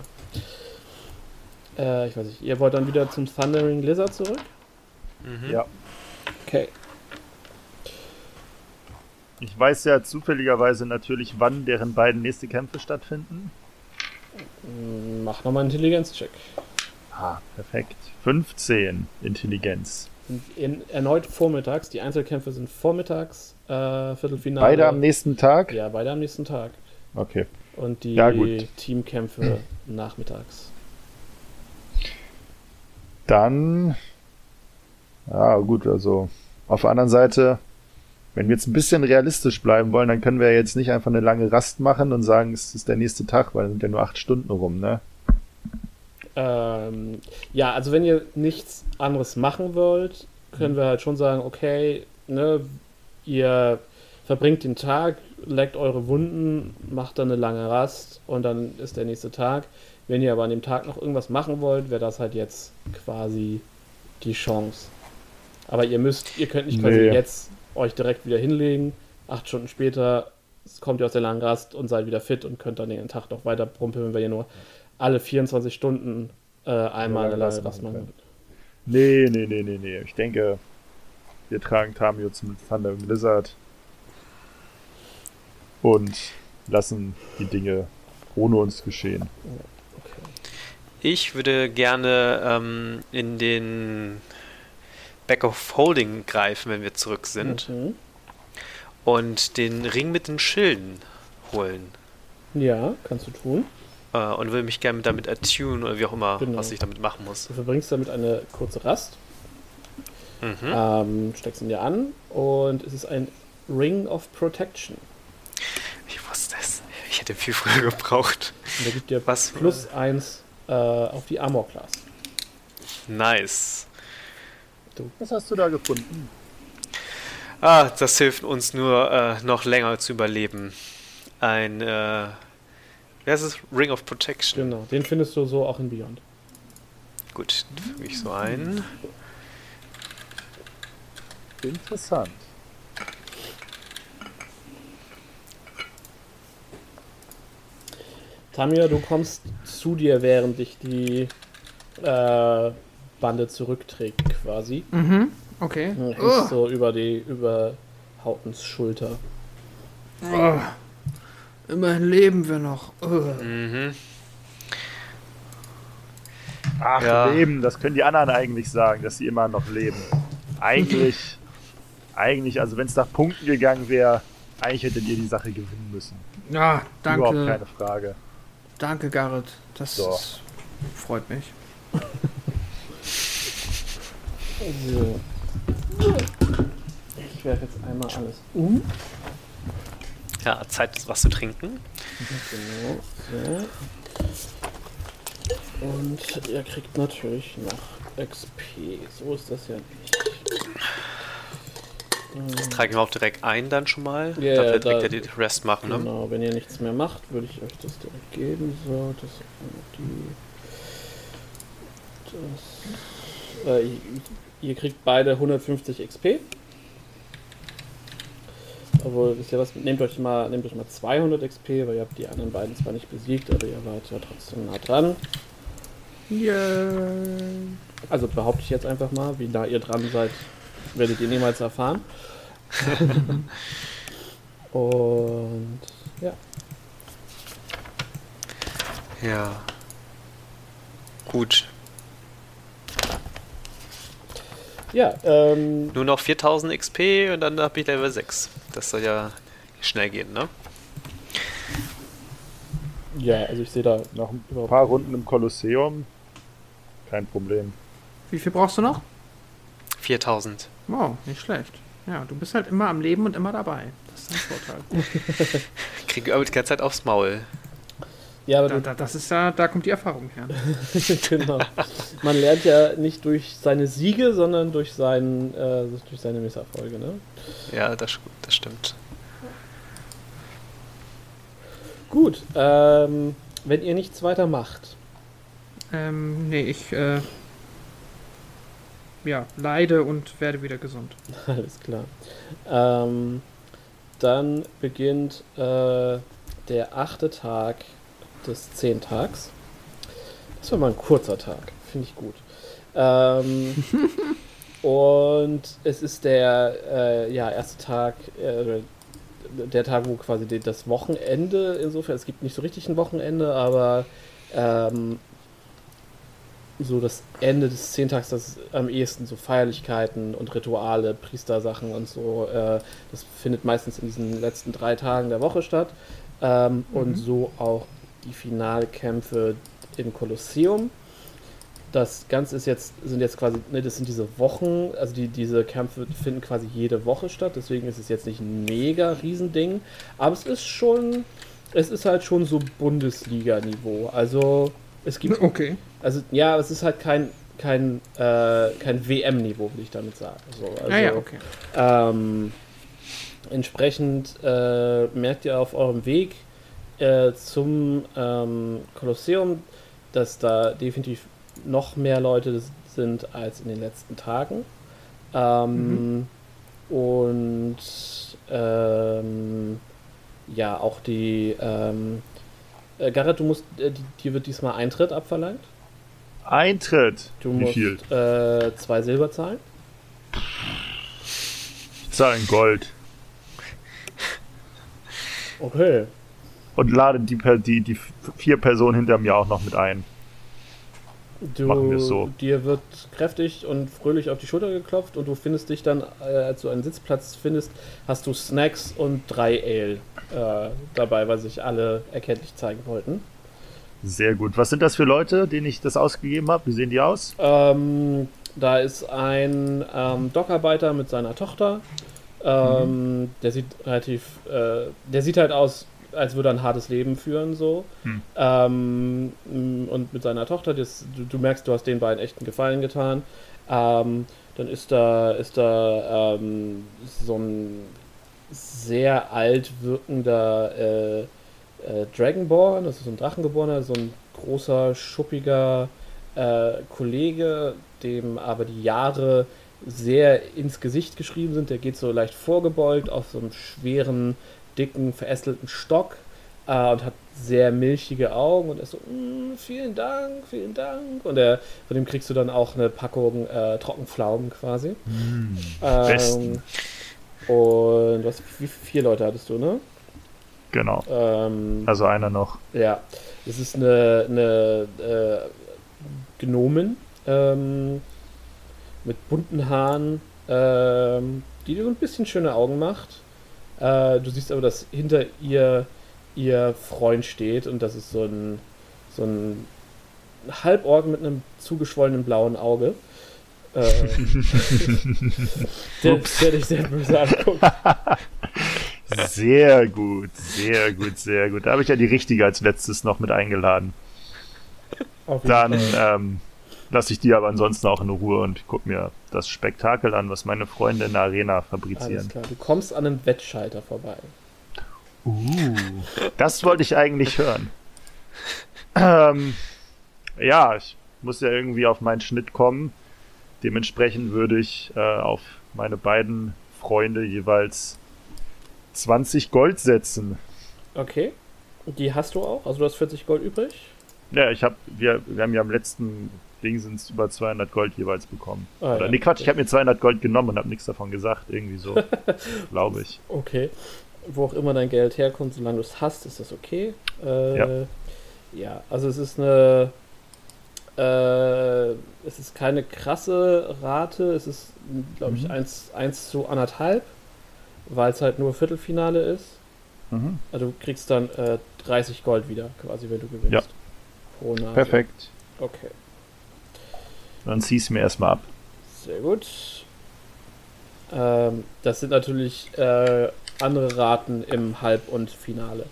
Äh, ich weiß nicht, ihr wollt dann wieder zum Thundering Lizard zurück? Mhm. Ja. Okay. Ich weiß ja zufälligerweise natürlich, wann deren beiden nächste Kämpfe stattfinden. Mach nochmal einen Intelligenzcheck. Ah, perfekt. 15 Intelligenz. In, erneut vormittags. Die Einzelkämpfe sind vormittags, äh, Viertelfinale. Beide am nächsten Tag? Ja, beide am nächsten Tag. Okay. Und die ja, Teamkämpfe nachmittags. Dann. Ja, gut, also auf der anderen Seite wenn wir jetzt ein bisschen realistisch bleiben wollen, dann können wir jetzt nicht einfach eine lange Rast machen und sagen, es ist der nächste Tag, weil dann sind ja nur acht Stunden rum, ne? Ähm, ja, also wenn ihr nichts anderes machen wollt, können mhm. wir halt schon sagen, okay, ne, ihr verbringt den Tag, leckt eure Wunden, macht dann eine lange Rast und dann ist der nächste Tag. Wenn ihr aber an dem Tag noch irgendwas machen wollt, wäre das halt jetzt quasi die Chance. Aber ihr müsst, ihr könnt nicht quasi nee. jetzt euch direkt wieder hinlegen. Acht Stunden später kommt ihr aus der langen Rast und seid wieder fit und könnt dann den Tag noch weiter prumpeln, wenn ihr nur alle 24 Stunden äh, einmal eine lange Rast machen Nee, nee, nee, nee, nee. Ich denke, wir tragen Tamio zum Thunder Blizzard und lassen die Dinge ohne uns geschehen. Ich würde gerne ähm, in den Back of Holding greifen, wenn wir zurück sind. Mhm. Und den Ring mit den Schilden holen. Ja, kannst du tun. Äh, und will mich gerne damit attune oder wie auch immer, genau. was ich damit machen muss. Du verbringst damit eine kurze Rast. Mhm. Ähm, steckst ihn dir an und es ist ein Ring of Protection. Ich wusste es. Ich hätte viel früher gebraucht. Und der gibt dir was plus eins äh, auf die Armor Class. Nice du? Was hast du da gefunden? Ah, das hilft uns nur äh, noch länger zu überleben. Ein, äh, wer ist? Ring of Protection. Genau, den findest du so auch in Beyond. Gut, füge ich so ein. Interessant. Tamir, du kommst zu dir, während dich die äh, Bande zurückträgt quasi. Mhm. Okay. Und hängst oh. so über die über Hautens Schulter. Oh. Immerhin leben wir noch. Oh. Mhm. Ach, ja. leben, das können die anderen eigentlich sagen, dass sie immer noch leben. Eigentlich, eigentlich, also wenn es nach Punkten gegangen wäre, eigentlich hättet ihr die Sache gewinnen müssen. Ja, danke. Überhaupt keine Frage. Danke, Garrett. Das so. freut mich. so. Ich werfe jetzt einmal alles um. Ja, Zeit, was zu trinken. Genau, so. Und ihr kriegt natürlich noch XP. So ist das ja nicht. Das trage ich mir auch direkt ein dann schon mal. Ja, yeah, Dafür direkt da, die Rest machen, ne? Genau, wenn ihr nichts mehr macht, würde ich euch das direkt geben. So, das die. Das. Äh, ihr kriegt beide 150 XP. Obwohl, wisst ihr was, nehmt euch mal, nehmt euch mal 200 XP, weil ihr habt die anderen beiden zwar nicht besiegt, aber ihr wart ja trotzdem nah dran. Yeah. Also behaupte ich jetzt einfach mal, wie nah ihr dran seid, werdet ihr niemals erfahren. Und ja. Ja. Gut. Ja, ähm. Nur noch 4000 XP und dann habe ich Level 6. Das soll ja schnell gehen, ne? Ja, also ich sehe da noch ein paar Runden im Kolosseum. Kein Problem. Wie viel brauchst du noch? 4000. Wow, nicht schlecht. Ja, du bist halt immer am Leben und immer dabei. Das ist ein Vorteil. Kriege aber die ganze Zeit aufs Maul. Ja, aber da, da, das ist ja, da kommt die Erfahrung her. genau. Man lernt ja nicht durch seine Siege, sondern durch, seinen, äh, durch seine Misserfolge, ne? Ja, das, das stimmt. Gut, ähm, wenn ihr nichts weiter macht. Ähm, nee, ich äh, ja, leide und werde wieder gesund. Alles klar. Ähm, dann beginnt äh, der achte Tag des Zehntags. Das war mal ein kurzer Tag, finde ich gut. Ähm, und es ist der äh, ja, erste Tag, äh, der Tag, wo quasi das Wochenende, insofern, es gibt nicht so richtig ein Wochenende, aber ähm, so das Ende des Zehntags, das am ehesten so Feierlichkeiten und Rituale, Priestersachen und so, äh, das findet meistens in diesen letzten drei Tagen der Woche statt. Ähm, mhm. Und so auch die Finalkämpfe im Kolosseum. Das Ganze ist jetzt, sind jetzt quasi, ne, das sind diese Wochen, also die, diese Kämpfe finden quasi jede Woche statt, deswegen ist es jetzt nicht ein mega Riesending, aber es ist schon, es ist halt schon so Bundesliga-Niveau. Also es gibt. Okay. Also ja, es ist halt kein kein, äh, kein WM-Niveau, will ich damit sagen. So, also, ah ja, okay. Ähm, entsprechend äh, merkt ihr auf eurem Weg äh, zum ähm, Kolosseum, dass da definitiv noch mehr Leute sind als in den letzten Tagen. Ähm, mhm. Und ähm, ja, auch die ähm, äh, Garrett, du musst, äh, dir wird diesmal Eintritt abverlangt. Eintritt? Du Wie musst viel? Äh, zwei Silber zahlen. Ich zahle in Gold. Okay. Und lade die, die, die vier Personen hinter mir auch noch mit ein. Du, Machen wir es so. Dir wird kräftig und fröhlich auf die Schulter geklopft und du findest dich dann, äh, als du einen Sitzplatz findest, hast du Snacks und drei Ale äh, dabei, weil sich alle erkenntlich zeigen wollten. Sehr gut. Was sind das für Leute, denen ich das ausgegeben habe? Wie sehen die aus? Ähm, da ist ein ähm, Dockarbeiter mit seiner Tochter. Ähm, mhm. Der sieht relativ, äh, der sieht halt aus als würde er ein hartes Leben führen, so. Hm. Ähm, und mit seiner Tochter, das, du, du, merkst, du hast den beiden echten Gefallen getan. Ähm, dann ist da, ist da ähm, so ein sehr alt wirkender äh, äh, Dragonborn, das ist so ein Drachengeborener, so ein großer, schuppiger äh, Kollege, dem aber die Jahre sehr ins Gesicht geschrieben sind. Der geht so leicht vorgebeugt auf so einem schweren dicken, verästelten Stock äh, und hat sehr milchige Augen und er ist so, mm, vielen Dank, vielen Dank. Und er, von dem kriegst du dann auch eine Packung äh, Trockenpflaumen quasi. Mm, ähm, und was, wie vier Leute hattest du, ne? Genau. Ähm, also einer noch. Ja. Es ist eine, eine äh, Gnomen ähm, mit bunten Haaren, ähm, die dir so ein bisschen schöne Augen macht. Äh, du siehst aber, dass hinter ihr ihr Freund steht und das ist so ein, so ein Halborg mit einem zugeschwollenen blauen Auge. Äh, der, der dich sehr böse anguckt. Sehr gut, sehr gut, sehr gut. Da habe ich ja die richtige als letztes noch mit eingeladen. Dann ähm, lasse ich die aber ansonsten auch in Ruhe und gucke mir das Spektakel an, was meine Freunde in der Arena fabrizieren. Alles klar, du kommst an einem Wettscheiter vorbei. Uh, das wollte ich eigentlich hören. Ähm, ja, ich muss ja irgendwie auf meinen Schnitt kommen. Dementsprechend würde ich äh, auf meine beiden Freunde jeweils 20 Gold setzen. Okay. Die hast du auch? Also du hast 40 Gold übrig? Ja, ich habe, wir, wir haben ja am letzten Ding sind es über 200 Gold jeweils bekommen. Ah, Oder ja. nee, Quatsch, ich habe mir 200 Gold genommen und habe nichts davon gesagt, irgendwie so, glaube ich. Okay. Wo auch immer dein Geld herkommt, solange du es hast, ist das okay. Äh, ja. ja, also es ist eine, äh, es ist keine krasse Rate, es ist, glaube ich, mhm. 1, 1 zu anderthalb weil es halt nur Viertelfinale ist. Mhm. Also du kriegst dann äh, 30 Gold wieder, quasi, wenn du gewinnst. Ja. Pro Nase. Perfekt. Okay. Dann zieh's mir erstmal ab. Sehr gut. Ähm, das sind natürlich äh, andere Raten im Halb- und Finale.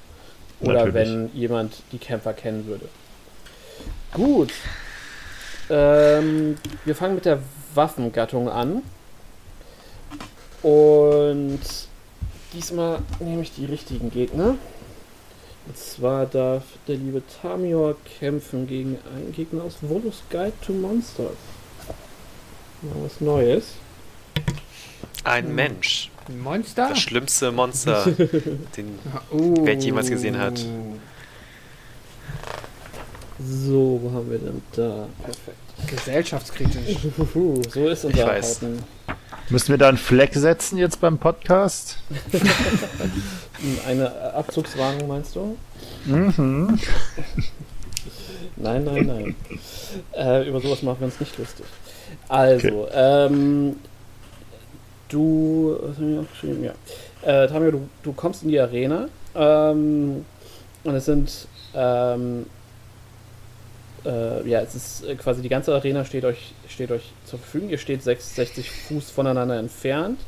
Oder natürlich. wenn jemand die Kämpfer kennen würde. Gut. Ähm, wir fangen mit der Waffengattung an. Und diesmal nehme ich die richtigen Gegner. Und zwar darf der liebe Tamior kämpfen gegen einen Gegner aus Volus Guide to Monsters. Mal was Neues. Ein hm. Mensch. Ein Monster? Das schlimmste Monster, den uh. Welt jemals gesehen hat. So, wo haben wir denn da? Perfekt. Gesellschaftskritisch. so ist unser Verhalten. Müssen wir da einen Fleck setzen jetzt beim Podcast? Eine Abzugswarnung meinst du? Mhm. nein, nein, nein. Äh, über sowas machen wir uns nicht lustig. Also, okay. ähm, du, was haben wir aufgeschrieben? Ja. Äh, Tamio, du, du kommst in die Arena ähm, und es sind ähm, äh, ja, es ist äh, quasi die ganze Arena steht euch, steht euch zur Verfügung. Ihr steht 60 Fuß voneinander entfernt.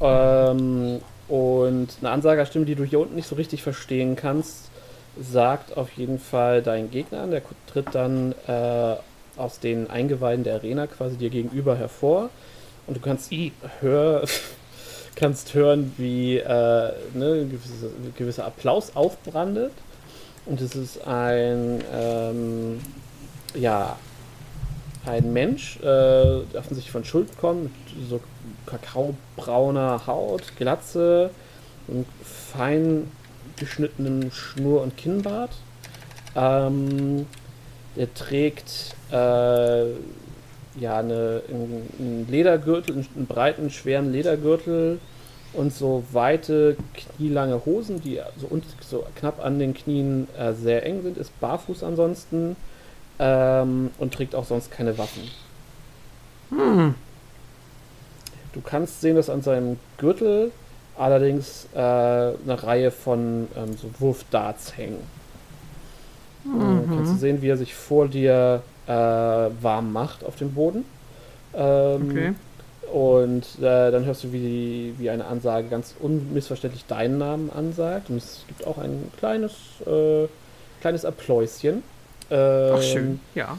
Ähm, und eine Ansagerstimme, die du hier unten nicht so richtig verstehen kannst, sagt auf jeden Fall deinen Gegner an. Der tritt dann äh, aus den Eingeweiden der Arena quasi dir gegenüber hervor. Und du kannst, hör, kannst hören, wie äh, ne, gewisser gewisse Applaus aufbrandet. Und es ist ein, ähm, ja, ein Mensch, äh, der offensichtlich von Schuld kommt, mit so kakaobrauner Haut, Glatze, und fein geschnittenem Schnur- und Kinnbart. Ähm, der trägt äh, ja eine, einen Ledergürtel, einen breiten, schweren Ledergürtel und so weite, knielange Hosen, die so, und, so knapp an den Knien äh, sehr eng sind, ist barfuß ansonsten ähm, und trägt auch sonst keine Waffen. Hm. Du kannst sehen, dass an seinem Gürtel allerdings äh, eine Reihe von ähm, so Wurfdarts hängen. Mhm. Äh, kannst du sehen, wie er sich vor dir äh, warm macht auf dem Boden. Ähm, okay. Und äh, dann hörst du, wie, wie eine Ansage ganz unmissverständlich deinen Namen ansagt. Und es gibt auch ein kleines, äh, kleines Appläuschen. Ähm, Ach, schön. Ja,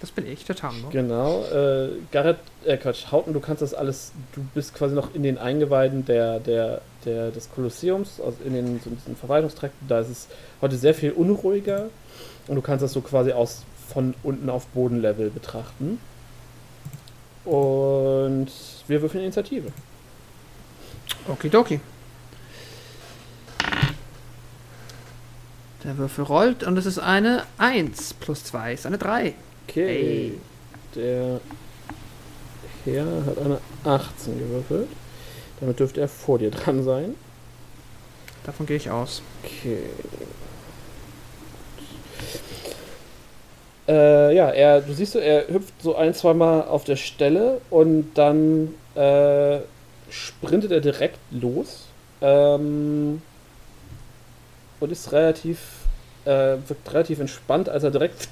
das bin ich, der Tango. Genau. Äh, Garrett, äh, Quatsch, Hauten, du kannst das alles, du bist quasi noch in den Eingeweiden der, der, der, des Kolosseums, also in den so in Verwaltungstrakt. Da ist es heute sehr viel unruhiger. Und du kannst das so quasi aus von unten auf Bodenlevel betrachten. Und wir würfeln Initiative. Okidoki. Der Würfel rollt und es ist eine 1 plus 2 ist eine 3. Okay. Hey. Der Herr hat eine 18 gewürfelt. Damit dürfte er vor dir dran sein. Davon gehe ich aus. Okay. Äh, ja, er, du siehst, er hüpft so ein, zweimal auf der Stelle und dann äh, sprintet er direkt los ähm, und ist relativ, äh, wirkt relativ entspannt, als er direkt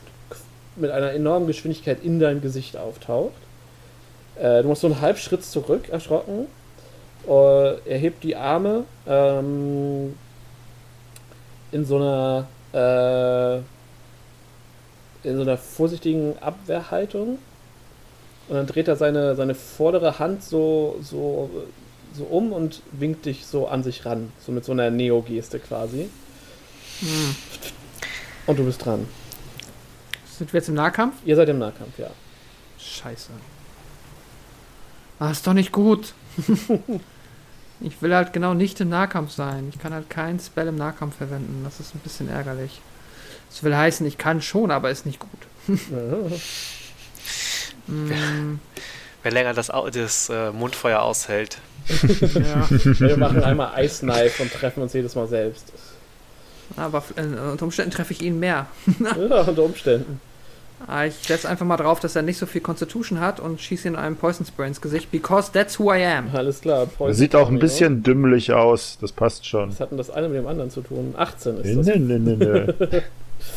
mit einer enormen Geschwindigkeit in dein Gesicht auftaucht. Äh, du machst so einen Halbschritt zurück, erschrocken. Uh, er hebt die Arme ähm, in so einer äh, in so einer vorsichtigen Abwehrhaltung und dann dreht er seine, seine vordere Hand so, so, so um und winkt dich so an sich ran. So mit so einer Neo-Geste quasi. Hm. Und du bist dran. Sind wir jetzt im Nahkampf? Ihr seid im Nahkampf, ja. Scheiße. Ah, ist doch nicht gut. ich will halt genau nicht im Nahkampf sein. Ich kann halt kein Spell im Nahkampf verwenden. Das ist ein bisschen ärgerlich. Das will heißen, ich kann schon, aber ist nicht gut. mm. Wer länger das, das äh, Mundfeuer aushält. ja. Wir machen einmal Ice Knife und treffen uns jedes Mal selbst. Aber äh, unter Umständen treffe ich ihn mehr. ja, unter Umständen. Ah, ich setze einfach mal drauf, dass er nicht so viel Constitution hat und schieße ihn einem Poison Spray ins Gesicht, because that's who I am. Alles klar. Poison Sieht auch ein bisschen dümmlich aus, das passt schon. Was hat denn das eine mit dem anderen zu tun? 18 ist das. Nö, nö, nö, nö.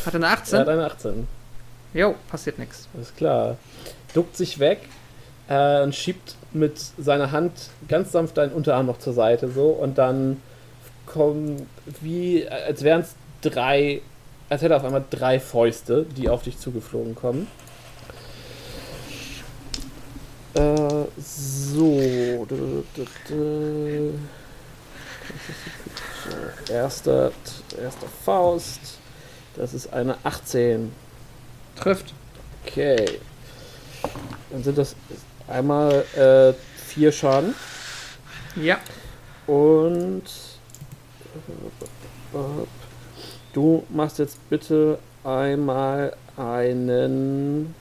Hat er eine 18? Er hat eine 18. Jo, passiert nichts. Alles klar. Duckt sich weg äh, und schiebt mit seiner Hand ganz sanft deinen Unterarm noch zur Seite so und dann kommen wie, als wären es drei als hätte er auf einmal drei Fäuste, die auf dich zugeflogen kommen. Äh, so. Erster, erster Faust. Das ist eine 18. Trifft. Okay. Dann sind das einmal äh, vier Schaden. Ja. Und Du machst jetzt bitte einmal einen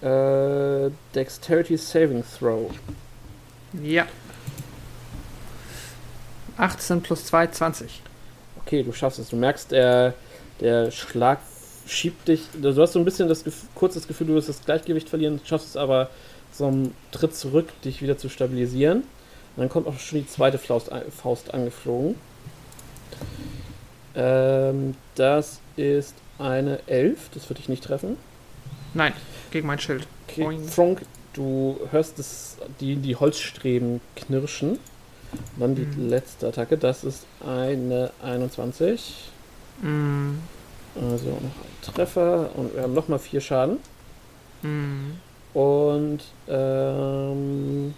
äh, Dexterity Saving Throw. Ja. 18 plus 2, 20. Okay, du schaffst es. Du merkst, der, der Schlag schiebt dich. Du hast so ein bisschen das kurz das Gefühl, du wirst das Gleichgewicht verlieren, schaffst es aber so einen Tritt zurück, dich wieder zu stabilisieren. Und dann kommt auch schon die zweite Faust, Faust angeflogen. Ähm, das ist eine 11. Das würde ich nicht treffen. Nein, gegen mein Schild. Okay, Frank, du hörst das, die, die Holzstreben knirschen. dann die mhm. letzte Attacke. Das ist eine 21. Mhm. Also noch ein Treffer. Und wir haben nochmal vier Schaden. Mhm. Und ähm,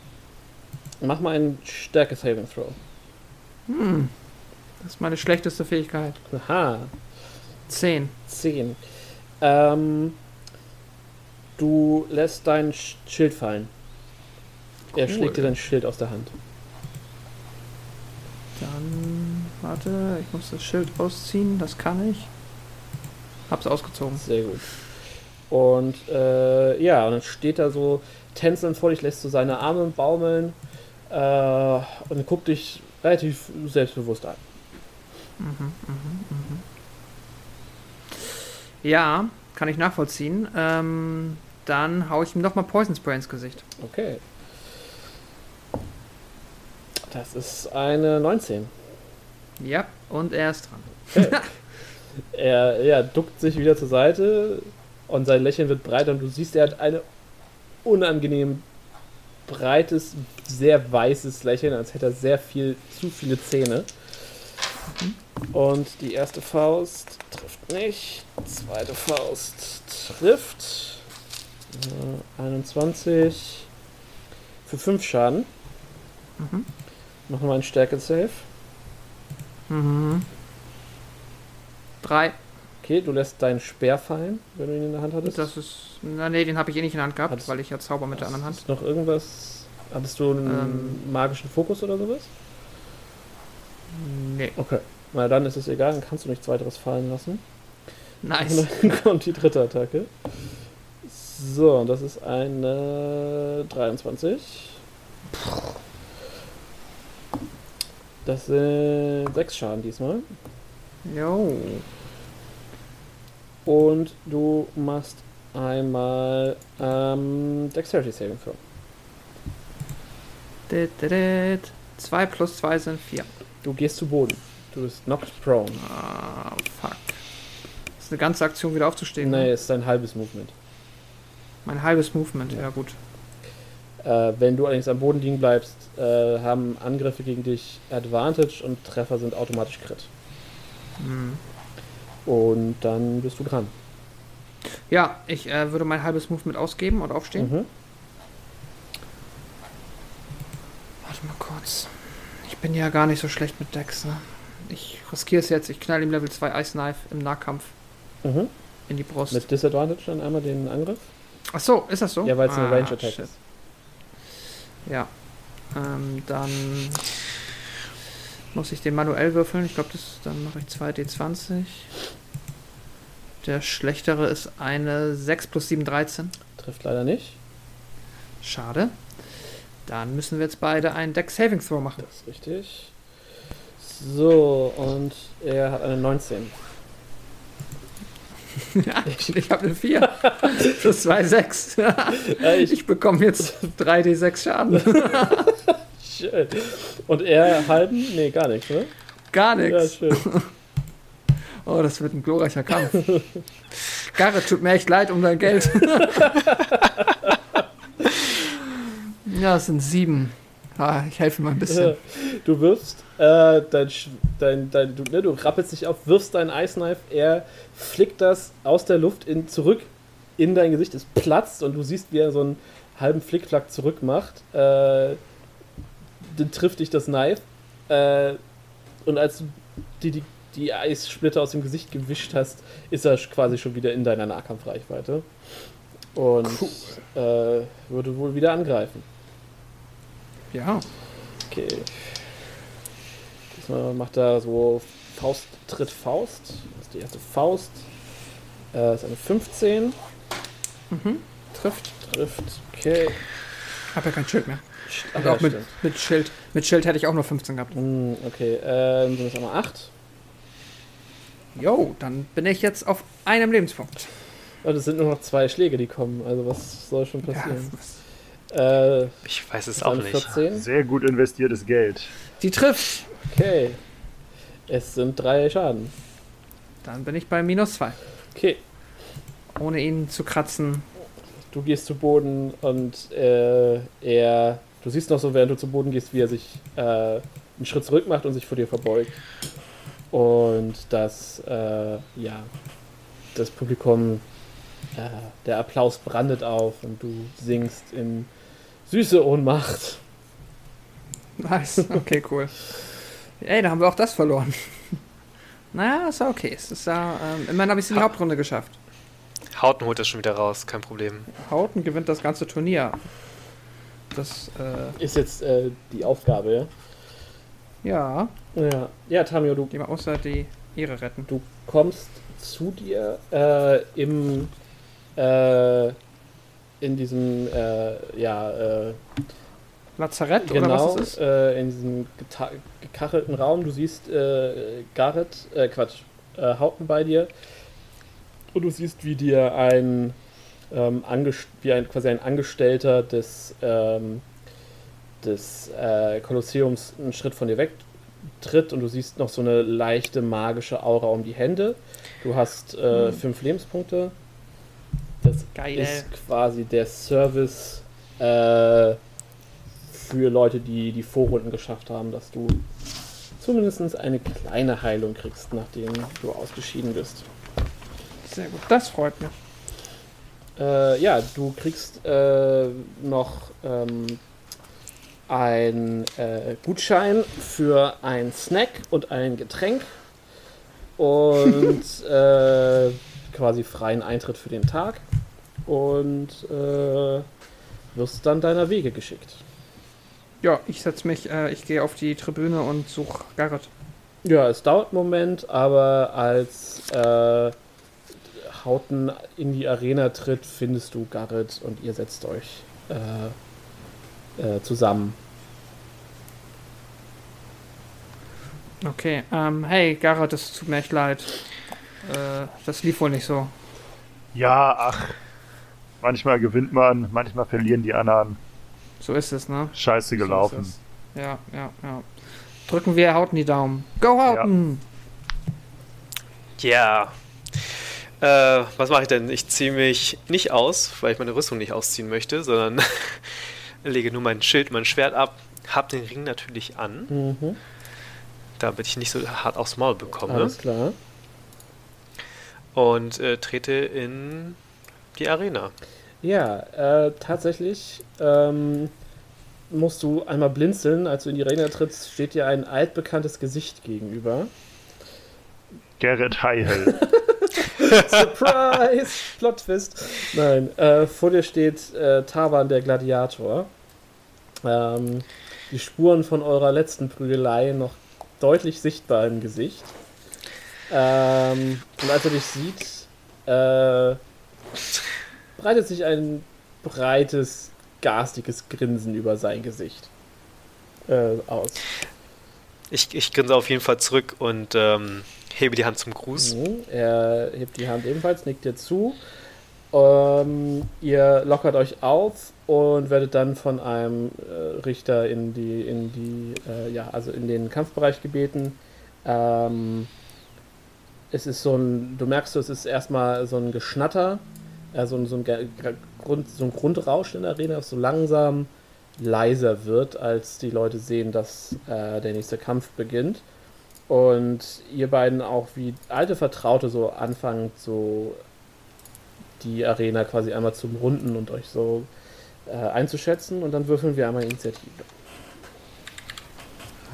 mach mal einen Stärke-Saving Throw. Mhm. Das ist meine schlechteste Fähigkeit. Aha. Zehn. Zehn. Ähm, du lässt dein Schild fallen. Cool. Er schlägt dir dein Schild aus der Hand. Dann, warte, ich muss das Schild ausziehen, das kann ich. Hab's ausgezogen. Sehr gut. Und äh, ja, und dann steht er so tänzelnd vor dich, lässt so seine Arme baumeln äh, und guckt dich relativ selbstbewusst an. Mhm, mhm, mhm. Ja, kann ich nachvollziehen. Ähm, dann haue ich ihm nochmal Poison Spray ins Gesicht. Okay. Das ist eine 19. Ja, und er ist dran. Er, er duckt sich wieder zur Seite und sein Lächeln wird breiter und du siehst, er hat ein unangenehm breites, sehr weißes Lächeln, als hätte er sehr viel, zu viele Zähne. Und die erste Faust trifft nicht. Zweite Faust trifft. Äh, 21 für 5 Schaden. Mhm. Nochmal ein Stärke-Save. Mhm. 3. Okay, du lässt deinen Speer fallen, wenn du ihn in der Hand hattest. Das ist. Na, nee, den habe ich eh nicht in der Hand gehabt, hattest, weil ich ja Zauber mit der anderen Hand. Noch irgendwas? Hattest du einen ähm, magischen Fokus oder sowas? Nee. Okay. Na dann ist es egal, dann kannst du nichts weiteres fallen lassen. Nice. Und dann kommt die dritte Attacke. So, und das ist eine 23. Das sind 6 Schaden diesmal. Jo. Und du machst einmal ähm, Dexterity Saving Throw. 2 plus 2 sind 4. Du gehst zu Boden. Du bist knocked prone. Ah, fuck. Das ist eine ganze Aktion wieder aufzustehen. Nee, ist dein halbes Movement. Mein halbes Movement, ja, ja gut. Äh, wenn du allerdings am Boden liegen bleibst, äh, haben Angriffe gegen dich Advantage und Treffer sind automatisch Crit. Mhm. Und dann bist du dran. Ja, ich äh, würde mein halbes Movement ausgeben und aufstehen. Mhm. Warte mal kurz. Ich bin ja gar nicht so schlecht mit Dex, ne? Ich riskiere es jetzt. Ich knall ihm Level 2 Ice Knife im Nahkampf mhm. in die Brust. Mit Disadvantage dann einmal den Angriff? Ach so, ist das so? Ja, weil es ah, eine Range Attack ist. Ja. Ähm, dann muss ich den manuell würfeln. Ich glaube, dann mache ich 2d20. Der schlechtere ist eine 6 plus 7, 13. Trifft leider nicht. Schade. Dann müssen wir jetzt beide einen Deck Saving Throw machen. Das ist richtig. So, und er hat eine 19. ja, ich habe eine 4. Plus 2, 6. ich, ich bekomme jetzt 3d6 Schaden. schön. Und er halten? Nee, gar nichts, ne? Gar nichts. Ja, schön. Oh, das wird ein glorreicher Kampf. Garrett, tut mir echt leid um dein Geld. ja, es sind sieben. Ah, ich helfe mal ein bisschen. Du wirfst äh, dein, dein, dein, du, ne, du rappelst dich auf, wirfst dein Ice Knife, er flickt das aus der Luft in, zurück in dein Gesicht, es platzt und du siehst, wie er so einen halben Flickflack zurück macht. Äh, dann trifft dich das Knife. Äh, und als du die, die, die Eissplitter aus dem Gesicht gewischt hast, ist er quasi schon wieder in deiner Nahkampfreichweite. Und cool. äh, würde wohl wieder angreifen. Ja. Okay. Diesmal macht er so Faust tritt Faust. Das ist die erste Faust. Äh, ist eine 15. Mhm. Trifft. Trifft. Okay. Hab ja kein Schild mehr. Und auch mit, mit, Schild. Mit Schild hätte ich auch nur 15 gehabt. Mm, okay, ähm, sind es einmal 8. Jo, dann bin ich jetzt auf einem Lebenspunkt. Und oh, es sind nur noch zwei Schläge, die kommen. Also was soll schon passieren? Ja, äh, ich weiß es auch nicht. 14. Sehr gut investiertes Geld. Die trifft. Okay. Es sind drei Schaden. Dann bin ich bei minus zwei. Okay. Ohne ihn zu kratzen. Du gehst zu Boden und äh, er Du siehst noch so, während du zu Boden gehst, wie er sich äh, einen Schritt zurück macht und sich vor dir verbeugt. Und das, äh, ja, das Publikum, äh, der Applaus brandet auf und du singst in süße Ohnmacht. Nice, okay, cool. Ey, da haben wir auch das verloren. naja, ist ja okay. Es ist ja, ähm, immerhin habe ich es in die Hauptrunde geschafft. Hauten holt das schon wieder raus, kein Problem. Hauten gewinnt das ganze Turnier. Das äh, ist jetzt äh, die Aufgabe, ja? Ja. Ja, ja Tamio, du. Die mal außer die Ehre retten. Du kommst zu dir äh, im. Äh, in diesem. Äh, ja. Äh, Lazarett genau, oder was ist? Äh, in diesem gekachelten Raum. Du siehst äh, Garrett, äh, Quatsch, äh, Haupten bei dir. Und du siehst, wie dir ein ähm, wie ein, quasi ein Angestellter des, ähm, des äh, Kolosseums einen Schritt von dir wegtritt und du siehst noch so eine leichte magische Aura um die Hände. Du hast äh, mhm. fünf Lebenspunkte. Das Geil. ist quasi der Service äh, für Leute, die die Vorrunden geschafft haben, dass du zumindest eine kleine Heilung kriegst, nachdem du ausgeschieden bist. Sehr gut, das freut mich. Äh, ja, du kriegst äh, noch ähm, einen äh, Gutschein für einen Snack und ein Getränk und äh, quasi freien Eintritt für den Tag und äh, wirst dann deiner Wege geschickt. Ja, ich setze mich, äh, ich gehe auf die Tribüne und suche Garrett. Ja, es dauert einen Moment, aber als Hauten in die Arena tritt, findest du Garrett und ihr setzt euch äh, äh, zusammen. Okay, ähm, hey Garrett, es tut mir echt leid. Äh, das lief wohl nicht so. Ja, ach. Manchmal gewinnt man, manchmal verlieren die anderen. So ist es, ne? Scheiße gelaufen. So ja, ja, ja. Drücken wir Hauten die Daumen. Go Hauten! Ja. Yeah. Äh, was mache ich denn? Ich ziehe mich nicht aus, weil ich meine Rüstung nicht ausziehen möchte, sondern lege nur mein Schild, mein Schwert ab, hab den Ring natürlich an, mhm. damit ich nicht so hart aufs Maul bekomme. Alles klar. Und äh, trete in die Arena. Ja, äh, tatsächlich ähm, musst du einmal blinzeln. Als du in die Arena trittst, steht dir ein altbekanntes Gesicht gegenüber. Gerrit Heihel. Surprise! Plot Twist. Nein, äh, vor dir steht äh, Taban der Gladiator. Ähm, die Spuren von eurer letzten Prügelei noch deutlich sichtbar im Gesicht. Ähm, und als er dich sieht, äh, breitet sich ein breites, garstiges Grinsen über sein Gesicht äh, aus. Ich, ich grinse auf jeden Fall zurück und ähm, hebe die Hand zum Gruß. Mhm, er hebt die Hand ebenfalls, nickt dir zu. Ähm, ihr lockert euch auf und werdet dann von einem äh, Richter in die, in die, äh, ja, also in den Kampfbereich gebeten. Ähm, es ist so ein, du merkst, es ist erstmal so ein Geschnatter, äh, so, ein, so, ein Grund, so ein Grundrausch in der Arena, das so langsam leiser wird, als die Leute sehen, dass äh, der nächste Kampf beginnt. Und ihr beiden auch wie alte Vertraute so anfangen, so die Arena quasi einmal zum Runden und euch so äh, einzuschätzen. Und dann würfeln wir einmal Initiative.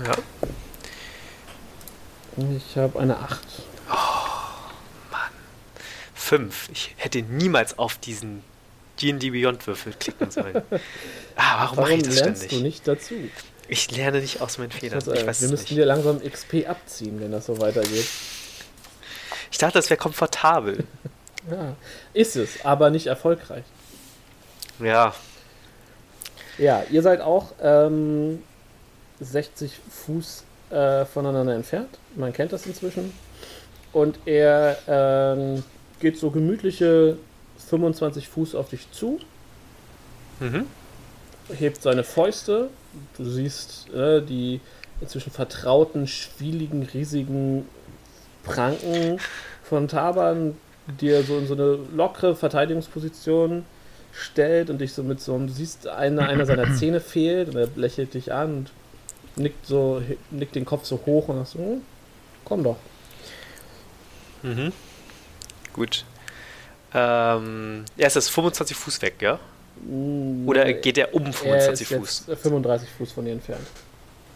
Ja. Ich habe eine 8. 5. Ich hätte niemals auf diesen D&D Beyond Würfel klicken sollen. Ah, warum, warum mache ich das lernst ständig? du nicht dazu? Ich lerne nicht aus meinen Fehlern. Ich weiß wir müssten dir langsam XP abziehen, wenn das so weitergeht. Ich dachte, das wäre komfortabel. ja, ist es, aber nicht erfolgreich. Ja. Ja, ihr seid auch ähm, 60 Fuß äh, voneinander entfernt. Man kennt das inzwischen. Und er ähm, geht so gemütliche 25 Fuß auf dich zu. Mhm. Hebt seine Fäuste. Du siehst äh, die inzwischen vertrauten, schwieligen, riesigen Pranken von Taban, die er so in so eine lockere Verteidigungsposition stellt und dich so mit so einem, du siehst, eine, einer seiner Zähne fehlt und er lächelt dich an und nickt so, nickt den Kopf so hoch und sagt so, hm, komm doch. Mhm. Gut. Ähm, er ist jetzt 25 Fuß weg, ja? Mm, Oder geht er um 25 er Fuß? 35 Fuß von dir entfernt.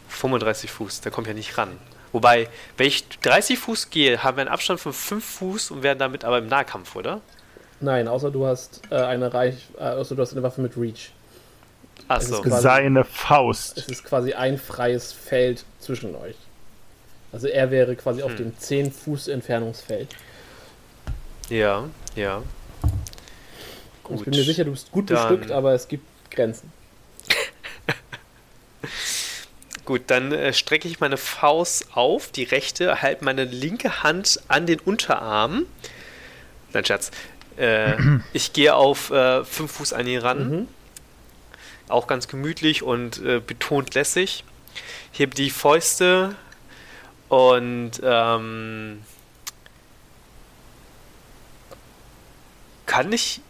35 Fuß, der kommt ja nicht ran. Wobei, wenn ich 30 Fuß gehe, haben wir einen Abstand von 5 Fuß und werden damit aber im Nahkampf, oder? Nein, außer du hast äh, eine Reich, äh, außer du hast eine Waffe mit Reach. Achso. Seine Faust. Es ist quasi ein freies Feld zwischen euch. Also er wäre quasi hm. auf dem 10 Fuß Entfernungsfeld. Ja, ja. Gut. Ich bin mir sicher, du bist gut dann... bestückt, aber es gibt Grenzen. Gut, dann äh, strecke ich meine Faust auf, die rechte, halte meine linke Hand an den Unterarm. Nein, Schatz. Äh, ich gehe auf äh, fünf Fuß an ihn ran. Mhm. Auch ganz gemütlich und äh, betont lässig. Hebe die Fäuste und ähm, kann ich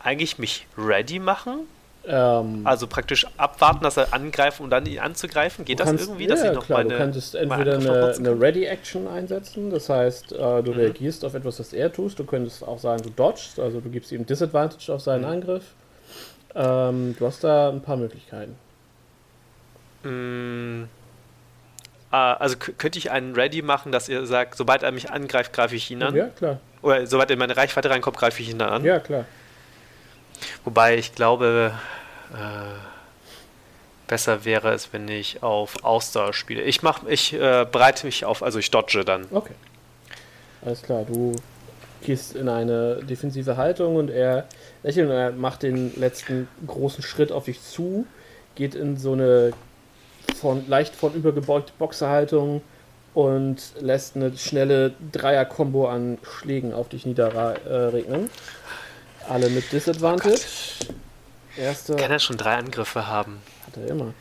eigentlich mich ready machen? Ähm, also praktisch abwarten, dass er angreifen und dann ihn anzugreifen? Geht das irgendwie? Dass ja, ich noch klar, meine, du könntest entweder eine, eine Ready-Action einsetzen, das heißt, äh, du mhm. reagierst auf etwas, was er tust. Du könntest auch sagen, du dodgst, also du gibst ihm Disadvantage auf seinen mhm. Angriff. Ähm, du hast da ein paar Möglichkeiten. Mhm. also könnte ich einen Ready machen, dass ihr sagt, sobald er mich angreift, greife ich ihn an? Ja, klar. Oder er in meine Reichweite reinkommt, greife ich ihn dann an? Ja, klar. Wobei ich glaube, äh, besser wäre es, wenn ich auf Ausdauer spiele. Ich mach, ich äh, bereite mich auf, also ich dodge dann. Okay. Alles klar, du gehst in eine defensive Haltung und er lächelt und er macht den letzten großen Schritt auf dich zu, geht in so eine von leicht von übergebeugte Boxerhaltung und lässt eine schnelle Dreier-Kombo an Schlägen auf dich niederregnen. Alle mit Disadvantage. Oh Erste. Kann er schon drei Angriffe haben? Hat er immer.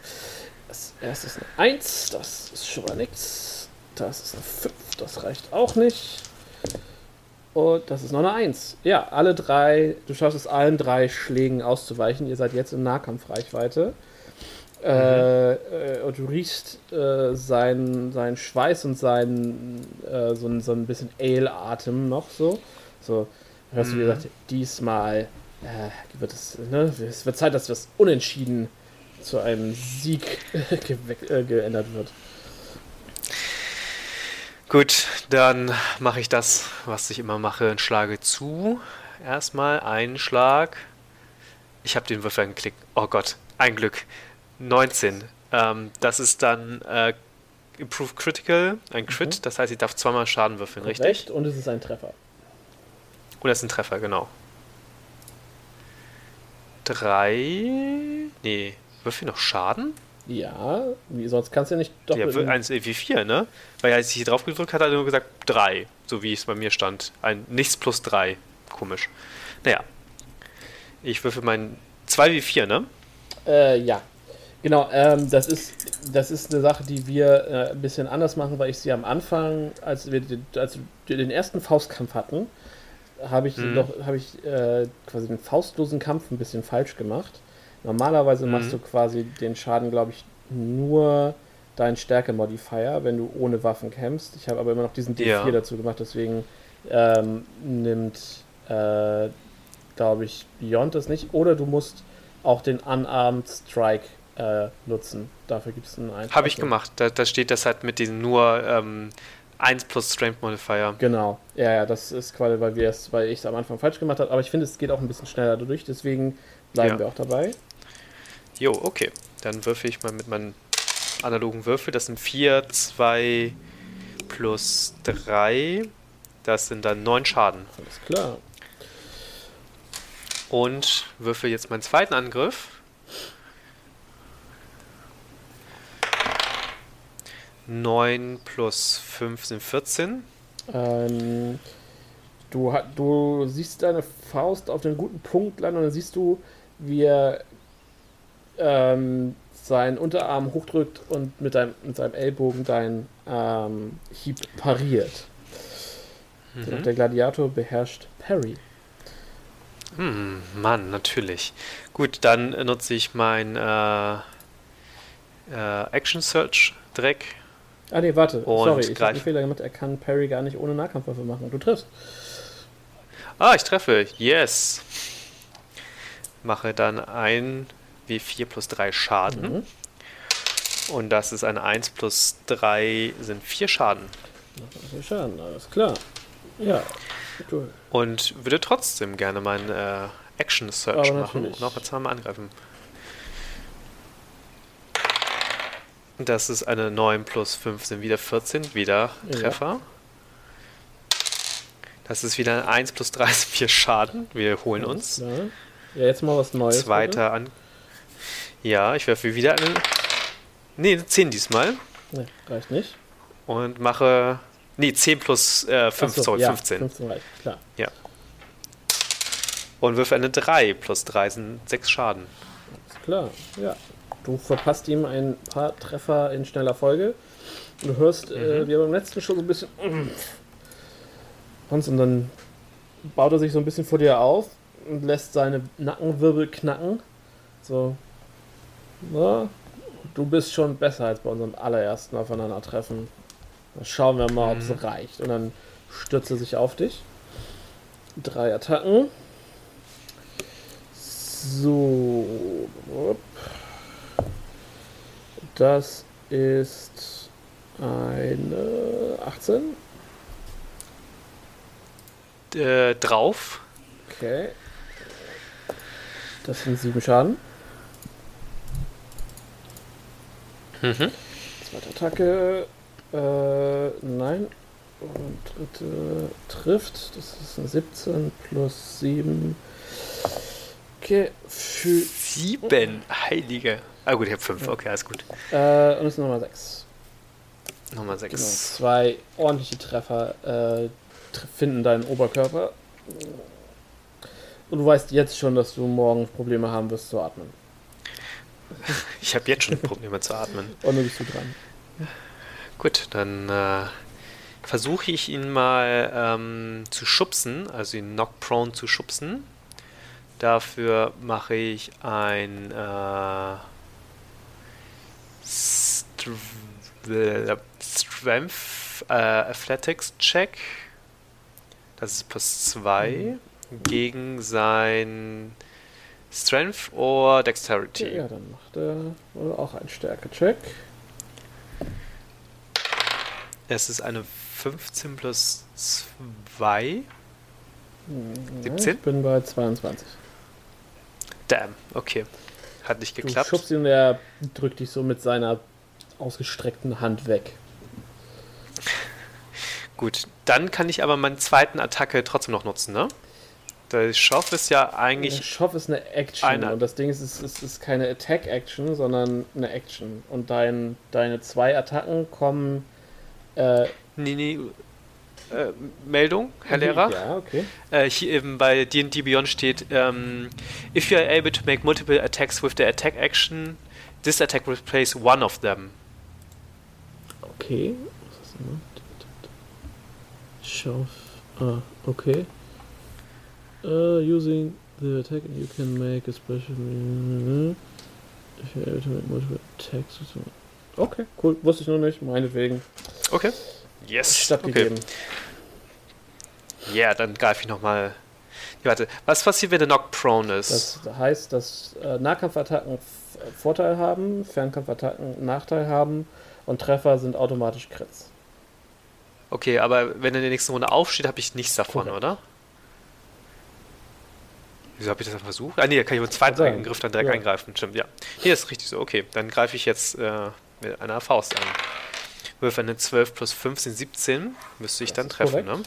Das erste ist eine 1, das ist schon mal nichts. Das ist eine 5, das reicht auch nicht. Und das ist noch eine 1. Ja, alle drei, du schaffst es allen drei Schlägen auszuweichen. Ihr seid jetzt in Nahkampfreichweite. Mhm. Äh, äh, und du riechst äh, seinen, seinen Schweiß und seinen äh, so, ein, so ein bisschen Ale-Atem noch so. So, hast mhm. du gesagt, diesmal äh, wird es, ne, es wird Zeit, dass das unentschieden zu einem Sieg ge geändert wird. Gut, dann mache ich das, was ich immer mache, und schlage zu. Erstmal einen Schlag. Ich habe den Würfel angeklickt. Oh Gott, ein Glück. 19. Ähm, das ist dann äh, Improved Critical, ein Crit. Mhm. Das heißt, ich darf zweimal Schaden würfeln, richtig? Und es ist ein Treffer. Und es ist ein Treffer, genau. Drei. Nee, würfel noch Schaden? Ja, wie, sonst kannst du ja nicht doppelt. Ja, eins wie vier, ne? Weil als ich hier drauf gedrückt hatte, hat er nur gesagt drei, so wie es bei mir stand. Ein nichts plus drei. Komisch. Naja. Ich würfel meinen 2 wie 4, ne? Äh, ja. Genau, ähm, das, ist, das ist eine Sache, die wir äh, ein bisschen anders machen, weil ich sie am Anfang, als wir den, als wir den ersten Faustkampf hatten, habe ich, mhm. hab ich äh, quasi den faustlosen Kampf ein bisschen falsch gemacht. Normalerweise mhm. machst du quasi den Schaden, glaube ich, nur dein Stärke-Modifier, wenn du ohne Waffen kämpfst. Ich habe aber immer noch diesen D4 ja. dazu gemacht, deswegen ähm, nimmt, äh, glaube ich, Beyond das nicht. Oder du musst auch den Unarmed Strike äh, nutzen. Dafür gibt es einen Eintrag. Habe ich gemacht. Da, da, steht das halt mit diesem nur ähm, 1 plus Strength Modifier. Genau. Ja, ja, das ist quasi, weil wir es, weil ich es am Anfang falsch gemacht habe. Aber ich finde, es geht auch ein bisschen schneller dadurch, deswegen bleiben ja. wir auch dabei. Jo, okay. Dann würfel ich mal mit meinem analogen Würfel. Das sind 4, 2 plus 3. Das sind dann 9 Schaden. Alles klar. Und würfel jetzt meinen zweiten Angriff. 9 plus 5 sind 14. Ähm, du, du siehst deine Faust auf den guten Punkt landen und dann siehst du, wie er ähm, seinen Unterarm hochdrückt und mit, deinem, mit seinem Ellbogen deinen ähm, Hieb pariert. Mhm. Der Gladiator beherrscht Parry. Hm, Mann, natürlich. Gut, dann nutze ich mein äh, äh, Action Search Dreck. Ah ne, warte, sorry, ich habe einen Fehler gemacht. Er kann Parry gar nicht ohne Nahkampfwaffe machen. Du triffst. Ah, ich treffe. Yes. Mache dann ein W4 plus 3 Schaden. Mhm. Und das ist eine 1 plus 3 sind 4 Schaden. 4 Schaden, alles klar. Ja, cool. Und würde trotzdem gerne meinen äh, Action Search machen und noch zweimal angreifen. Das ist eine 9 plus 5 sind wieder 14, wieder Treffer. Ja. Das ist wieder ein 1 plus 3 sind 4 Schaden. Wir holen uns. Ja, jetzt mal was Neues. Zweiter Angriff. Ja, ich werfe wieder eine. Ne, 10 diesmal. Ne, reicht nicht. Und mache. Ne, 10 plus äh, 5, so, sorry, ja, 15. 15 reicht, klar. Ja. Und würfe eine 3 plus 3 sind 6 Schaden. Alles klar, ja. Du verpasst ihm ein paar Treffer in schneller Folge. Du hörst, äh, mhm. äh, wie er beim letzten schon so ein bisschen. Und dann baut er sich so ein bisschen vor dir auf und lässt seine Nackenwirbel knacken. So, na, du bist schon besser als bei unserem allerersten Aufeinandertreffen. Dann schauen wir mal, ob es mhm. reicht. Und dann stürzt er sich auf dich. Drei Attacken. So. Das ist eine 18. Äh, drauf. Okay. Das sind sieben Schaden. Mhm. Zweite Attacke. Äh, nein. Und dritte trifft. Das ist eine 17 plus 7. Okay. Für 7. Heilige. Ah gut, ich habe 5. Okay, alles gut. Äh, und es ist nochmal 6. Nummer 6. Genau, zwei ordentliche Treffer äh, finden deinen Oberkörper. Und du weißt jetzt schon, dass du morgen Probleme haben wirst zu atmen. Ich habe jetzt schon Probleme zu atmen. Und dann bist du dran. Gut, dann äh, versuche ich ihn mal ähm, zu schubsen, also ihn knock-prone zu schubsen. Dafür mache ich ein äh, Strength äh, Athletics Check. Das ist plus 2 mhm. gegen sein Strength oder Dexterity. Ja, ja, dann macht er auch einen Stärke-Check. Es ist eine 15 plus 2. 17? Ich bin bei 22. Damn, okay. Hat nicht geklappt. Du schubst ihn und er drückt dich so mit seiner ausgestreckten Hand weg. Gut, dann kann ich aber meine zweiten Attacke trotzdem noch nutzen, ne? Der Schoff ist ja eigentlich. Der Schoff ist eine Action eine. und das Ding ist, es ist, ist, keine Attack-Action, sondern eine Action. Und dein, deine zwei Attacken kommen. Äh, nee, nee. Äh, Meldung, Herr Lehrer. Ja, okay. Äh, hier eben bei D&D Beyond steht, ähm, if you are able to make multiple attacks with the attack action, this attack will replace one of them. Okay. Was ist denn Schauf. Ah, okay. Uh, using the attack you can make a special if you're able to make multiple attacks. Okay, cool. Wusste ich noch nicht, meinetwegen. Okay. Yes. Stattgegeben. Okay. Ja, dann greife ich nochmal. Warte, was passiert, wenn der Knock prone ist? Das heißt, dass äh, Nahkampfattacken Vorteil haben, Fernkampfattacken Nachteil haben und Treffer sind automatisch Crits. Okay, aber wenn er in der nächsten Runde aufsteht, habe ich nichts davon, Korrekt. oder? Wieso habe ich das dann versucht? Ah, nee, da kann ich mit dem zweiten Angriff dann direkt ja. eingreifen. Stimmt, ja. Hier ist richtig so. Okay, dann greife ich jetzt äh, mit einer Faust an. Würfel eine 12 plus 15, 17. Müsste ich das dann treffen, korrekt. ne?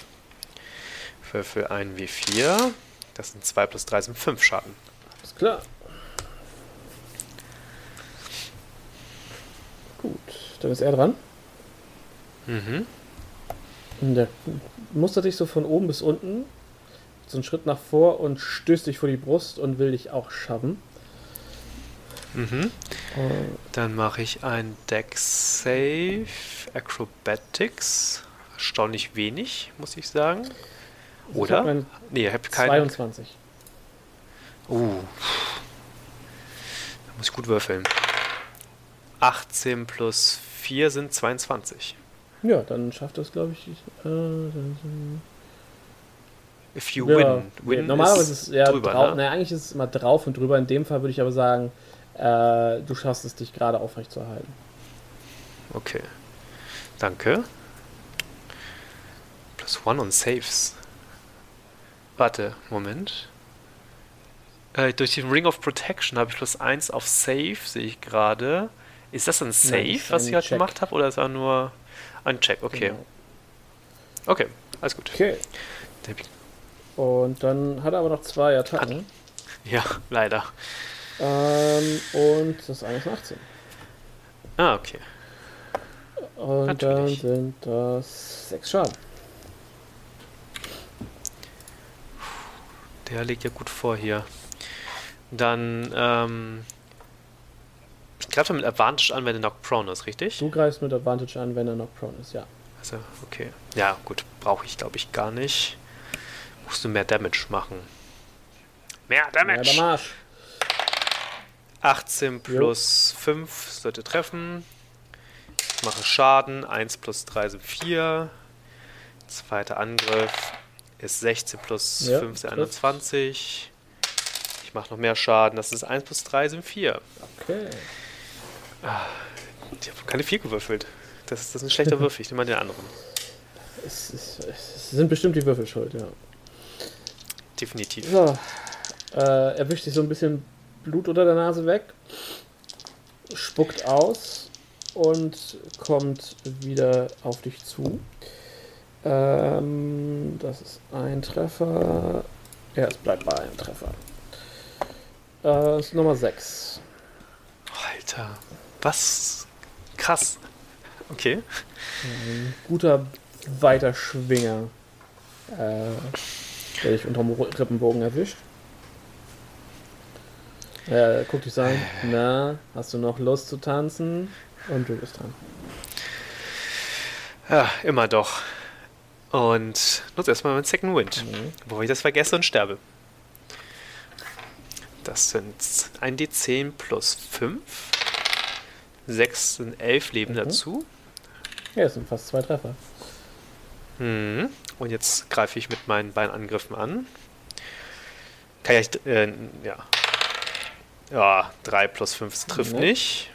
Würfel ein W4. Das sind 2 plus 3 sind 5 Schaden. Alles klar. Gut, dann ist er dran. Mhm. Der mustert dich so von oben bis unten, so einen Schritt nach vor und stößt dich vor die Brust und will dich auch schaffen. Mhm. Dann mache ich ein Deck Save Acrobatics. Erstaunlich wenig, muss ich sagen. Oder? Ich nee, ich habe keine. 22. Uh. Da muss ich gut würfeln. 18 plus 4 sind 22. Ja, dann schafft das, glaube ich. Äh, If you ja, win. win normalerweise ist es ja drüber. Drau- ne? eigentlich ist es immer drauf und drüber. In dem Fall würde ich aber sagen, äh, du schaffst es, dich gerade aufrecht zu erhalten. Okay. Danke. Plus one on Saves. Warte, Moment. Äh, durch den Ring of Protection habe ich plus eins auf Save, sehe ich gerade. Ist das ein Save, Nein, was ich halt gemacht habe, oder ist er nur ein Check, okay. Genau. Okay, alles gut. Okay. Und dann hat er aber noch zwei Attacken. Ja, leider. Ähm, und das eine ist 18. Ah, okay. Und Natürlich. dann sind das sechs Schaden. Der liegt ja gut vor hier. Dann, ähm, ich greife mit Advantage an, wenn er Knock Prone ist, richtig? Du greifst mit Advantage an, wenn er Knock Prone ist, ja. Also, okay. Ja, gut. Brauche ich, glaube ich, gar nicht. Musst du mehr Damage machen. Mehr Damage! Mehr Damage! 18 plus jo. 5 sollte treffen. Ich mache Schaden. 1 plus 3 sind 4. Zweiter Angriff ist 16 plus ja, 5 sind 21. Ich mache noch mehr Schaden. Das ist 1 plus 3 sind 4. Okay. Ah, ich habe keine 4 gewürfelt. Das, das ist ein schlechter Würfel. Ich nehme mal den anderen. Es, es, es, sind bestimmt die Würfel schuld, ja. Definitiv. So. Äh, er wischt sich so ein bisschen Blut unter der Nase weg, spuckt aus und kommt wieder auf dich zu. Ähm, das ist ein Treffer. Ja, es bleibt bei einem Treffer. Äh, das ist Nummer 6. Alter, was? Krass. Okay. Ein guter, weiter Schwinger, äh, der dich unterm Rippenbogen erwischt. Er guckt dich so an, na, hast du noch Lust zu tanzen? Und du bist dran. Ja, immer doch. Und nutze erstmal meinen Second Wind, mhm. bevor ich das vergesse und sterbe. Das sind 1d10 plus 5. 6 sind 11 Leben mhm. dazu. Ja, das sind fast zwei Treffer. Mhm. Und jetzt greife ich mit meinen beiden Angriffen an. Kann ich, äh, ja. Ja, 3 plus 5 trifft mhm. nicht.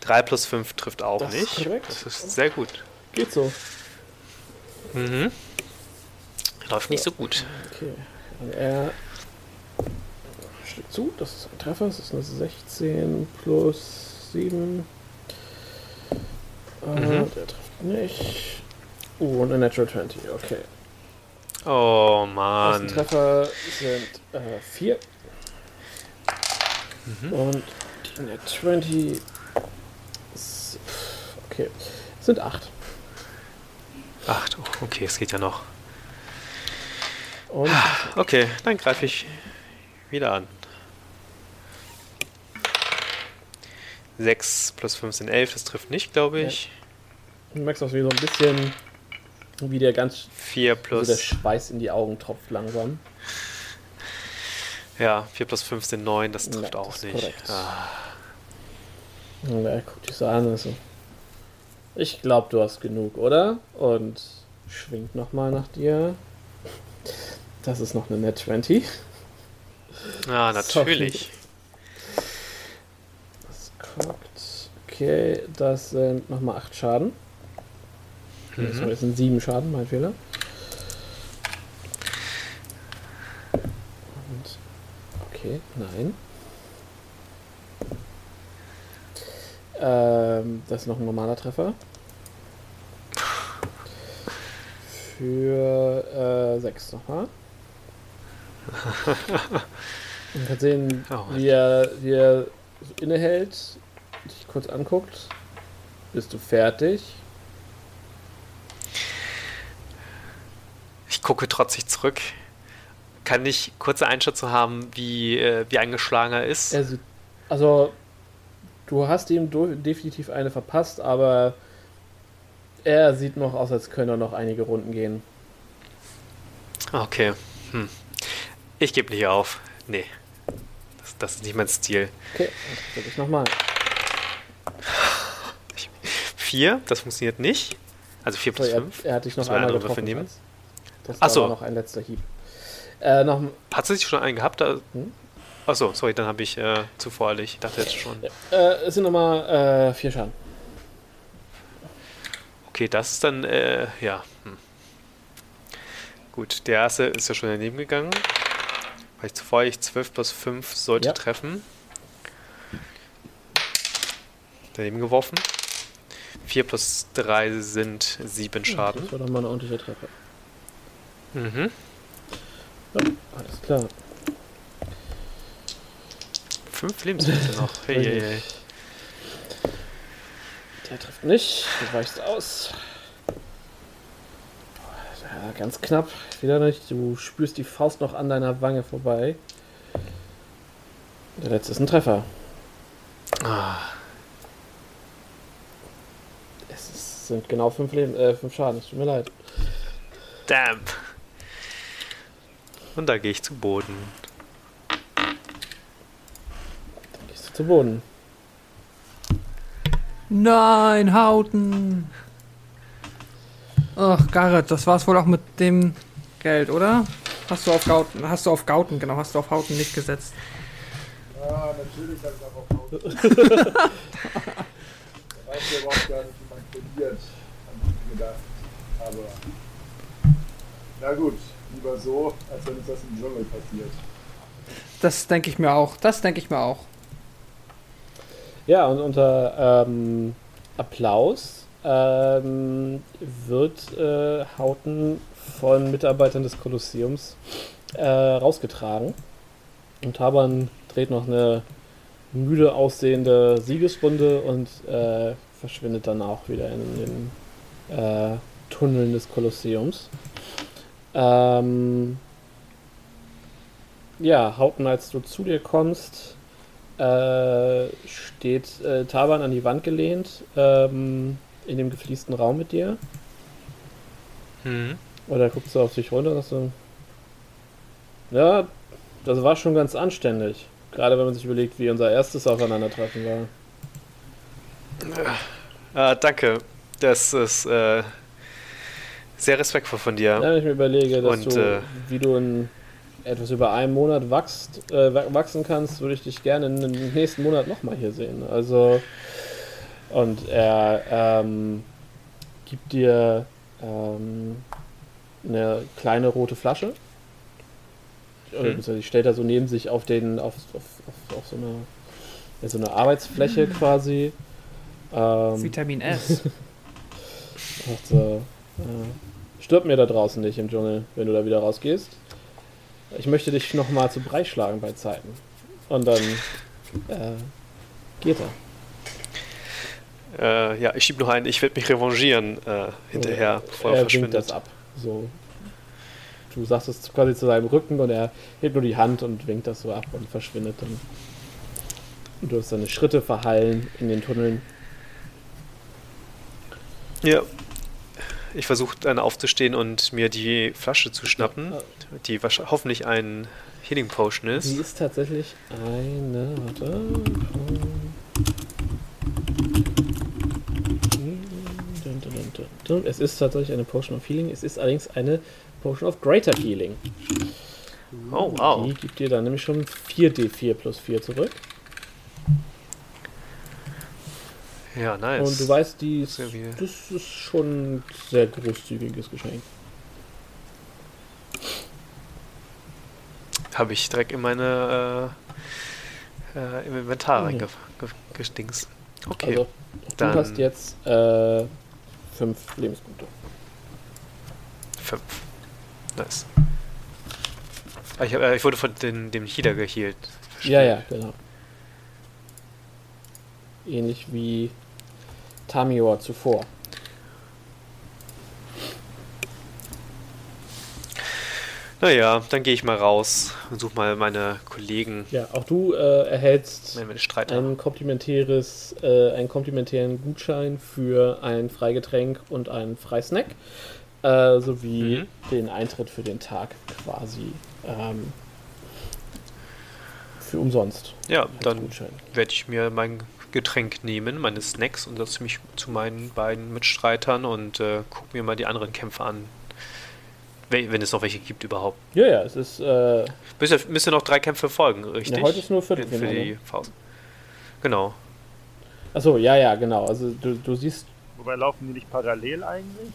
3 plus 5 trifft auch das nicht. Ist das ist sehr gut. Geht so. Mhm. Läuft nicht so gut. Okay. Er schlägt zu, das ist ein Treffer, das ist eine 16 plus 7. Äh, mhm. Der trifft nicht. Oh, und eine Natural 20, okay. Oh Mann. Die Treffer sind 4. Äh, mhm. Und die Net 20 ist, okay, sind 8. 8, oh, okay, es geht ja noch. Und okay, dann greife ich wieder an. 6 plus 5 sind 11, das trifft nicht, glaube ich. Ja. Du merkst auch wie so ein bisschen, wie der ganz 4 plus. Also der Schweiß in die Augen tropft langsam. Ja, 4 plus 5 sind 9, das trifft ja, auch das nicht. Ah. Und er guckt dich so an und so. Ich glaube, du hast genug, oder? Und schwingt nochmal nach dir. Das ist noch eine Net 20. Ah, natürlich. Das guckt. Okay, das sind nochmal 8 Schaden. Mhm. Das sind 7 Schaden, mein Fehler. Und. Okay, nein. Ähm, das ist noch ein normaler Treffer. Für 6 äh, nochmal. Man kann sehen, oh, wie, er, wie er innehält, dich kurz anguckt. Bist du fertig? Ich gucke trotzig zurück. Kann ich kurze Einschätzung haben, wie, äh, wie eingeschlagen er ist? Sieht, also, du hast ihm definitiv eine verpasst, aber er sieht noch aus, als könne er noch einige Runden gehen. Okay. Hm. Ich gebe nicht auf. Nee. Das, das, ist nicht mein Stil. Okay, dann ich nochmal. Vier, das funktioniert nicht. Also vier plus fünf. Er, er hat dich noch einmal getroffen. Nehmen. Das war Achso. noch ein letzter Hieb. Äh, noch, hat sie sich schon einen gehabt? Hm? Achso, sorry, dann habe ich äh, zu voreilig. Ich dachte jetzt schon. Äh, es sind nochmal äh, vier Schaden. Okay, das ist dann, äh, ja. Hm. Gut, der erste ist ja schon daneben gegangen. Weil ich zuvor ich 12 plus 5 sollte ja. treffen. Daneben geworfen. 4 plus 3 sind 7 Schaden. das war doch mal eine ordentliche Treffer. Mhm. Ja, alles klar. 5 Lebenspunkte noch. Hey, hey, hey. Der trifft nicht. Du weichst aus. Ja, ganz knapp. Wieder nicht. Du spürst die Faust noch an deiner Wange vorbei. Der letzte ist ein Treffer. Ah. Es ist, sind genau fünf, Leben, äh, fünf Schaden. Es tut mir leid. Damn. Und da gehe ich zu Boden. Dann gehst du zu Boden. Nein, Hauten! Ach, Garrett, das war's wohl auch mit dem Geld, oder? Hast du auf Gauten, hast du auf Gauten, genau, hast du auf Hauten nicht gesetzt. Ja, natürlich habe ich auch auf Hauten. da weiß ich überhaupt gar nicht, wie man kodiert, habe ich gedacht. Aber na gut, lieber so, als wenn uns das im Dschungel passiert. Das denke ich mir auch. Das denke ich mir auch. Ja, und unter ähm, Applaus ähm, wird äh, Hauten von Mitarbeitern des Kolosseums äh, rausgetragen. Und Taban dreht noch eine müde aussehende Siegesrunde und äh, verschwindet dann auch wieder in den äh, Tunneln des Kolosseums. Ähm, ja, Haupten, als du zu dir kommst, äh, steht äh, Taban an die Wand gelehnt, ähm, in dem gefliesten Raum mit dir. Mhm. Oder guckst du auf dich runter und sagst ja, das war schon ganz anständig. Gerade wenn man sich überlegt, wie unser erstes Aufeinandertreffen war. Äh, danke. Das ist äh, sehr respektvoll von dir. Ja, wenn ich mir überlege, dass und, du, äh, wie du in etwas über einem Monat wachst, äh, wachsen kannst, würde ich dich gerne in den nächsten Monat nochmal hier sehen. Also, und er ähm, gibt dir ähm, eine kleine rote Flasche. Oder hm. stellt er so neben sich auf den, auf, auf, auf, auf so eine ja, so eine Arbeitsfläche hm. quasi. Ähm, Vitamin S. so, äh, stirbt mir da draußen nicht im Dschungel, wenn du da wieder rausgehst. Ich möchte dich nochmal zu Brei schlagen bei Zeiten. Und dann äh, geht er. Äh, ja, ich schieb noch einen, ich werde mich revanchieren äh, hinterher, bevor er, er verschwindet. das ab. So. Du sagst es quasi zu seinem Rücken und er hebt nur die Hand und winkt das so ab und verschwindet dann. Und du hast deine Schritte verhallen in den Tunneln. Ja. Ich versuche dann aufzustehen und mir die Flasche zu schnappen, die hoffentlich ein Healing Potion ist. Die ist tatsächlich eine. Warte. Es ist tatsächlich eine Potion of Healing. Es ist allerdings eine Potion of Greater Healing. Oh, wow. Die gibt dir dann nämlich schon 4d4 plus 4 zurück. Ja, nice. Und du weißt, die ist, das ist schon ein sehr großzügiges Geschenk. Habe ich direkt in meine äh, äh, im Inventar mhm. reingestings. Okay. Also, du hast jetzt äh, fünf Lebenspunkte. Fünf. Nice. Ah, ich, äh, ich wurde von den, dem Healer gehealt. Ja, ja, genau. Ähnlich wie Tamior zuvor. Naja, dann gehe ich mal raus und suche mal meine Kollegen. Ja, auch du äh, erhältst ein komplimentäres, äh, einen komplementären Gutschein für ein Freigetränk und einen Freisnack, äh, sowie mhm. den Eintritt für den Tag quasi ähm, für umsonst. Ja, dann werde ich mir mein Getränk nehmen, meine Snacks und setze mich zu meinen beiden Mitstreitern und äh, gucke mir mal die anderen Kämpfe an. Wenn es noch welche gibt überhaupt. Ja, ja, es ist. Äh, müssen, müssen noch drei Kämpfe folgen, richtig? Ja, heute ist nur Viertelfinale. Für die Faust. Genau. Achso, ja, ja, genau. Also du, du siehst. Wobei laufen die nicht parallel eigentlich?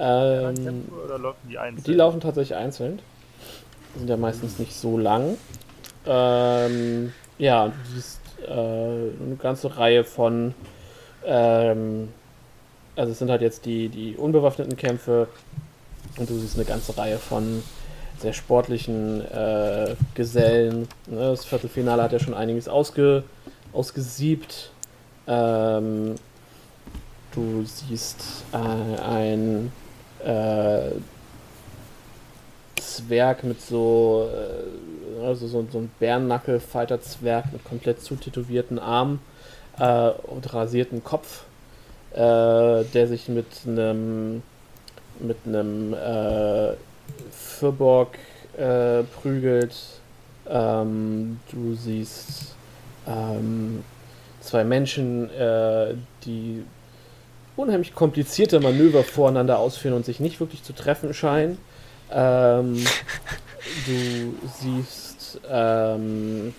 Ähm, oder laufen die einzeln? Die laufen tatsächlich einzeln. Die sind ja meistens nicht so lang. Ähm, ja, du siehst äh, eine ganze Reihe von. Ähm, also es sind halt jetzt die, die unbewaffneten Kämpfe und du siehst eine ganze Reihe von sehr sportlichen äh, Gesellen. Ne? Das Viertelfinale hat ja schon einiges ausge, ausgesiebt. Ähm, du siehst äh, ein äh, Zwerg mit so, äh, also so, so ein Bärennackel-Fighter-Zwerg mit komplett zutätowierten Armen äh, und rasierten Kopf, äh, der sich mit einem mit einem äh, Fürborg äh, prügelt. Ähm, du siehst ähm, zwei Menschen, äh, die unheimlich komplizierte Manöver voreinander ausführen und sich nicht wirklich zu treffen scheinen. Ähm, du siehst ähm,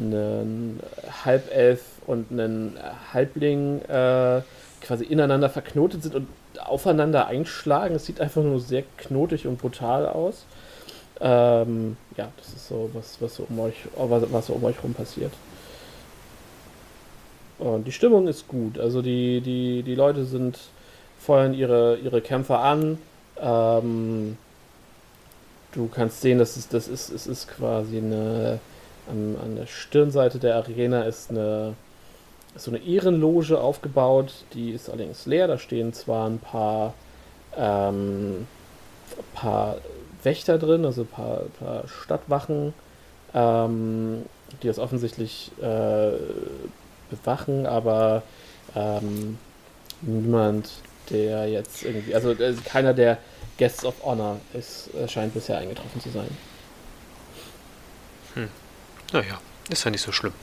einen Halbelf und einen Halbling äh, quasi ineinander verknotet sind und aufeinander einschlagen. Es sieht einfach nur sehr knotig und brutal aus. Ähm, ja, das ist so was, was so um euch, was, was so um euch rum passiert. Und die Stimmung ist gut. Also die, die, die Leute sind feuern ihre, ihre Kämpfer an. Ähm, du kannst sehen, dass es, das ist, es ist quasi eine an, an der Stirnseite der Arena ist eine so eine Ehrenloge aufgebaut, die ist allerdings leer. Da stehen zwar ein paar, ähm, paar Wächter drin, also ein paar, paar Stadtwachen, ähm, die das offensichtlich äh, bewachen, aber ähm, niemand, der jetzt irgendwie, also, also keiner der Guests of Honor ist, äh, scheint bisher eingetroffen zu sein. Hm. Naja, ist ja nicht so schlimm.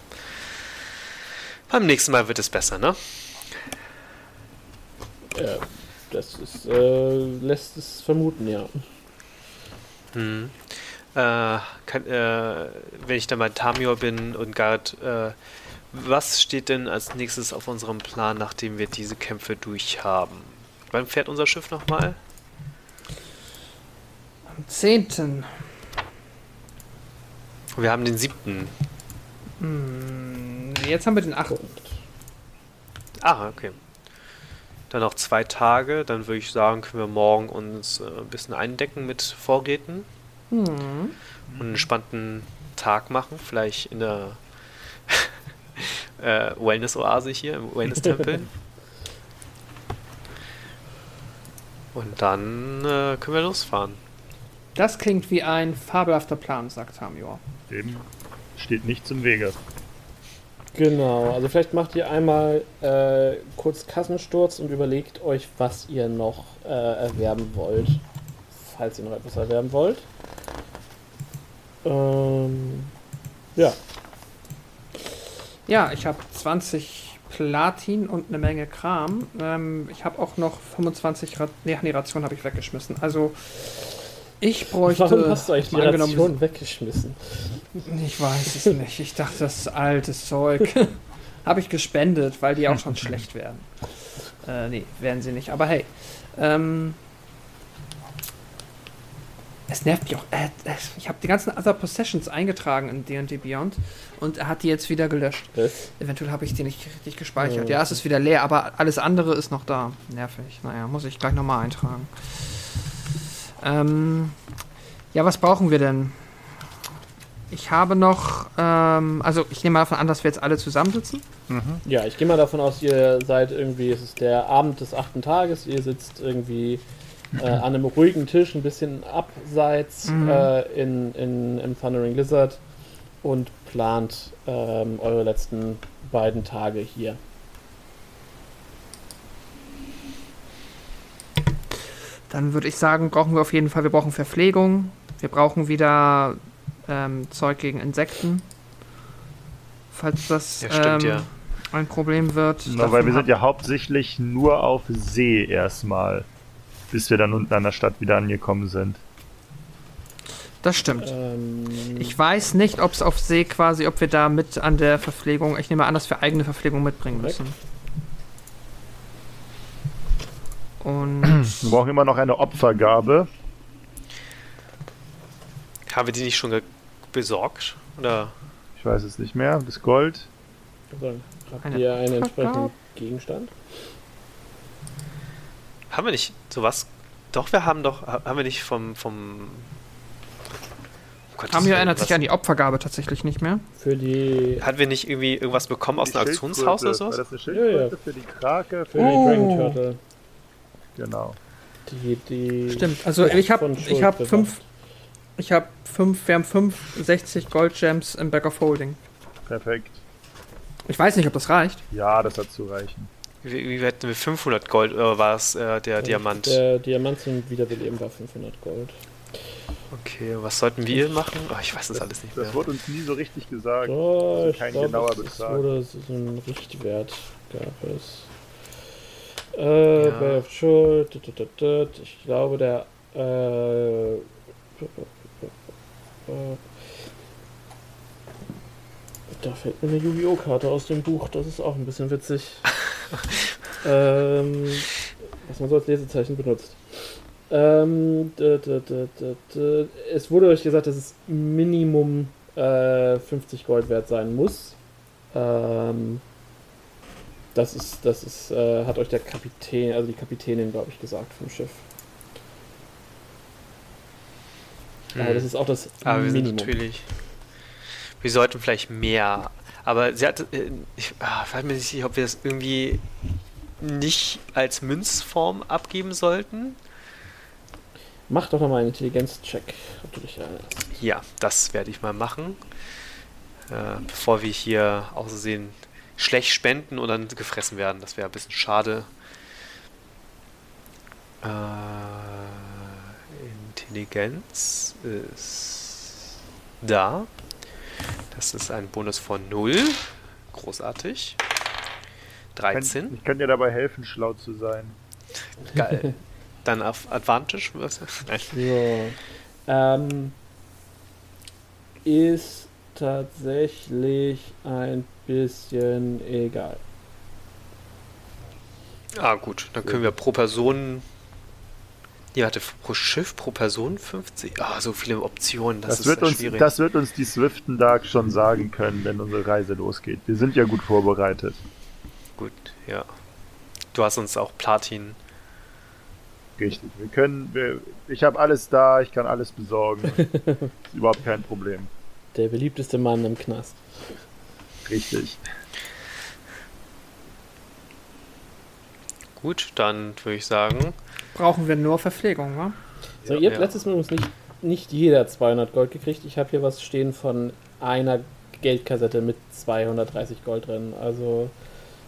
Beim nächsten Mal wird es besser, ne? Ja, das ist, äh, lässt es vermuten, ja. Hm. Äh, kann, äh, wenn ich dann bei Tamior bin und Gard, äh, was steht denn als nächstes auf unserem Plan, nachdem wir diese Kämpfe durchhaben? Wann fährt unser Schiff nochmal? Am 10. Wir haben den 7. Hm, jetzt haben wir den 8. Ah, okay. Dann noch zwei Tage. Dann würde ich sagen, können wir morgen uns äh, ein bisschen eindecken mit Vorräten. Mhm. Und einen entspannten Tag machen. Vielleicht in der äh, Wellness-Oase hier, im Wellness-Tempel. Und dann äh, können wir losfahren. Das klingt wie ein fabelhafter Plan, sagt Tamior. Dem steht nichts im Wege. Genau, also vielleicht macht ihr einmal äh, kurz Kassensturz und überlegt euch, was ihr noch äh, erwerben wollt. Falls ihr noch etwas erwerben wollt. Ähm, ja. Ja, ich habe 20 Platin und eine Menge Kram. Ähm, ich habe auch noch 25 Ra nee, Ration habe ich weggeschmissen. Also ich bräuchte. Warum hast du eigentlich die Ration weggeschmissen? Ich weiß es nicht. Ich dachte, das ist altes Zeug. habe ich gespendet, weil die auch schon schlecht werden. Äh, nee, werden sie nicht. Aber hey. Ähm, es nervt mich auch. Äh, ich habe die ganzen Other Possessions eingetragen in D&D Beyond und er hat die jetzt wieder gelöscht. Was? Eventuell habe ich die nicht richtig gespeichert. Ja. ja, es ist wieder leer, aber alles andere ist noch da. Nervig. Naja, muss ich gleich nochmal eintragen. Ähm, ja, was brauchen wir denn? Ich habe noch, ähm, also ich nehme mal davon an, dass wir jetzt alle zusammensitzen. Mhm. Ja, ich gehe mal davon aus, ihr seid irgendwie, es ist der Abend des achten Tages, ihr sitzt irgendwie äh, an einem ruhigen Tisch, ein bisschen abseits mhm. äh, in, in, im Thundering Lizard und plant ähm, eure letzten beiden Tage hier. Dann würde ich sagen, brauchen wir auf jeden Fall, wir brauchen Verpflegung, wir brauchen wieder ähm, Zeug gegen Insekten. Falls das ja, stimmt, ähm, ja. ein Problem wird. Na, weil wir sind ja hauptsächlich nur auf See erstmal, bis wir dann unten an der Stadt wieder angekommen sind. Das stimmt. Ähm, ich weiß nicht, ob es auf See quasi, ob wir da mit an der Verpflegung, ich nehme an, dass wir eigene Verpflegung mitbringen müssen. Und wir brauchen immer noch eine Opfergabe. Haben wir die nicht schon besorgt? Oder? Ich weiß es nicht mehr. Das Gold. Also, habt eine ihr einen entsprechenden Gegenstand? Haben wir nicht sowas? Doch, wir haben doch. Haben wir nicht vom. vom Gottes Hamir erinnert sich an die Opfergabe tatsächlich nicht mehr. Für die. Hatten wir nicht irgendwie irgendwas bekommen aus einem Auktionshaus oder so? War das eine Schildkröte ja, ja. für die Krake? Für oh. die Dragon Turtle. Genau. Die, die Stimmt, also ich habe ich habe fünf ich habe fünf, wir haben fünf 60 Gold Gems im Back of Holding. Perfekt. Ich weiß nicht, ob das reicht. Ja, das hat zu reichen. Wie, wie hätten wir 500 Gold oder war es äh, der Und Diamant? Der Diamant zum Wiederbeleben war 500 Gold. Okay, was sollten wir machen? Oh, ich weiß das, das, alles nicht mehr. Das wurde uns nie so richtig gesagt. Oh, kein glaub, genauer Betrag. Wurde so ein Richtwert gab es. Äh, ja. Bay of Schuld. Ich glaube, der. Äh, da fällt mir eine Yu-Gi-Oh! Karte aus dem Buch, das ist auch ein bisschen witzig. ähm, was man so als Lesezeichen benutzt. Ähm, es wurde euch gesagt, dass es Minimum äh, 50 Gold wert sein muss. Ähm, das ist, das ist, äh, hat euch der Kapitän, also die Kapitänin, glaube ich, gesagt vom Schiff. Aber hm. das ist auch das Aber Minimum. Wir natürlich. Wir sollten vielleicht mehr Aber sie hat, äh, ich ah, weiß mir nicht ob wir das irgendwie nicht als Münzform abgeben sollten. Mach doch nochmal einen Intelligenz-Check, ob du dich erinnerst. Ja, das werde ich mal machen. Äh, bevor wir hier aussehen schlecht spenden und dann gefressen werden. Das wäre ein bisschen schade. Äh, Intelligenz ist da. Das ist ein Bonus von 0. Großartig. 13. Ich kann dir dabei helfen, schlau zu sein. Geil. Dann auf Advantage? Nein. So. Ähm, ist tatsächlich ein bisschen egal. Ah, gut. Dann können wir pro Person. Ja, hatte pro Schiff, pro Person 50. Ah, so viele Optionen. Das, das wird uns, schwierig. Das wird uns die Swiften Dark schon sagen können, wenn unsere Reise losgeht. Wir sind ja gut vorbereitet. Gut, ja. Du hast uns auch Platin. Richtig. Wir können. Wir, ich habe alles da, ich kann alles besorgen. ist überhaupt kein Problem. Der beliebteste Mann im Knast. Richtig. Gut, dann würde ich sagen. Brauchen wir nur Verpflegung, wa? So, ihr habt ja. letztes Mal nicht, nicht jeder 200 Gold gekriegt. Ich habe hier was stehen von einer Geldkassette mit 230 Gold drin. Also.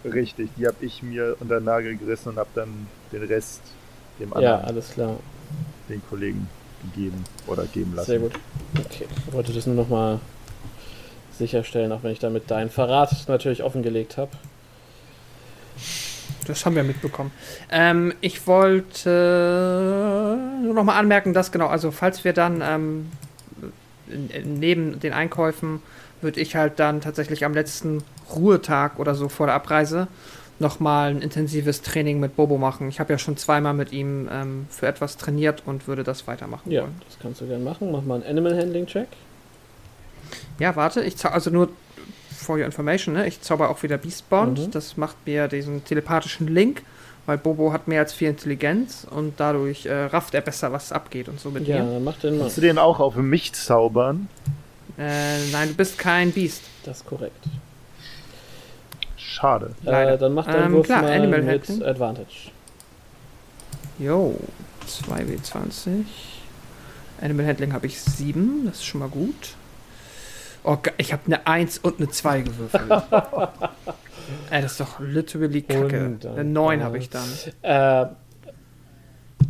Richtig, die habe ich mir unter den Nagel gerissen und habe dann den Rest dem anderen. Ja, alles klar. Den Kollegen gegeben oder geben lassen. Sehr gut. Okay, ich wollte das nur nochmal sicherstellen, auch wenn ich damit deinen Verrat natürlich offengelegt habe. Das haben wir mitbekommen. Ähm, ich wollte nur nochmal anmerken, dass genau, also falls wir dann ähm, neben den Einkäufen würde ich halt dann tatsächlich am letzten Ruhetag oder so vor der Abreise nochmal ein intensives Training mit Bobo machen. Ich habe ja schon zweimal mit ihm ähm, für etwas trainiert und würde das weitermachen ja, wollen. das kannst du gerne machen. Mach mal einen Animal Handling Check. Ja, warte, ich also nur for your information, ne? ich zauber auch wieder Beastbond. Mhm. Das macht mir diesen telepathischen Link, weil Bobo hat mehr als viel Intelligenz und dadurch äh, rafft er besser, was abgeht und so mit ja, mir. Ja, mach den mal. Kannst du den auch auf mich zaubern? Äh, nein, du bist kein Beast. Das ist korrekt. Schade. Äh, dann mach deinen ähm, Wurf klar, mal Animal mit Handling. Advantage. Jo, 2W20. Animal Handling habe ich 7, das ist schon mal gut. Oh, ich habe eine 1 und eine 2 gewürfelt. Ey, das ist doch literally kacke. eine 9 habe ich dann. Äh,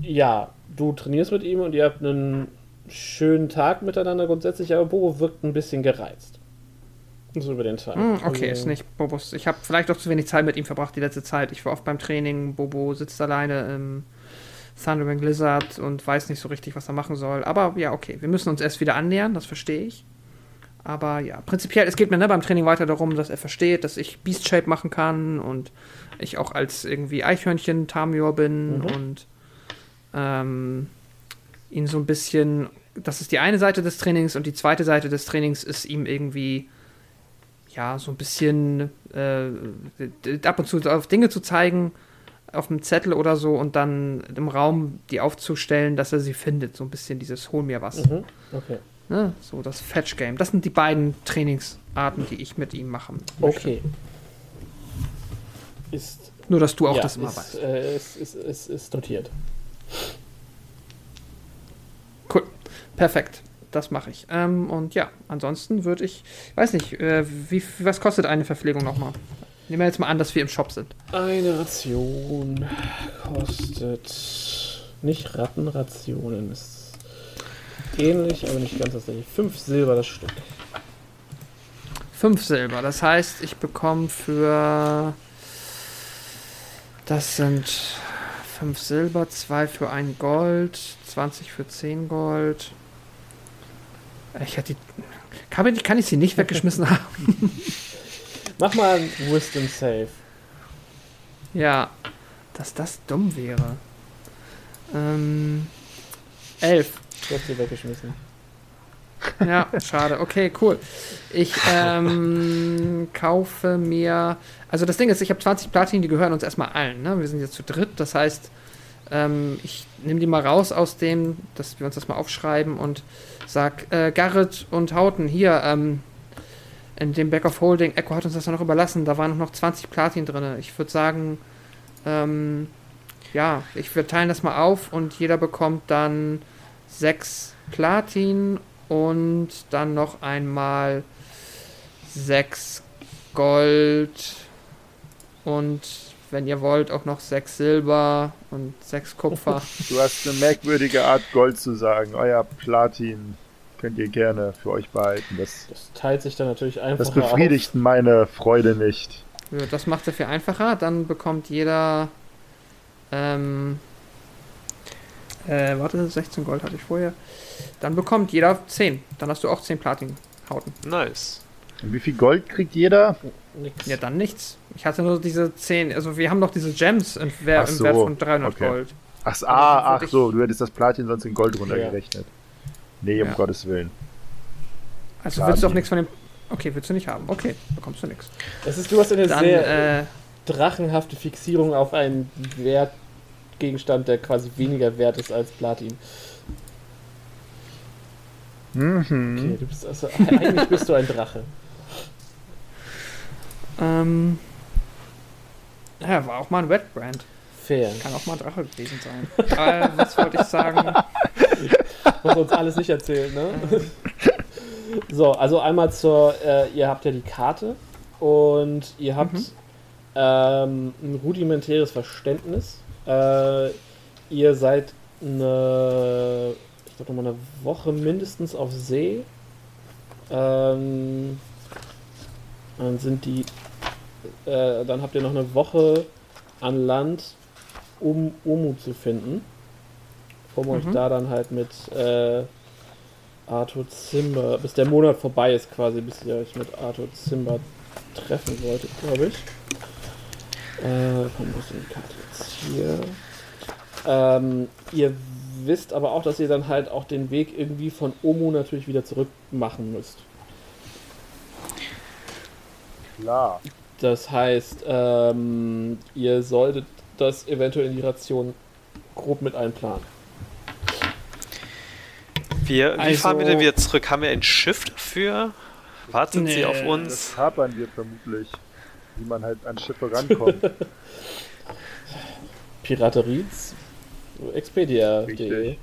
ja, du trainierst mit ihm und ihr habt einen schönen Tag miteinander grundsätzlich, aber Bobo wirkt ein bisschen gereizt. So über den Tag. Mm, okay, also, ist nicht Bobos. Ich habe vielleicht auch zu wenig Zeit mit ihm verbracht die letzte Zeit. Ich war oft beim Training. Bobo sitzt alleine im Thunderwing Blizzard und weiß nicht so richtig, was er machen soll. Aber ja, okay, wir müssen uns erst wieder annähern, das verstehe ich. Aber ja, prinzipiell, es geht mir ne, beim Training weiter darum, dass er versteht, dass ich Beast Shape machen kann und ich auch als irgendwie Eichhörnchen Tamior bin mhm. und ähm, ihn so ein bisschen. Das ist die eine Seite des Trainings und die zweite Seite des Trainings ist ihm irgendwie ja, so ein bisschen äh, ab und zu auf Dinge zu zeigen, auf einem Zettel oder so und dann im Raum die aufzustellen, dass er sie findet. So ein bisschen dieses Hol mir was. Mhm, okay. Ne? So das Fetch Game. Das sind die beiden Trainingsarten, die ich mit ihm machen möchte. Okay. Ist, Nur, dass du auch ja, das immer ist, weißt. Äh, ist, ist, ist, ist notiert. Cool. Perfekt das mache ich. Ähm, und ja, ansonsten würde ich, weiß nicht, äh, wie, was kostet eine Verpflegung nochmal? Nehmen wir jetzt mal an, dass wir im Shop sind. Eine Ration kostet nicht Rattenrationen, ist ähnlich, aber nicht ganz gleiche. Fünf Silber das Stück. Fünf Silber, das heißt, ich bekomme für. Das sind fünf Silber, zwei für ein Gold, 20 für zehn Gold. Ich hatte die. Kann ich, kann ich sie nicht weggeschmissen haben? Mach mal ein Wisdom Save. Ja, dass das dumm wäre. Ähm, elf. Du hast sie weggeschmissen. Ja, schade. Okay, cool. Ich ähm, kaufe mir. Also das Ding ist, ich habe 20 Platin, die gehören uns erstmal allen. Ne? Wir sind jetzt zu dritt. Das heißt, ähm, ich nehme die mal raus aus dem, dass wir uns das mal aufschreiben und sag, äh, Garrett und Hauten, hier, ähm, in dem Back of Holding, Echo hat uns das noch überlassen, da waren noch 20 Platin drin. Ich würde sagen, ähm, ja, ich würde teilen das mal auf und jeder bekommt dann 6 Platin und dann noch einmal 6 Gold und wenn ihr wollt auch noch 6 Silber und 6 Kupfer. Du hast eine merkwürdige Art Gold zu sagen. Euer Platin könnt ihr gerne für euch behalten. Das, das teilt sich dann natürlich einfach. Das befriedigt auf. meine Freude nicht. Ja, das macht es viel einfacher. Dann bekommt jeder. Ähm, äh, warte, 16 Gold hatte ich vorher. Dann bekommt jeder 10. Dann hast du auch 10 Platin-Hauten. Nice. Und wie viel Gold kriegt jeder? Nix. Ja, dann nichts. Ich hatte nur diese 10. Also, wir haben noch diese Gems im, Wert, so, im Wert von 300 okay. Gold. Ach, ah, ach so, du hättest das Platin sonst in Gold runtergerechnet. Ja. Nee, um ja. Gottes Willen. Also Platin. willst du auch nichts von dem. Okay, willst du nicht haben. Okay, bekommst du nichts. Das ist, du hast eine Dann, sehr äh, drachenhafte Fixierung auf einen Wertgegenstand, der quasi weniger wert ist als Platin. Mhm. Okay, du bist also, eigentlich bist du ein Drache. Ähm. Ja, war auch mal ein Wetbrand. Fair. Kann auch mal ein Drache gewesen sein. äh, was wollte ich sagen? Muss uns alles nicht erzählen, ne? so, also einmal zur, äh, ihr habt ja die Karte und ihr habt mhm. ähm, ein rudimentäres Verständnis. Äh, ihr seid eine, ich glaube eine Woche mindestens auf See. Ähm, dann sind die, äh, dann habt ihr noch eine Woche an Land um Omu zu finden. Um mhm. euch da dann halt mit äh, Arthur Zimmer, bis der Monat vorbei ist quasi, bis ihr euch mit Arthur Zimmer treffen wolltet, glaube ich. Äh, wo ist denn die Karte jetzt hier? Ähm, ihr wisst aber auch, dass ihr dann halt auch den Weg irgendwie von Omu natürlich wieder zurück machen müsst. Klar. Das heißt, ähm, ihr solltet das eventuell in die Ration grob mit einplanen. Wir, wie also, fahren wir denn wieder zurück? Haben wir ein Schiff dafür? Warten nee, Sie auf uns? Das hapern wir vermutlich, wie man halt an Schiffe rankommt. Piraterie, Expedia.de.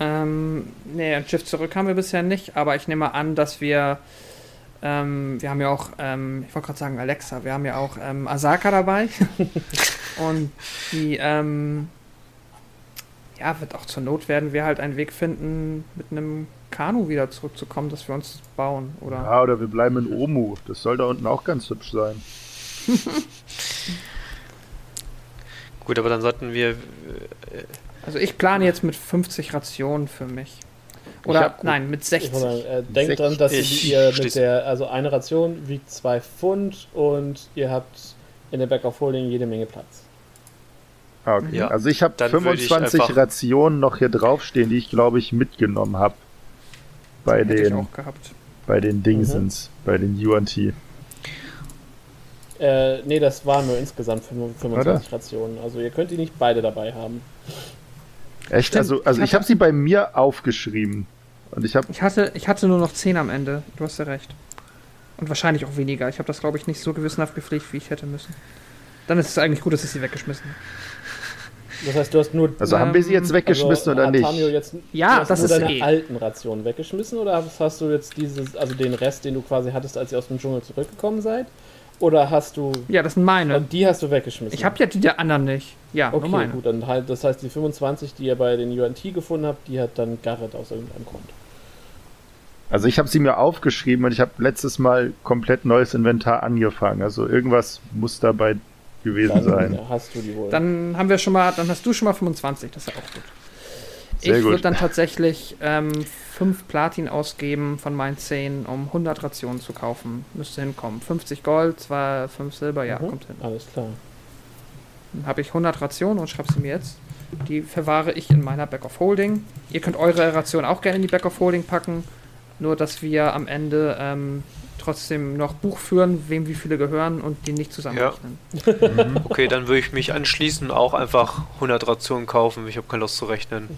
Ähm, nee, ein Schiff zurück haben wir bisher nicht, aber ich nehme an, dass wir ähm, wir haben ja auch, ähm, ich wollte gerade sagen Alexa, wir haben ja auch ähm, Asaka dabei. und die, ähm, ja, wird auch zur Not werden wir halt einen Weg finden, mit einem Kanu wieder zurückzukommen, dass wir uns bauen, oder? Ja, oder wir bleiben in Omu. Das soll da unten auch ganz hübsch sein. Gut, aber dann sollten wir. Äh, also ich plane jetzt mit 50 Rationen für mich. Oder hab, nein, mit 60. Mal, äh, denkt dran, dass ich, ihr mit der, also eine Ration wiegt 2 Pfund und ihr habt in der Back of Holding jede Menge Platz. Ah, okay. Ja. Also ich habe 25 ich Rationen noch hier draufstehen, die ich glaube ich mitgenommen habe. Bei den bei den Dingsens, mhm. bei den UNT. Äh, nee, das waren nur insgesamt 25 Oder? Rationen. Also ihr könnt die nicht beide dabei haben. Echt? Also, also ich habe sie bei mir aufgeschrieben. Und ich habe. Ich hatte, ich hatte nur noch 10 am Ende. Du hast ja recht. Und wahrscheinlich auch weniger. Ich habe das, glaube ich, nicht so gewissenhaft gepflegt, wie ich hätte müssen. Dann ist es eigentlich gut, dass ich sie weggeschmissen habe. Das heißt, du hast nur. Also ähm, haben wir sie jetzt weggeschmissen also, oder nicht? Jetzt, ja, das ist deine eh. alten Rationen weggeschmissen oder hast du jetzt dieses, also den Rest, den du quasi hattest, als ihr aus dem Dschungel zurückgekommen seid? Oder hast du. Ja, das sind meine. Und die hast du weggeschmissen. Ich habe ja die der anderen nicht. Ja, okay, meine. gut. Dann halt, das heißt, die 25, die ihr bei den UNT gefunden habt, die hat dann Garrett aus irgendeinem Grund. Also ich habe sie mir aufgeschrieben und ich habe letztes Mal komplett neues Inventar angefangen. Also irgendwas muss dabei gewesen dann, sein. Ja, hast du die wohl. Dann haben wir schon mal, dann hast du schon mal 25, das ist ja auch gut. Sehr ich würde dann tatsächlich ähm, 5 Platin ausgeben von meinen 10, um 100 Rationen zu kaufen. Müsste hinkommen. 50 Gold, zwar 5 Silber, ja, mhm, kommt hin. Alles klar. Dann habe ich 100 Rationen und schreibe sie mir jetzt. Die verwahre ich in meiner Back of Holding. Ihr könnt eure Ration auch gerne in die Back of Holding packen. Nur, dass wir am Ende ähm, trotzdem noch Buch führen, wem wie viele gehören und die nicht zusammenrechnen. Ja. Mhm. okay, dann würde ich mich anschließen, auch einfach 100 Rationen kaufen. Ich habe keine Lust zu rechnen.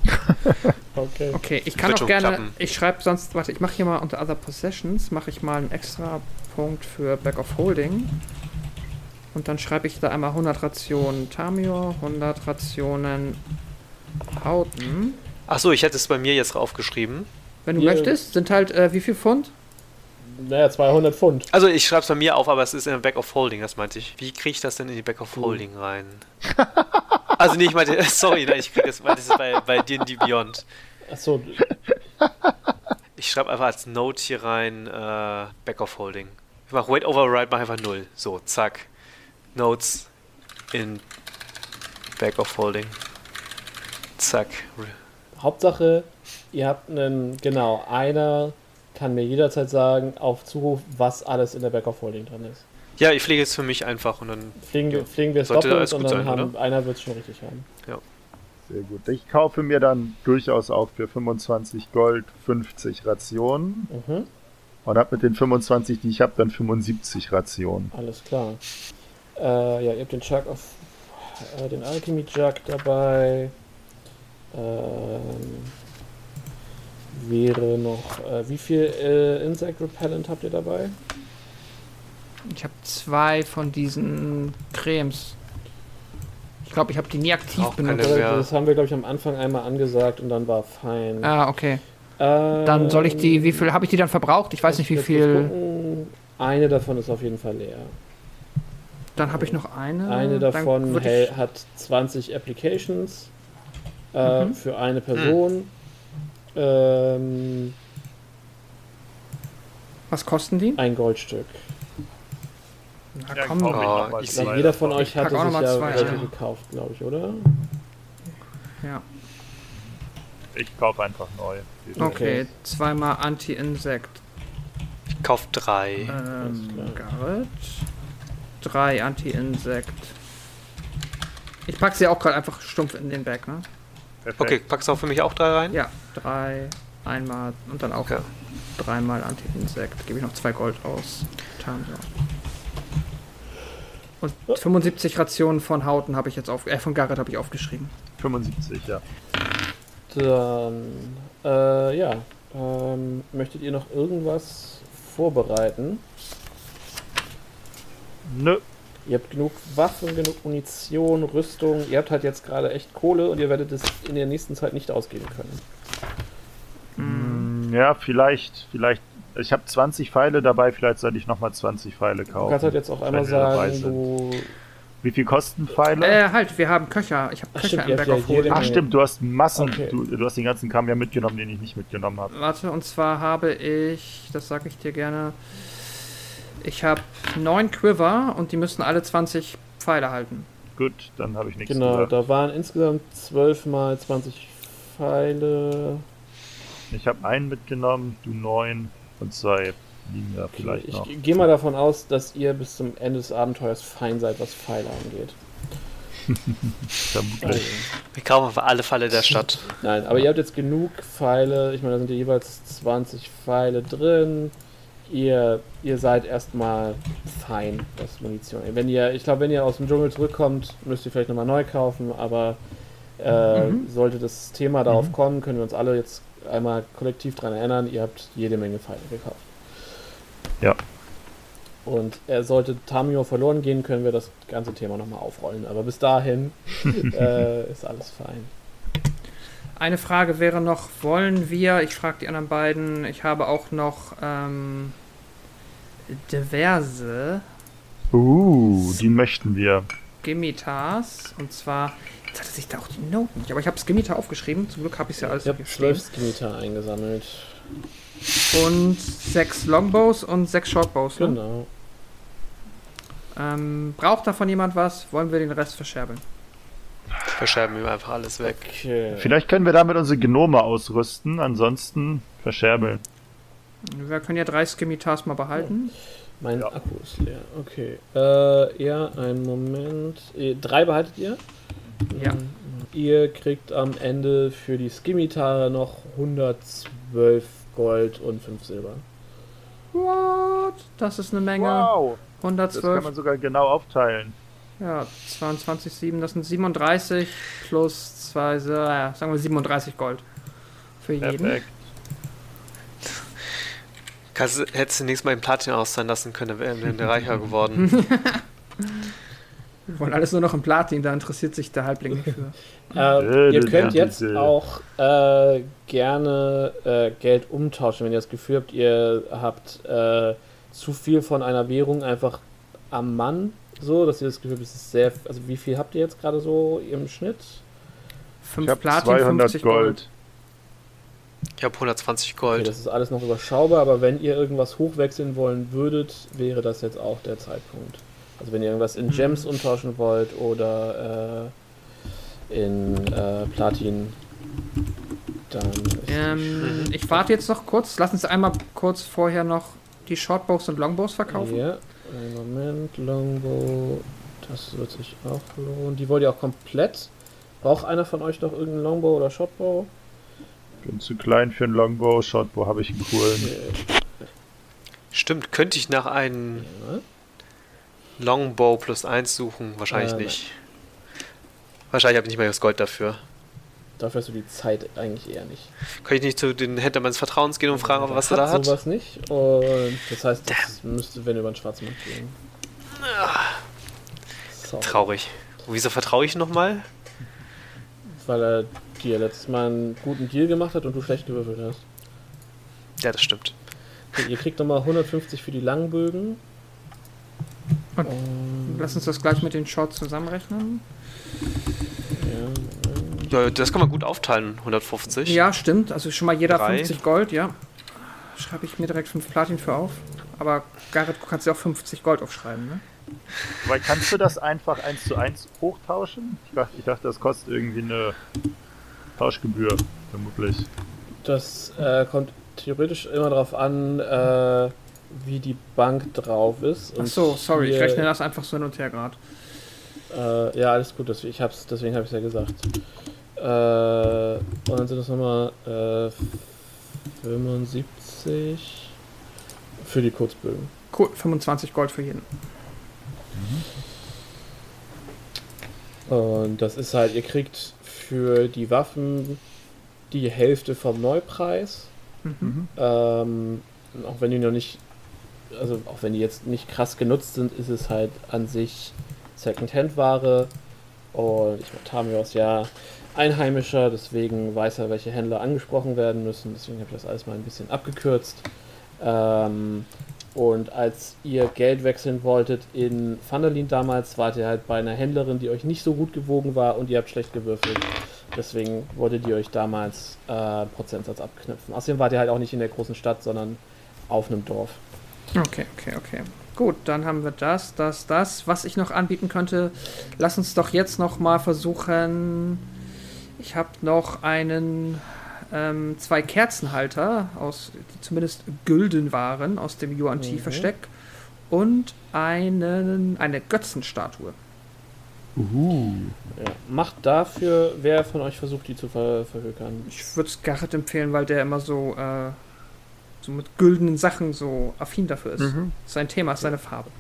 okay. Okay, ich kann auch gerne, klappen. ich schreibe sonst, warte, ich mache hier mal unter Other Possessions, mache ich mal einen extra Punkt für Back of Holding. Und dann schreibe ich da einmal 100 Rationen Tamio, 100 Rationen Hauten. Achso, ich hätte es bei mir jetzt aufgeschrieben. Wenn du Hier. möchtest, sind halt äh, wie viel Pfund? Naja, 200 Pfund. Also ich schreibe es bei mir auf, aber es ist in der Back of Holding, das meinte ich. Wie kriege ich das denn in die Back of Holding rein? also nee, ich meinte, sorry, ich kriege das, meinte, das bei, bei D&D Beyond. Achso. Ich schreibe einfach als Note hier rein äh, Back of Holding. Ich mache Wait Override, mache einfach 0. So, zack. Notes in Back of Holding. Zack. Hauptsache, ihr habt einen, genau, einer kann mir jederzeit sagen, auf Zuruf, was alles in der Back of Holding drin ist. Ja, ich pflege es für mich einfach und dann. Pflegen, ja, pflegen wir es doppelt und dann sein, haben, einer wird es schon richtig haben. Ja. Sehr gut. Ich kaufe mir dann durchaus auch für 25 Gold 50 Rationen. Mhm. Und habe mit den 25, die ich habe, dann 75 Rationen. Alles klar. Äh, ja, ihr habt den Jug auf äh, den Alchemy Jug dabei. Ähm, wäre noch. Äh, wie viel äh, Insect Repellent habt ihr dabei? Ich habe zwei von diesen Cremes. Ich glaube, ich habe die nie aktiv Auch benutzt. Das haben wir, glaube ich, am Anfang einmal angesagt und dann war fein. Ah, okay. Ähm, dann soll ich die, wie viel habe ich die dann verbraucht? Ich weiß nicht, wie viel. Eine davon ist auf jeden Fall leer. Dann habe ich noch eine. Eine davon hat 20 Applications äh, mhm. für eine Person. Mhm. Ähm, Was kosten die? Ein Goldstück. Na ja, komm, oh, ich glaub, jeder von euch hatte sich ja zwei, welche ja. gekauft, glaube ich, oder? Ja. Ich kaufe einfach neu. Okay, zweimal Anti-Insekt. Ich kaufe drei. Ähm, Garrett. Drei Anti-Insekt. Ich packe sie auch gerade einfach stumpf in den Bag, ne? Perfekt. Okay, packst du auch für mich auch drei rein? Ja, drei, einmal und dann auch okay. dreimal Anti-Insekt. Gebe ich noch zwei Gold aus. Und 75 Rationen von Hauten habe ich jetzt auf, äh, von Garrett habe ich aufgeschrieben. 75, ja. Dann, äh, ja. Ähm, möchtet ihr noch irgendwas vorbereiten? Nö. Ihr habt genug Waffen, genug Munition, Rüstung. Ihr habt halt jetzt gerade echt Kohle und ihr werdet es in der nächsten Zeit nicht ausgeben können. Mm, ja, vielleicht, vielleicht. Ich habe 20 Pfeile dabei, vielleicht sollte ich nochmal 20 Pfeile kaufen. Du kannst halt jetzt auch einmal sagen, du. Wie viel kosten Pfeile? Äh, halt, wir haben Köcher. Ich habe Köcher stimmt, im of Holding. Ach stimmt, du hast Massen. Okay. Du, du, hast den ganzen Kram ja mitgenommen, den ich nicht mitgenommen habe. Warte, und zwar habe ich, das sage ich dir gerne, ich habe neun Quiver und die müssen alle 20 Pfeile halten. Gut, dann habe ich nichts Genau, gesagt. da waren insgesamt 12 mal 20 Pfeile. Ich habe einen mitgenommen, du neun und zwei liegen da vielleicht ich noch. Ich gehe mal davon aus, dass ihr bis zum Ende des Abenteuers fein seid, was Pfeile angeht. Vermutlich. Also. Wir kaufen auf alle Pfeile der Stadt. Nein, aber ihr habt jetzt genug Pfeile. Ich meine, da sind ja jeweils 20 Pfeile drin ihr, ihr seid erstmal fein, was Munition. Wenn ihr, ich glaube, wenn ihr aus dem Dschungel zurückkommt, müsst ihr vielleicht nochmal neu kaufen, aber äh, mhm. sollte das Thema darauf mhm. kommen, können wir uns alle jetzt einmal kollektiv daran erinnern, ihr habt jede Menge Pfeile gekauft. Ja. Und er sollte Tamio verloren gehen, können wir das ganze Thema nochmal aufrollen. Aber bis dahin äh, ist alles fein. Eine Frage wäre noch, wollen wir, ich frage die anderen beiden, ich habe auch noch ähm, diverse. Uh, die möchten wir. Skimitas. Und zwar, jetzt hatte sich da auch die Noten nicht, aber ich habe Skimitar aufgeschrieben. Zum Glück habe ich es ja alles Ich habe zwölf Skimitar eingesammelt. Und sechs Longbows und sechs Shortbows. Ne? Genau. Ähm, braucht davon jemand was? Wollen wir den Rest verscherbeln? Verscherben wir einfach alles weg. Okay. Vielleicht können wir damit unsere Genome ausrüsten, ansonsten verscherbeln. Wir können ja drei Skimitars mal behalten. Mein ja. Akku ist leer. Okay. Äh, ja, einen Moment. Drei behaltet ihr? Ja. Ihr kriegt am Ende für die Skimitare noch 112 Gold und 5 Silber. What? Das ist eine Menge. Wow. 112. Das kann man sogar genau aufteilen. Ja, 22, 7, das sind 37 plus 2, ja, sagen wir 37 Gold. Für jeden. Perfekt. Kannst, hättest du nächstes Mal in Platin auszahlen lassen können, dann wären wir reicher geworden. Wir wollen alles nur noch im Platin, da interessiert sich der Halbling nicht für. Äh, ihr könnt jetzt auch äh, gerne äh, Geld umtauschen, wenn ihr das Gefühl habt, ihr habt äh, zu viel von einer Währung einfach am Mann, so, dass ihr das Gefühl habt, es ist sehr. Also, wie viel habt ihr jetzt gerade so im Schnitt? 5 Ich habe Platin, 200 50 Gold. Gold. Ich habe 120 Okay, Gold. das ist alles noch überschaubar, aber wenn ihr irgendwas hochwechseln wollen würdet, wäre das jetzt auch der Zeitpunkt. Also wenn ihr irgendwas in Gems umtauschen wollt oder äh, in äh, Platin, dann ist Ähm, ich warte jetzt noch kurz. Lass uns einmal kurz vorher noch die Shortbows und Longbows verkaufen. Ja, einen Moment, Longbow, das wird sich auch lohnen. Die wollt ihr auch komplett. Braucht einer von euch noch irgendeinen Longbow oder Shotbow? Bin zu klein für einen Longbow. Shotbow habe ich einen coolen. Stimmt, könnte ich nach einem. Longbow plus 1 suchen? Wahrscheinlich Äh, nein. nicht. Wahrscheinlich habe ich nicht mal das Gold dafür. Dafür hast du die Zeit eigentlich eher nicht. Kann ich nicht zu den Händler meines Vertrauens gehen und fragen, ob er was er hat da hat? sowas nicht. Und das heißt, das müsste, wenn über den Schwarzmarkt gehen. Sorry. Traurig. Wieso vertraue ich nochmal? Weil er dir letztes Mal einen guten Deal gemacht hat und du schlecht gewürfelt hast. Ja, das stimmt. Okay, ihr kriegt nochmal 150 für die Langbögen. Und- Und, Lass uns das gleich mit den Shorts zusammenrechnen. ja, Ja, das kann man gut aufteilen, 150. Ja, stimmt. Also schon mal jeder Drei. 50 Gold, ja. Schreibe ich mir direkt 5 Platin für auf. Aber Garrett, du kannst ja auch 50 Gold aufschreiben, ne? Weil kannst du das einfach eins zu eins hochtauschen? Ich dachte, ich dachte, das kostet irgendwie eine Tauschgebühr, vermutlich. Das äh, kommt theoretisch immer darauf an, äh, wie die Bank drauf ist. Ach Und so, sorry, ich rechne das einfach so hin und her gerade. Äh, ja, alles gut, das, ich hab's, deswegen habe ich ja gesagt. Äh, und dann sind das nochmal äh, 75 für die Kurzbögen. Cool, 25 Gold für jeden. Und das ist halt, ihr kriegt für die Waffen die Hälfte vom Neupreis. Mhm. Ähm, auch wenn die noch nicht, also auch wenn die jetzt nicht krass genutzt sind, ist es halt an sich Second-Hand-Ware. Und ich meine, Tamio ist ja Einheimischer, deswegen weiß er, welche Händler angesprochen werden müssen. Deswegen habe ich das alles mal ein bisschen abgekürzt. Ähm, und als ihr Geld wechseln wolltet in Vanderlin damals, wart ihr halt bei einer Händlerin, die euch nicht so gut gewogen war und ihr habt schlecht gewürfelt. Deswegen wolltet ihr euch damals äh, Prozentsatz abknüpfen. Außerdem wart ihr halt auch nicht in der großen Stadt, sondern auf einem Dorf. Okay, okay, okay. Gut, dann haben wir das, das, das. Was ich noch anbieten könnte, lass uns doch jetzt noch mal versuchen. Ich habe noch einen, ähm, zwei Kerzenhalter, aus, die zumindest gülden waren, aus dem Yuan Ti Mhm. Versteck und einen, eine Götzenstatue. Ja. Macht dafür, wer von euch versucht, die zu ver verhökern. Ich würde es Garrett empfehlen, weil der immer so, äh, so mit güldenen Sachen so affin dafür ist. Mhm. Sein Thema ist seine Farbe.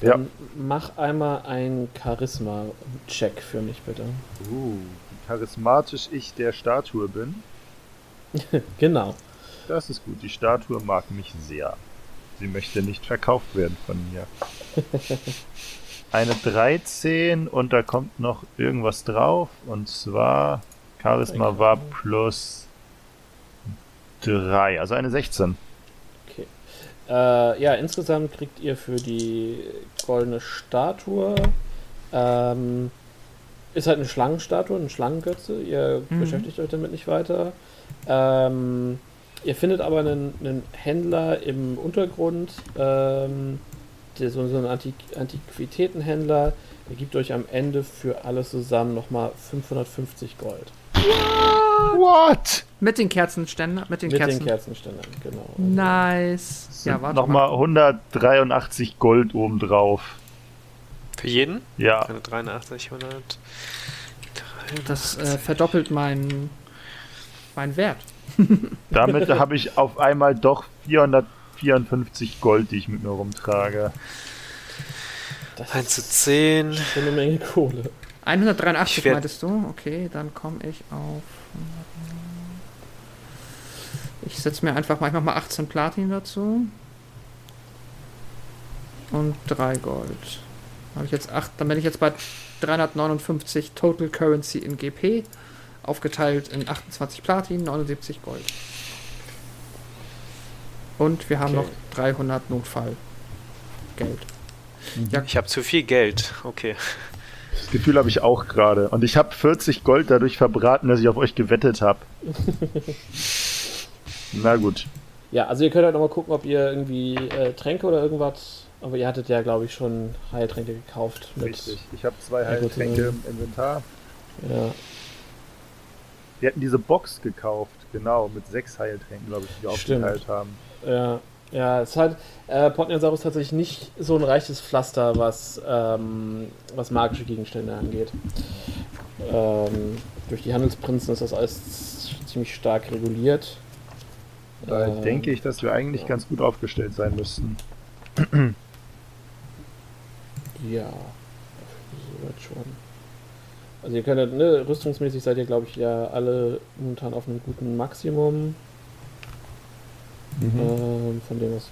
Ja. Dann mach einmal einen Charisma-Check für mich, bitte. Uh, wie charismatisch ich der Statue bin. Genau. Das ist gut. Die Statue mag mich sehr. Sie möchte nicht verkauft werden von mir. Eine 13 und da kommt noch irgendwas drauf. Und zwar Charisma war plus 3, also eine 16. Äh, ja, insgesamt kriegt ihr für die goldene Statue, ähm, ist halt eine Schlangenstatue, eine Schlangengötze. Ihr Mhm. beschäftigt euch damit nicht weiter. Ähm, ihr findet aber einen, einen Händler im Untergrund, ähm, der, so, so ein Antik Antiquitätenhändler, der gibt euch am Ende für alles zusammen nochmal 550 Gold. What? Mit den Kerzenständern, mit den Mit Kerzen. den Kerzenständern, genau. Nice. Ja, warte Nochmal mal. 183 Gold obendrauf. Für jeden? Ja, 183, 100. Das äh, verdoppelt meinen mein Wert. damit habe ich auf einmal doch 54 Gold, die ich mit mir rumtrage. Das 1 zu 10. Schon eine Menge Kohle. 183 meintest du? Okay, dann komme ich auf. Ich setze mir einfach mal, ich mach mal 18 Platin dazu. Und 3 Gold. Habe ich jetzt 8, dann bin ich jetzt bei 359 Total Currency in GP, aufgeteilt in 28 Platin, 79 Gold. Und wir haben okay. noch 300 Notfallgeld. Mhm. Ja. Ich habe zu viel Geld, okay. Das Gefühl habe ich auch gerade. Und ich habe 40 Gold dadurch verbraten, dass ich auf euch gewettet habe. Na gut. Ja, also ihr könnt halt nochmal gucken, ob ihr irgendwie äh, Tränke oder irgendwas. Aber ihr hattet ja, glaube ich, schon Heiltränke gekauft. Richtig. Ich habe zwei Heiltränke im Inventar. Ja. Wir hatten diese Box gekauft, genau, mit sechs Heiltränken, glaube ich, die wir aufgeteilt haben. Ja. Ja, es hat äh, Potniasaurus tatsächlich nicht so ein reiches Pflaster, was, ähm, was magische Gegenstände angeht. Ähm, durch die Handelsprinzen ist das alles ziemlich stark reguliert. Da ähm, denke ich, dass wir eigentlich ja. ganz gut aufgestellt sein müssten. ja, soweit schon. Also ihr könnt, ne, rüstungsmäßig seid ihr, glaube ich, ja alle momentan auf einem guten Maximum. Mhm. Ähm, von dem was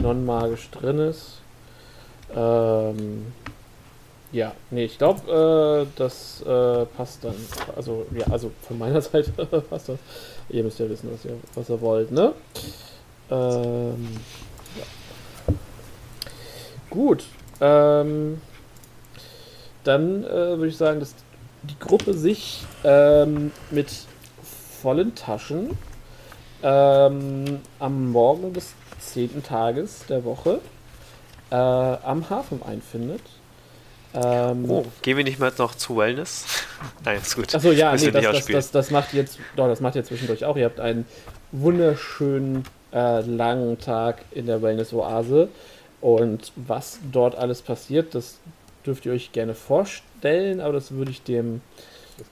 non-magisch drin ist. Ähm, ja, nee, ich glaube, äh, das äh, passt dann. Also, ja, also von meiner Seite passt das. Ihr müsst ja wissen, was ihr, was ihr wollt, ne? Ähm, ja. Gut. Ähm, dann äh, würde ich sagen, dass die Gruppe sich ähm, mit vollen Taschen ähm, am Morgen des zehnten Tages der Woche äh, am Hafen einfindet. Ähm, oh, gehen wir nicht mal noch zu Wellness? Nein, ist gut. Achso, ja, nee, das, das, das, das, macht jetzt, doch, das macht ihr zwischendurch auch. Ihr habt einen wunderschönen äh, langen Tag in der Wellness-Oase. Und was dort alles passiert, das dürft ihr euch gerne vorstellen, aber das würde ich dem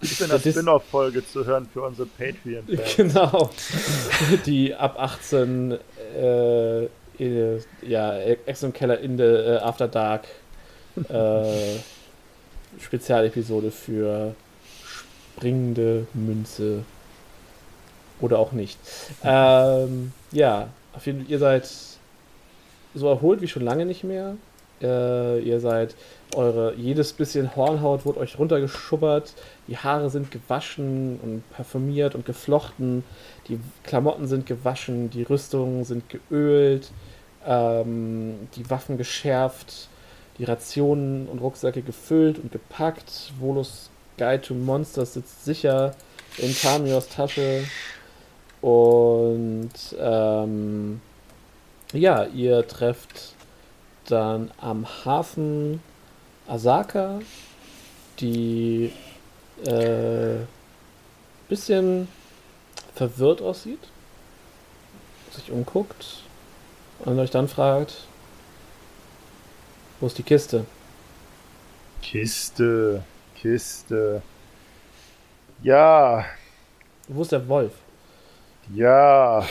es gibt eine Spin-off-Folge zu hören für unsere Patreon-Fans. Genau. Die ab 18 äh, in, ja, Exxon Keller in the äh, After Dark äh, Spezialepisode für springende Münze oder auch nicht. Ähm, ja, auf jeden Fall, ihr seid so erholt wie schon lange nicht mehr. Äh, ihr seid eure, jedes bisschen Hornhaut wurde euch runtergeschubbert, die Haare sind gewaschen und parfümiert und geflochten, die Klamotten sind gewaschen, die Rüstungen sind geölt, ähm, die Waffen geschärft, die Rationen und Rucksäcke gefüllt und gepackt. Volus Guide to Monsters sitzt sicher in Tamios Tasche und ähm, ja, ihr trefft dann am Hafen Asaka, die äh, bisschen verwirrt aussieht, sich umguckt und euch dann fragt, wo ist die Kiste? Kiste, Kiste. Ja. Wo ist der Wolf? Ja.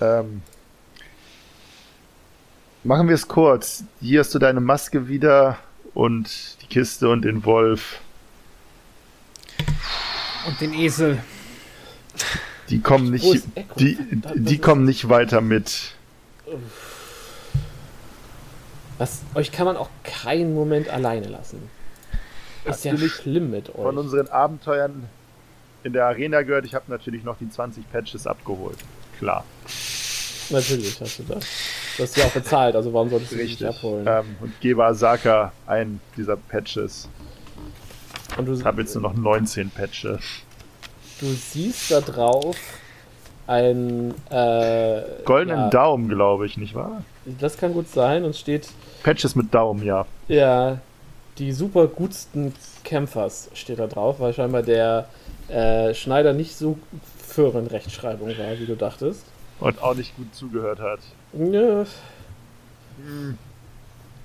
Ähm, machen wir es kurz. Hier hast du deine Maske wieder und die Kiste und den Wolf. Und den Esel. Die kommen nicht, die, die kommen nicht weiter mit. Was, euch kann man auch keinen Moment alleine lassen. Ist ja schlimm mit euch. Von unseren Abenteuern in der Arena gehört, ich habe natürlich noch die 20 Patches abgeholt. Klar. Natürlich hast du das. Du hast ja auch bezahlt, also warum solltest du Richtig. dich nicht abholen? Ähm, und gebe Asaka einen dieser Patches. Und du habe jetzt nur noch 19 Patches. Du siehst da drauf ein äh, goldenen ja, Daumen, glaube ich, nicht wahr? Das kann gut sein und steht Patches mit Daumen, ja. Ja, die super gutsten Kämpfers steht da drauf, weil scheinbar der äh, Schneider nicht so für eine Rechtschreibung war, wie du dachtest. Und auch nicht gut zugehört hat. Ja.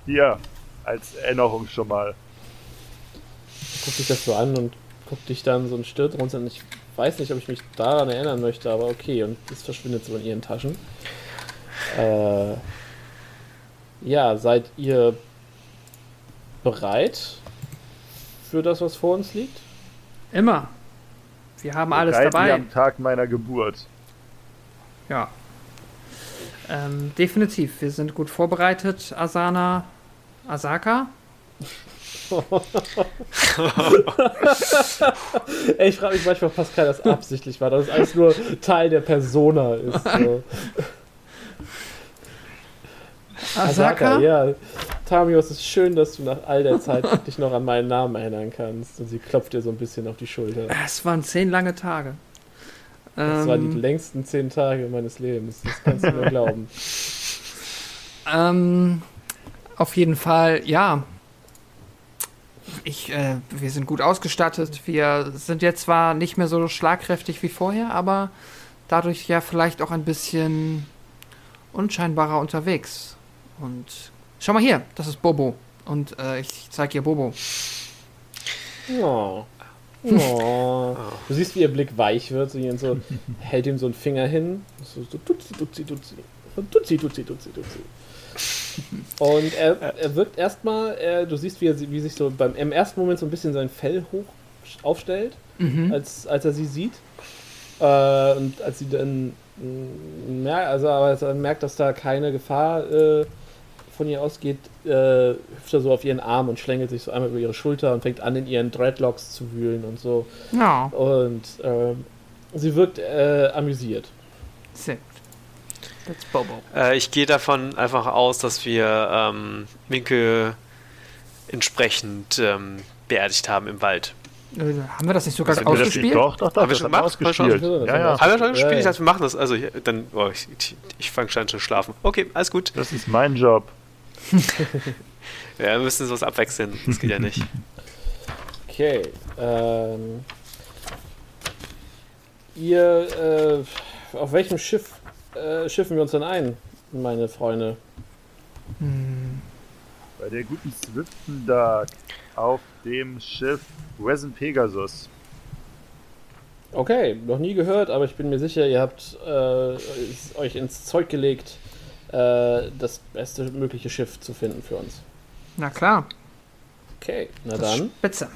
Hier, als Erinnerung schon mal. Guck dich das so an und guck dich dann so ein Stirt runter und ich weiß nicht, ob ich mich daran erinnern möchte, aber okay, und es verschwindet so in ihren Taschen. Äh, ja, seid ihr bereit für das, was vor uns liegt? Immer. Wir haben alles bereit dabei. Wie am Tag meiner Geburt. Ja. Ähm, definitiv. Wir sind gut vorbereitet, Asana. Asaka? Ey, ich frage mich manchmal, ob Pascal das absichtlich war, dass es alles nur Teil der Persona ist. So. Asaka? Ja. Tamios, es ist schön, dass du nach all der Zeit dich noch an meinen Namen erinnern kannst. Und sie klopft dir so ein bisschen auf die Schulter. Es waren zehn lange Tage. Das ähm, waren die längsten zehn Tage meines Lebens. Das kannst du mir glauben. Ähm, auf jeden Fall, ja. Ich, äh, wir sind gut ausgestattet. Wir sind jetzt zwar nicht mehr so schlagkräftig wie vorher, aber dadurch ja vielleicht auch ein bisschen unscheinbarer unterwegs. Und schau mal hier, das ist Bobo. Und äh, ich zeige ihr Bobo. Oh. Oh. Du siehst, wie ihr Blick weich wird. Sie so, hält ihm so einen Finger hin. So, so tutzi, tutzi, tutzi. Tutzi, tutzi, tutzi, tutzi. Und er, er wirkt erstmal, er, du siehst, wie, er, wie sich so beim, im ersten Moment so ein bisschen sein Fell hoch aufstellt, mhm. als, als er sie sieht. Äh, und als sie dann merkt, also aber als er merkt, dass da keine Gefahr äh, von ihr ausgeht, äh, hüpft er so auf ihren Arm und schlängelt sich so einmal über ihre Schulter und fängt an, in ihren Dreadlocks zu wühlen und so. Ja. Und ähm, sie wirkt äh, amüsiert. Sehr That's Bobo. Äh, ich gehe davon einfach aus, dass wir ähm, Winkel entsprechend ähm, beerdigt haben im Wald. Äh, haben wir das nicht sogar ausgespielt? Doch, doch, doch. Haben wir schon gemacht? Ausgespielt. Ja, ja. Haben wir schon gespielt? Ich dachte, wir machen das. Also, ich, dann, oh, ich, ich, ich fange schon an zu schlafen. Okay, alles gut. Das ist mein Job. ja, wir müssen sowas abwechseln. Das geht ja nicht. Okay. Ähm, ihr, äh, auf welchem Schiff äh, schiffen wir uns denn ein, meine Freunde? Hm. Bei der guten Swiftendark auf dem Schiff Resin Pegasus. Okay, noch nie gehört, aber ich bin mir sicher, ihr habt äh, euch ins Zeug gelegt, äh, das beste mögliche Schiff zu finden für uns. Na klar. Okay, na das dann. Spitze.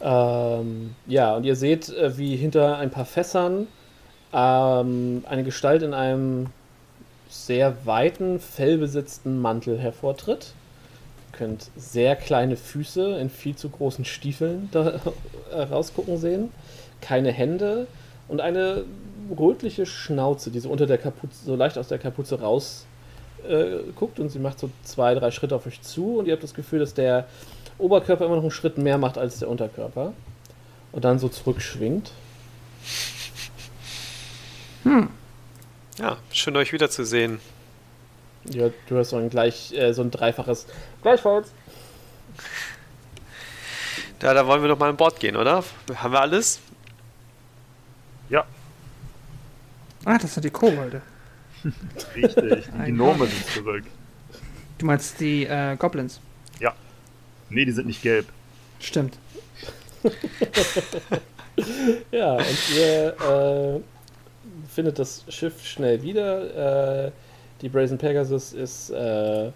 Ähm, ja, und ihr seht, äh, wie hinter ein paar Fässern ähm, eine Gestalt in einem sehr weiten, fellbesetzten Mantel hervortritt. Ihr könnt sehr kleine Füße in viel zu großen Stiefeln da rausgucken sehen, keine Hände und eine rötliche Schnauze, die so unter der Kapuze, so leicht aus der Kapuze raus äh, guckt und sie macht so zwei, drei Schritte auf euch zu und ihr habt das Gefühl, dass der Oberkörper immer noch einen Schritt mehr macht als der Unterkörper und dann so zurückschwingt. Hm. Ja, schön euch wiederzusehen. Ja, du hast so ein gleich, äh, so ein dreifaches Gleichfalls. Ja, da wollen wir doch mal an Bord gehen, oder? Haben wir alles? Ja. Ah, das sind die Kobolde. Richtig, die Gnome sind zurück. Du meinst die äh, Goblins? Ja. Nee, die sind nicht gelb. Stimmt. ja, und ihr äh, findet das Schiff schnell wieder. Äh, die Brazen Pegasus ist äh,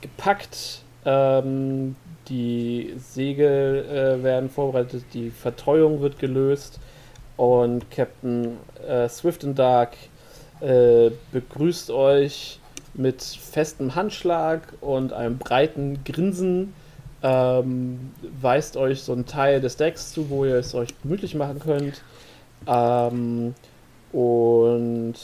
gepackt. Ähm, die Segel äh, werden vorbereitet, die Vertreuung wird gelöst und Captain äh, Swift and Dark äh, begrüßt euch mit festem Handschlag und einem breiten Grinsen. Ähm, weist euch so einen Teil des Decks zu, wo ihr es euch gemütlich machen könnt. Ähm, und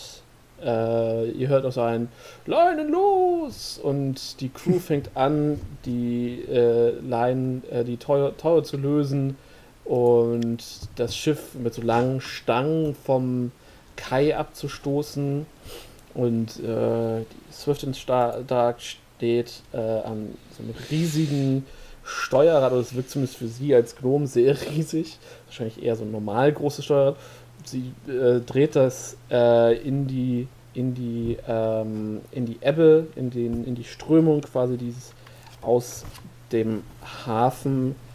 äh, ihr hört auch so ein Leinen los! Und die Crew fängt an, die äh, Leinen, äh, die Teuer, Teuer zu lösen und das Schiff mit so langen Stangen vom Kai abzustoßen. Und äh, Swift and Dark steht äh, an so einem riesigen Steuerrad, oder es wirkt zumindest für sie als Gnom sehr riesig. Wahrscheinlich eher so ein normal großes Steuerrad sie äh, dreht das äh, in die in die ähm, in die Ebbe, in den in die Strömung quasi dieses aus dem Hafenbecken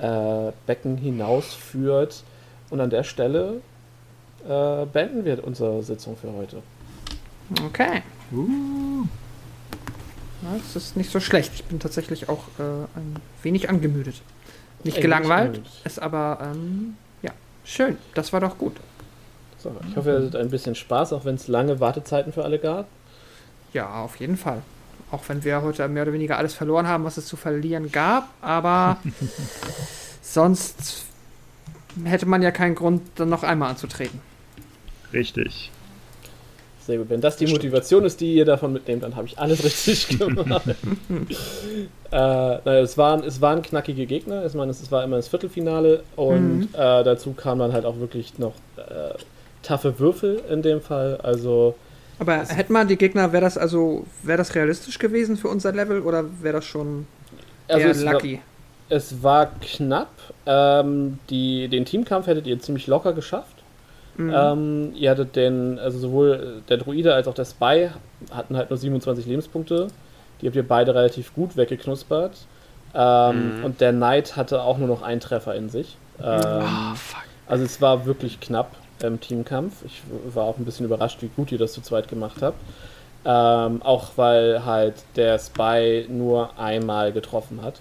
äh, hinausführt. Und an der Stelle äh, beenden wir unsere Sitzung für heute. Okay. Uh. das ist nicht so schlecht. Ich bin tatsächlich auch äh, ein wenig angemüdet. Nicht Ey, gelangweilt, ist aber ähm, ja schön. Das war doch gut. So, ich hoffe, ihr hattet ein bisschen Spaß, auch wenn es lange Wartezeiten für alle gab. Ja, auf jeden Fall. Auch wenn wir heute mehr oder weniger alles verloren haben, was es zu verlieren gab, aber sonst hätte man ja keinen Grund, dann noch einmal anzutreten. Richtig. Sehr gut. Wenn das die Motivation ist, die ihr davon mitnehmt, dann habe ich alles richtig gemacht. äh, naja, es, waren, es waren knackige Gegner. Ich meine, es war immer das Viertelfinale und mhm. äh, dazu kamen dann halt auch wirklich noch äh, taffe Würfel in dem Fall. Also. Aber hätten wir die Gegner, wäre das also, wäre das realistisch gewesen für unser Level oder wäre das schon also eher lucky? War, es war knapp. Ähm, die, den Teamkampf hättet ihr ziemlich locker geschafft. Mhm. Ähm, ihr hattet den, also sowohl der Druide als auch der Spy hatten halt nur 27 Lebenspunkte. Die habt ihr beide relativ gut weggeknuspert. Ähm, mhm. Und der Knight hatte auch nur noch einen Treffer in sich. Ähm, oh, also es war wirklich knapp im Teamkampf. Ich war auch ein bisschen überrascht, wie gut ihr das zu zweit gemacht habt. Ähm, auch weil halt der Spy nur einmal getroffen hat.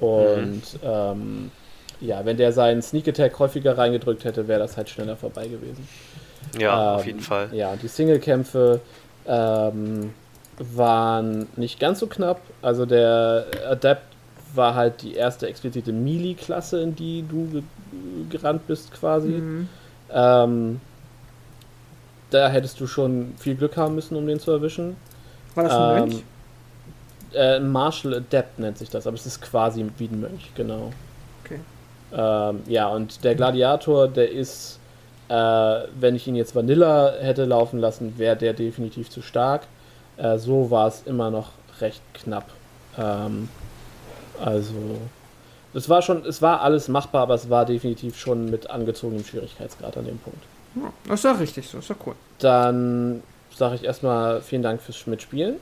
Und mhm. ähm, ja, wenn der seinen Sneak Attack häufiger reingedrückt hätte, wäre das halt schneller vorbei gewesen. Ja, ähm, auf jeden Fall. Ja, die Singlekämpfe ähm, waren nicht ganz so knapp. Also der Adept war halt die erste explizite Melee-Klasse, in die du gerannt bist quasi. Mhm. Ähm, da hättest du schon viel Glück haben müssen, um den zu erwischen. War das ein ähm, Mönch? Äh, Martial Adept nennt sich das, aber es ist quasi wie ein Mönch, genau. Okay. Ähm, ja, und der Gladiator, der ist, äh, wenn ich ihn jetzt Vanilla hätte laufen lassen, wäre der definitiv zu stark. Äh, so war es immer noch recht knapp. Ähm, also, es war schon, es war alles machbar, aber es war definitiv schon mit angezogenem Schwierigkeitsgrad an dem Punkt. Ja, das ist ja richtig so, ist ja cool. Dann sage ich erstmal vielen Dank fürs Mitspielen.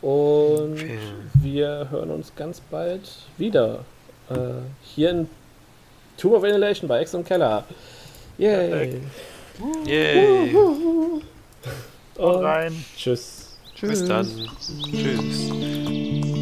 Und wir hören uns ganz bald wieder. Äh, hier in Tomb of Annihilation bei Ex und Keller. Yay! Yay! Und rein. Tschüss. Tschüss. Bis dann. Tschüss.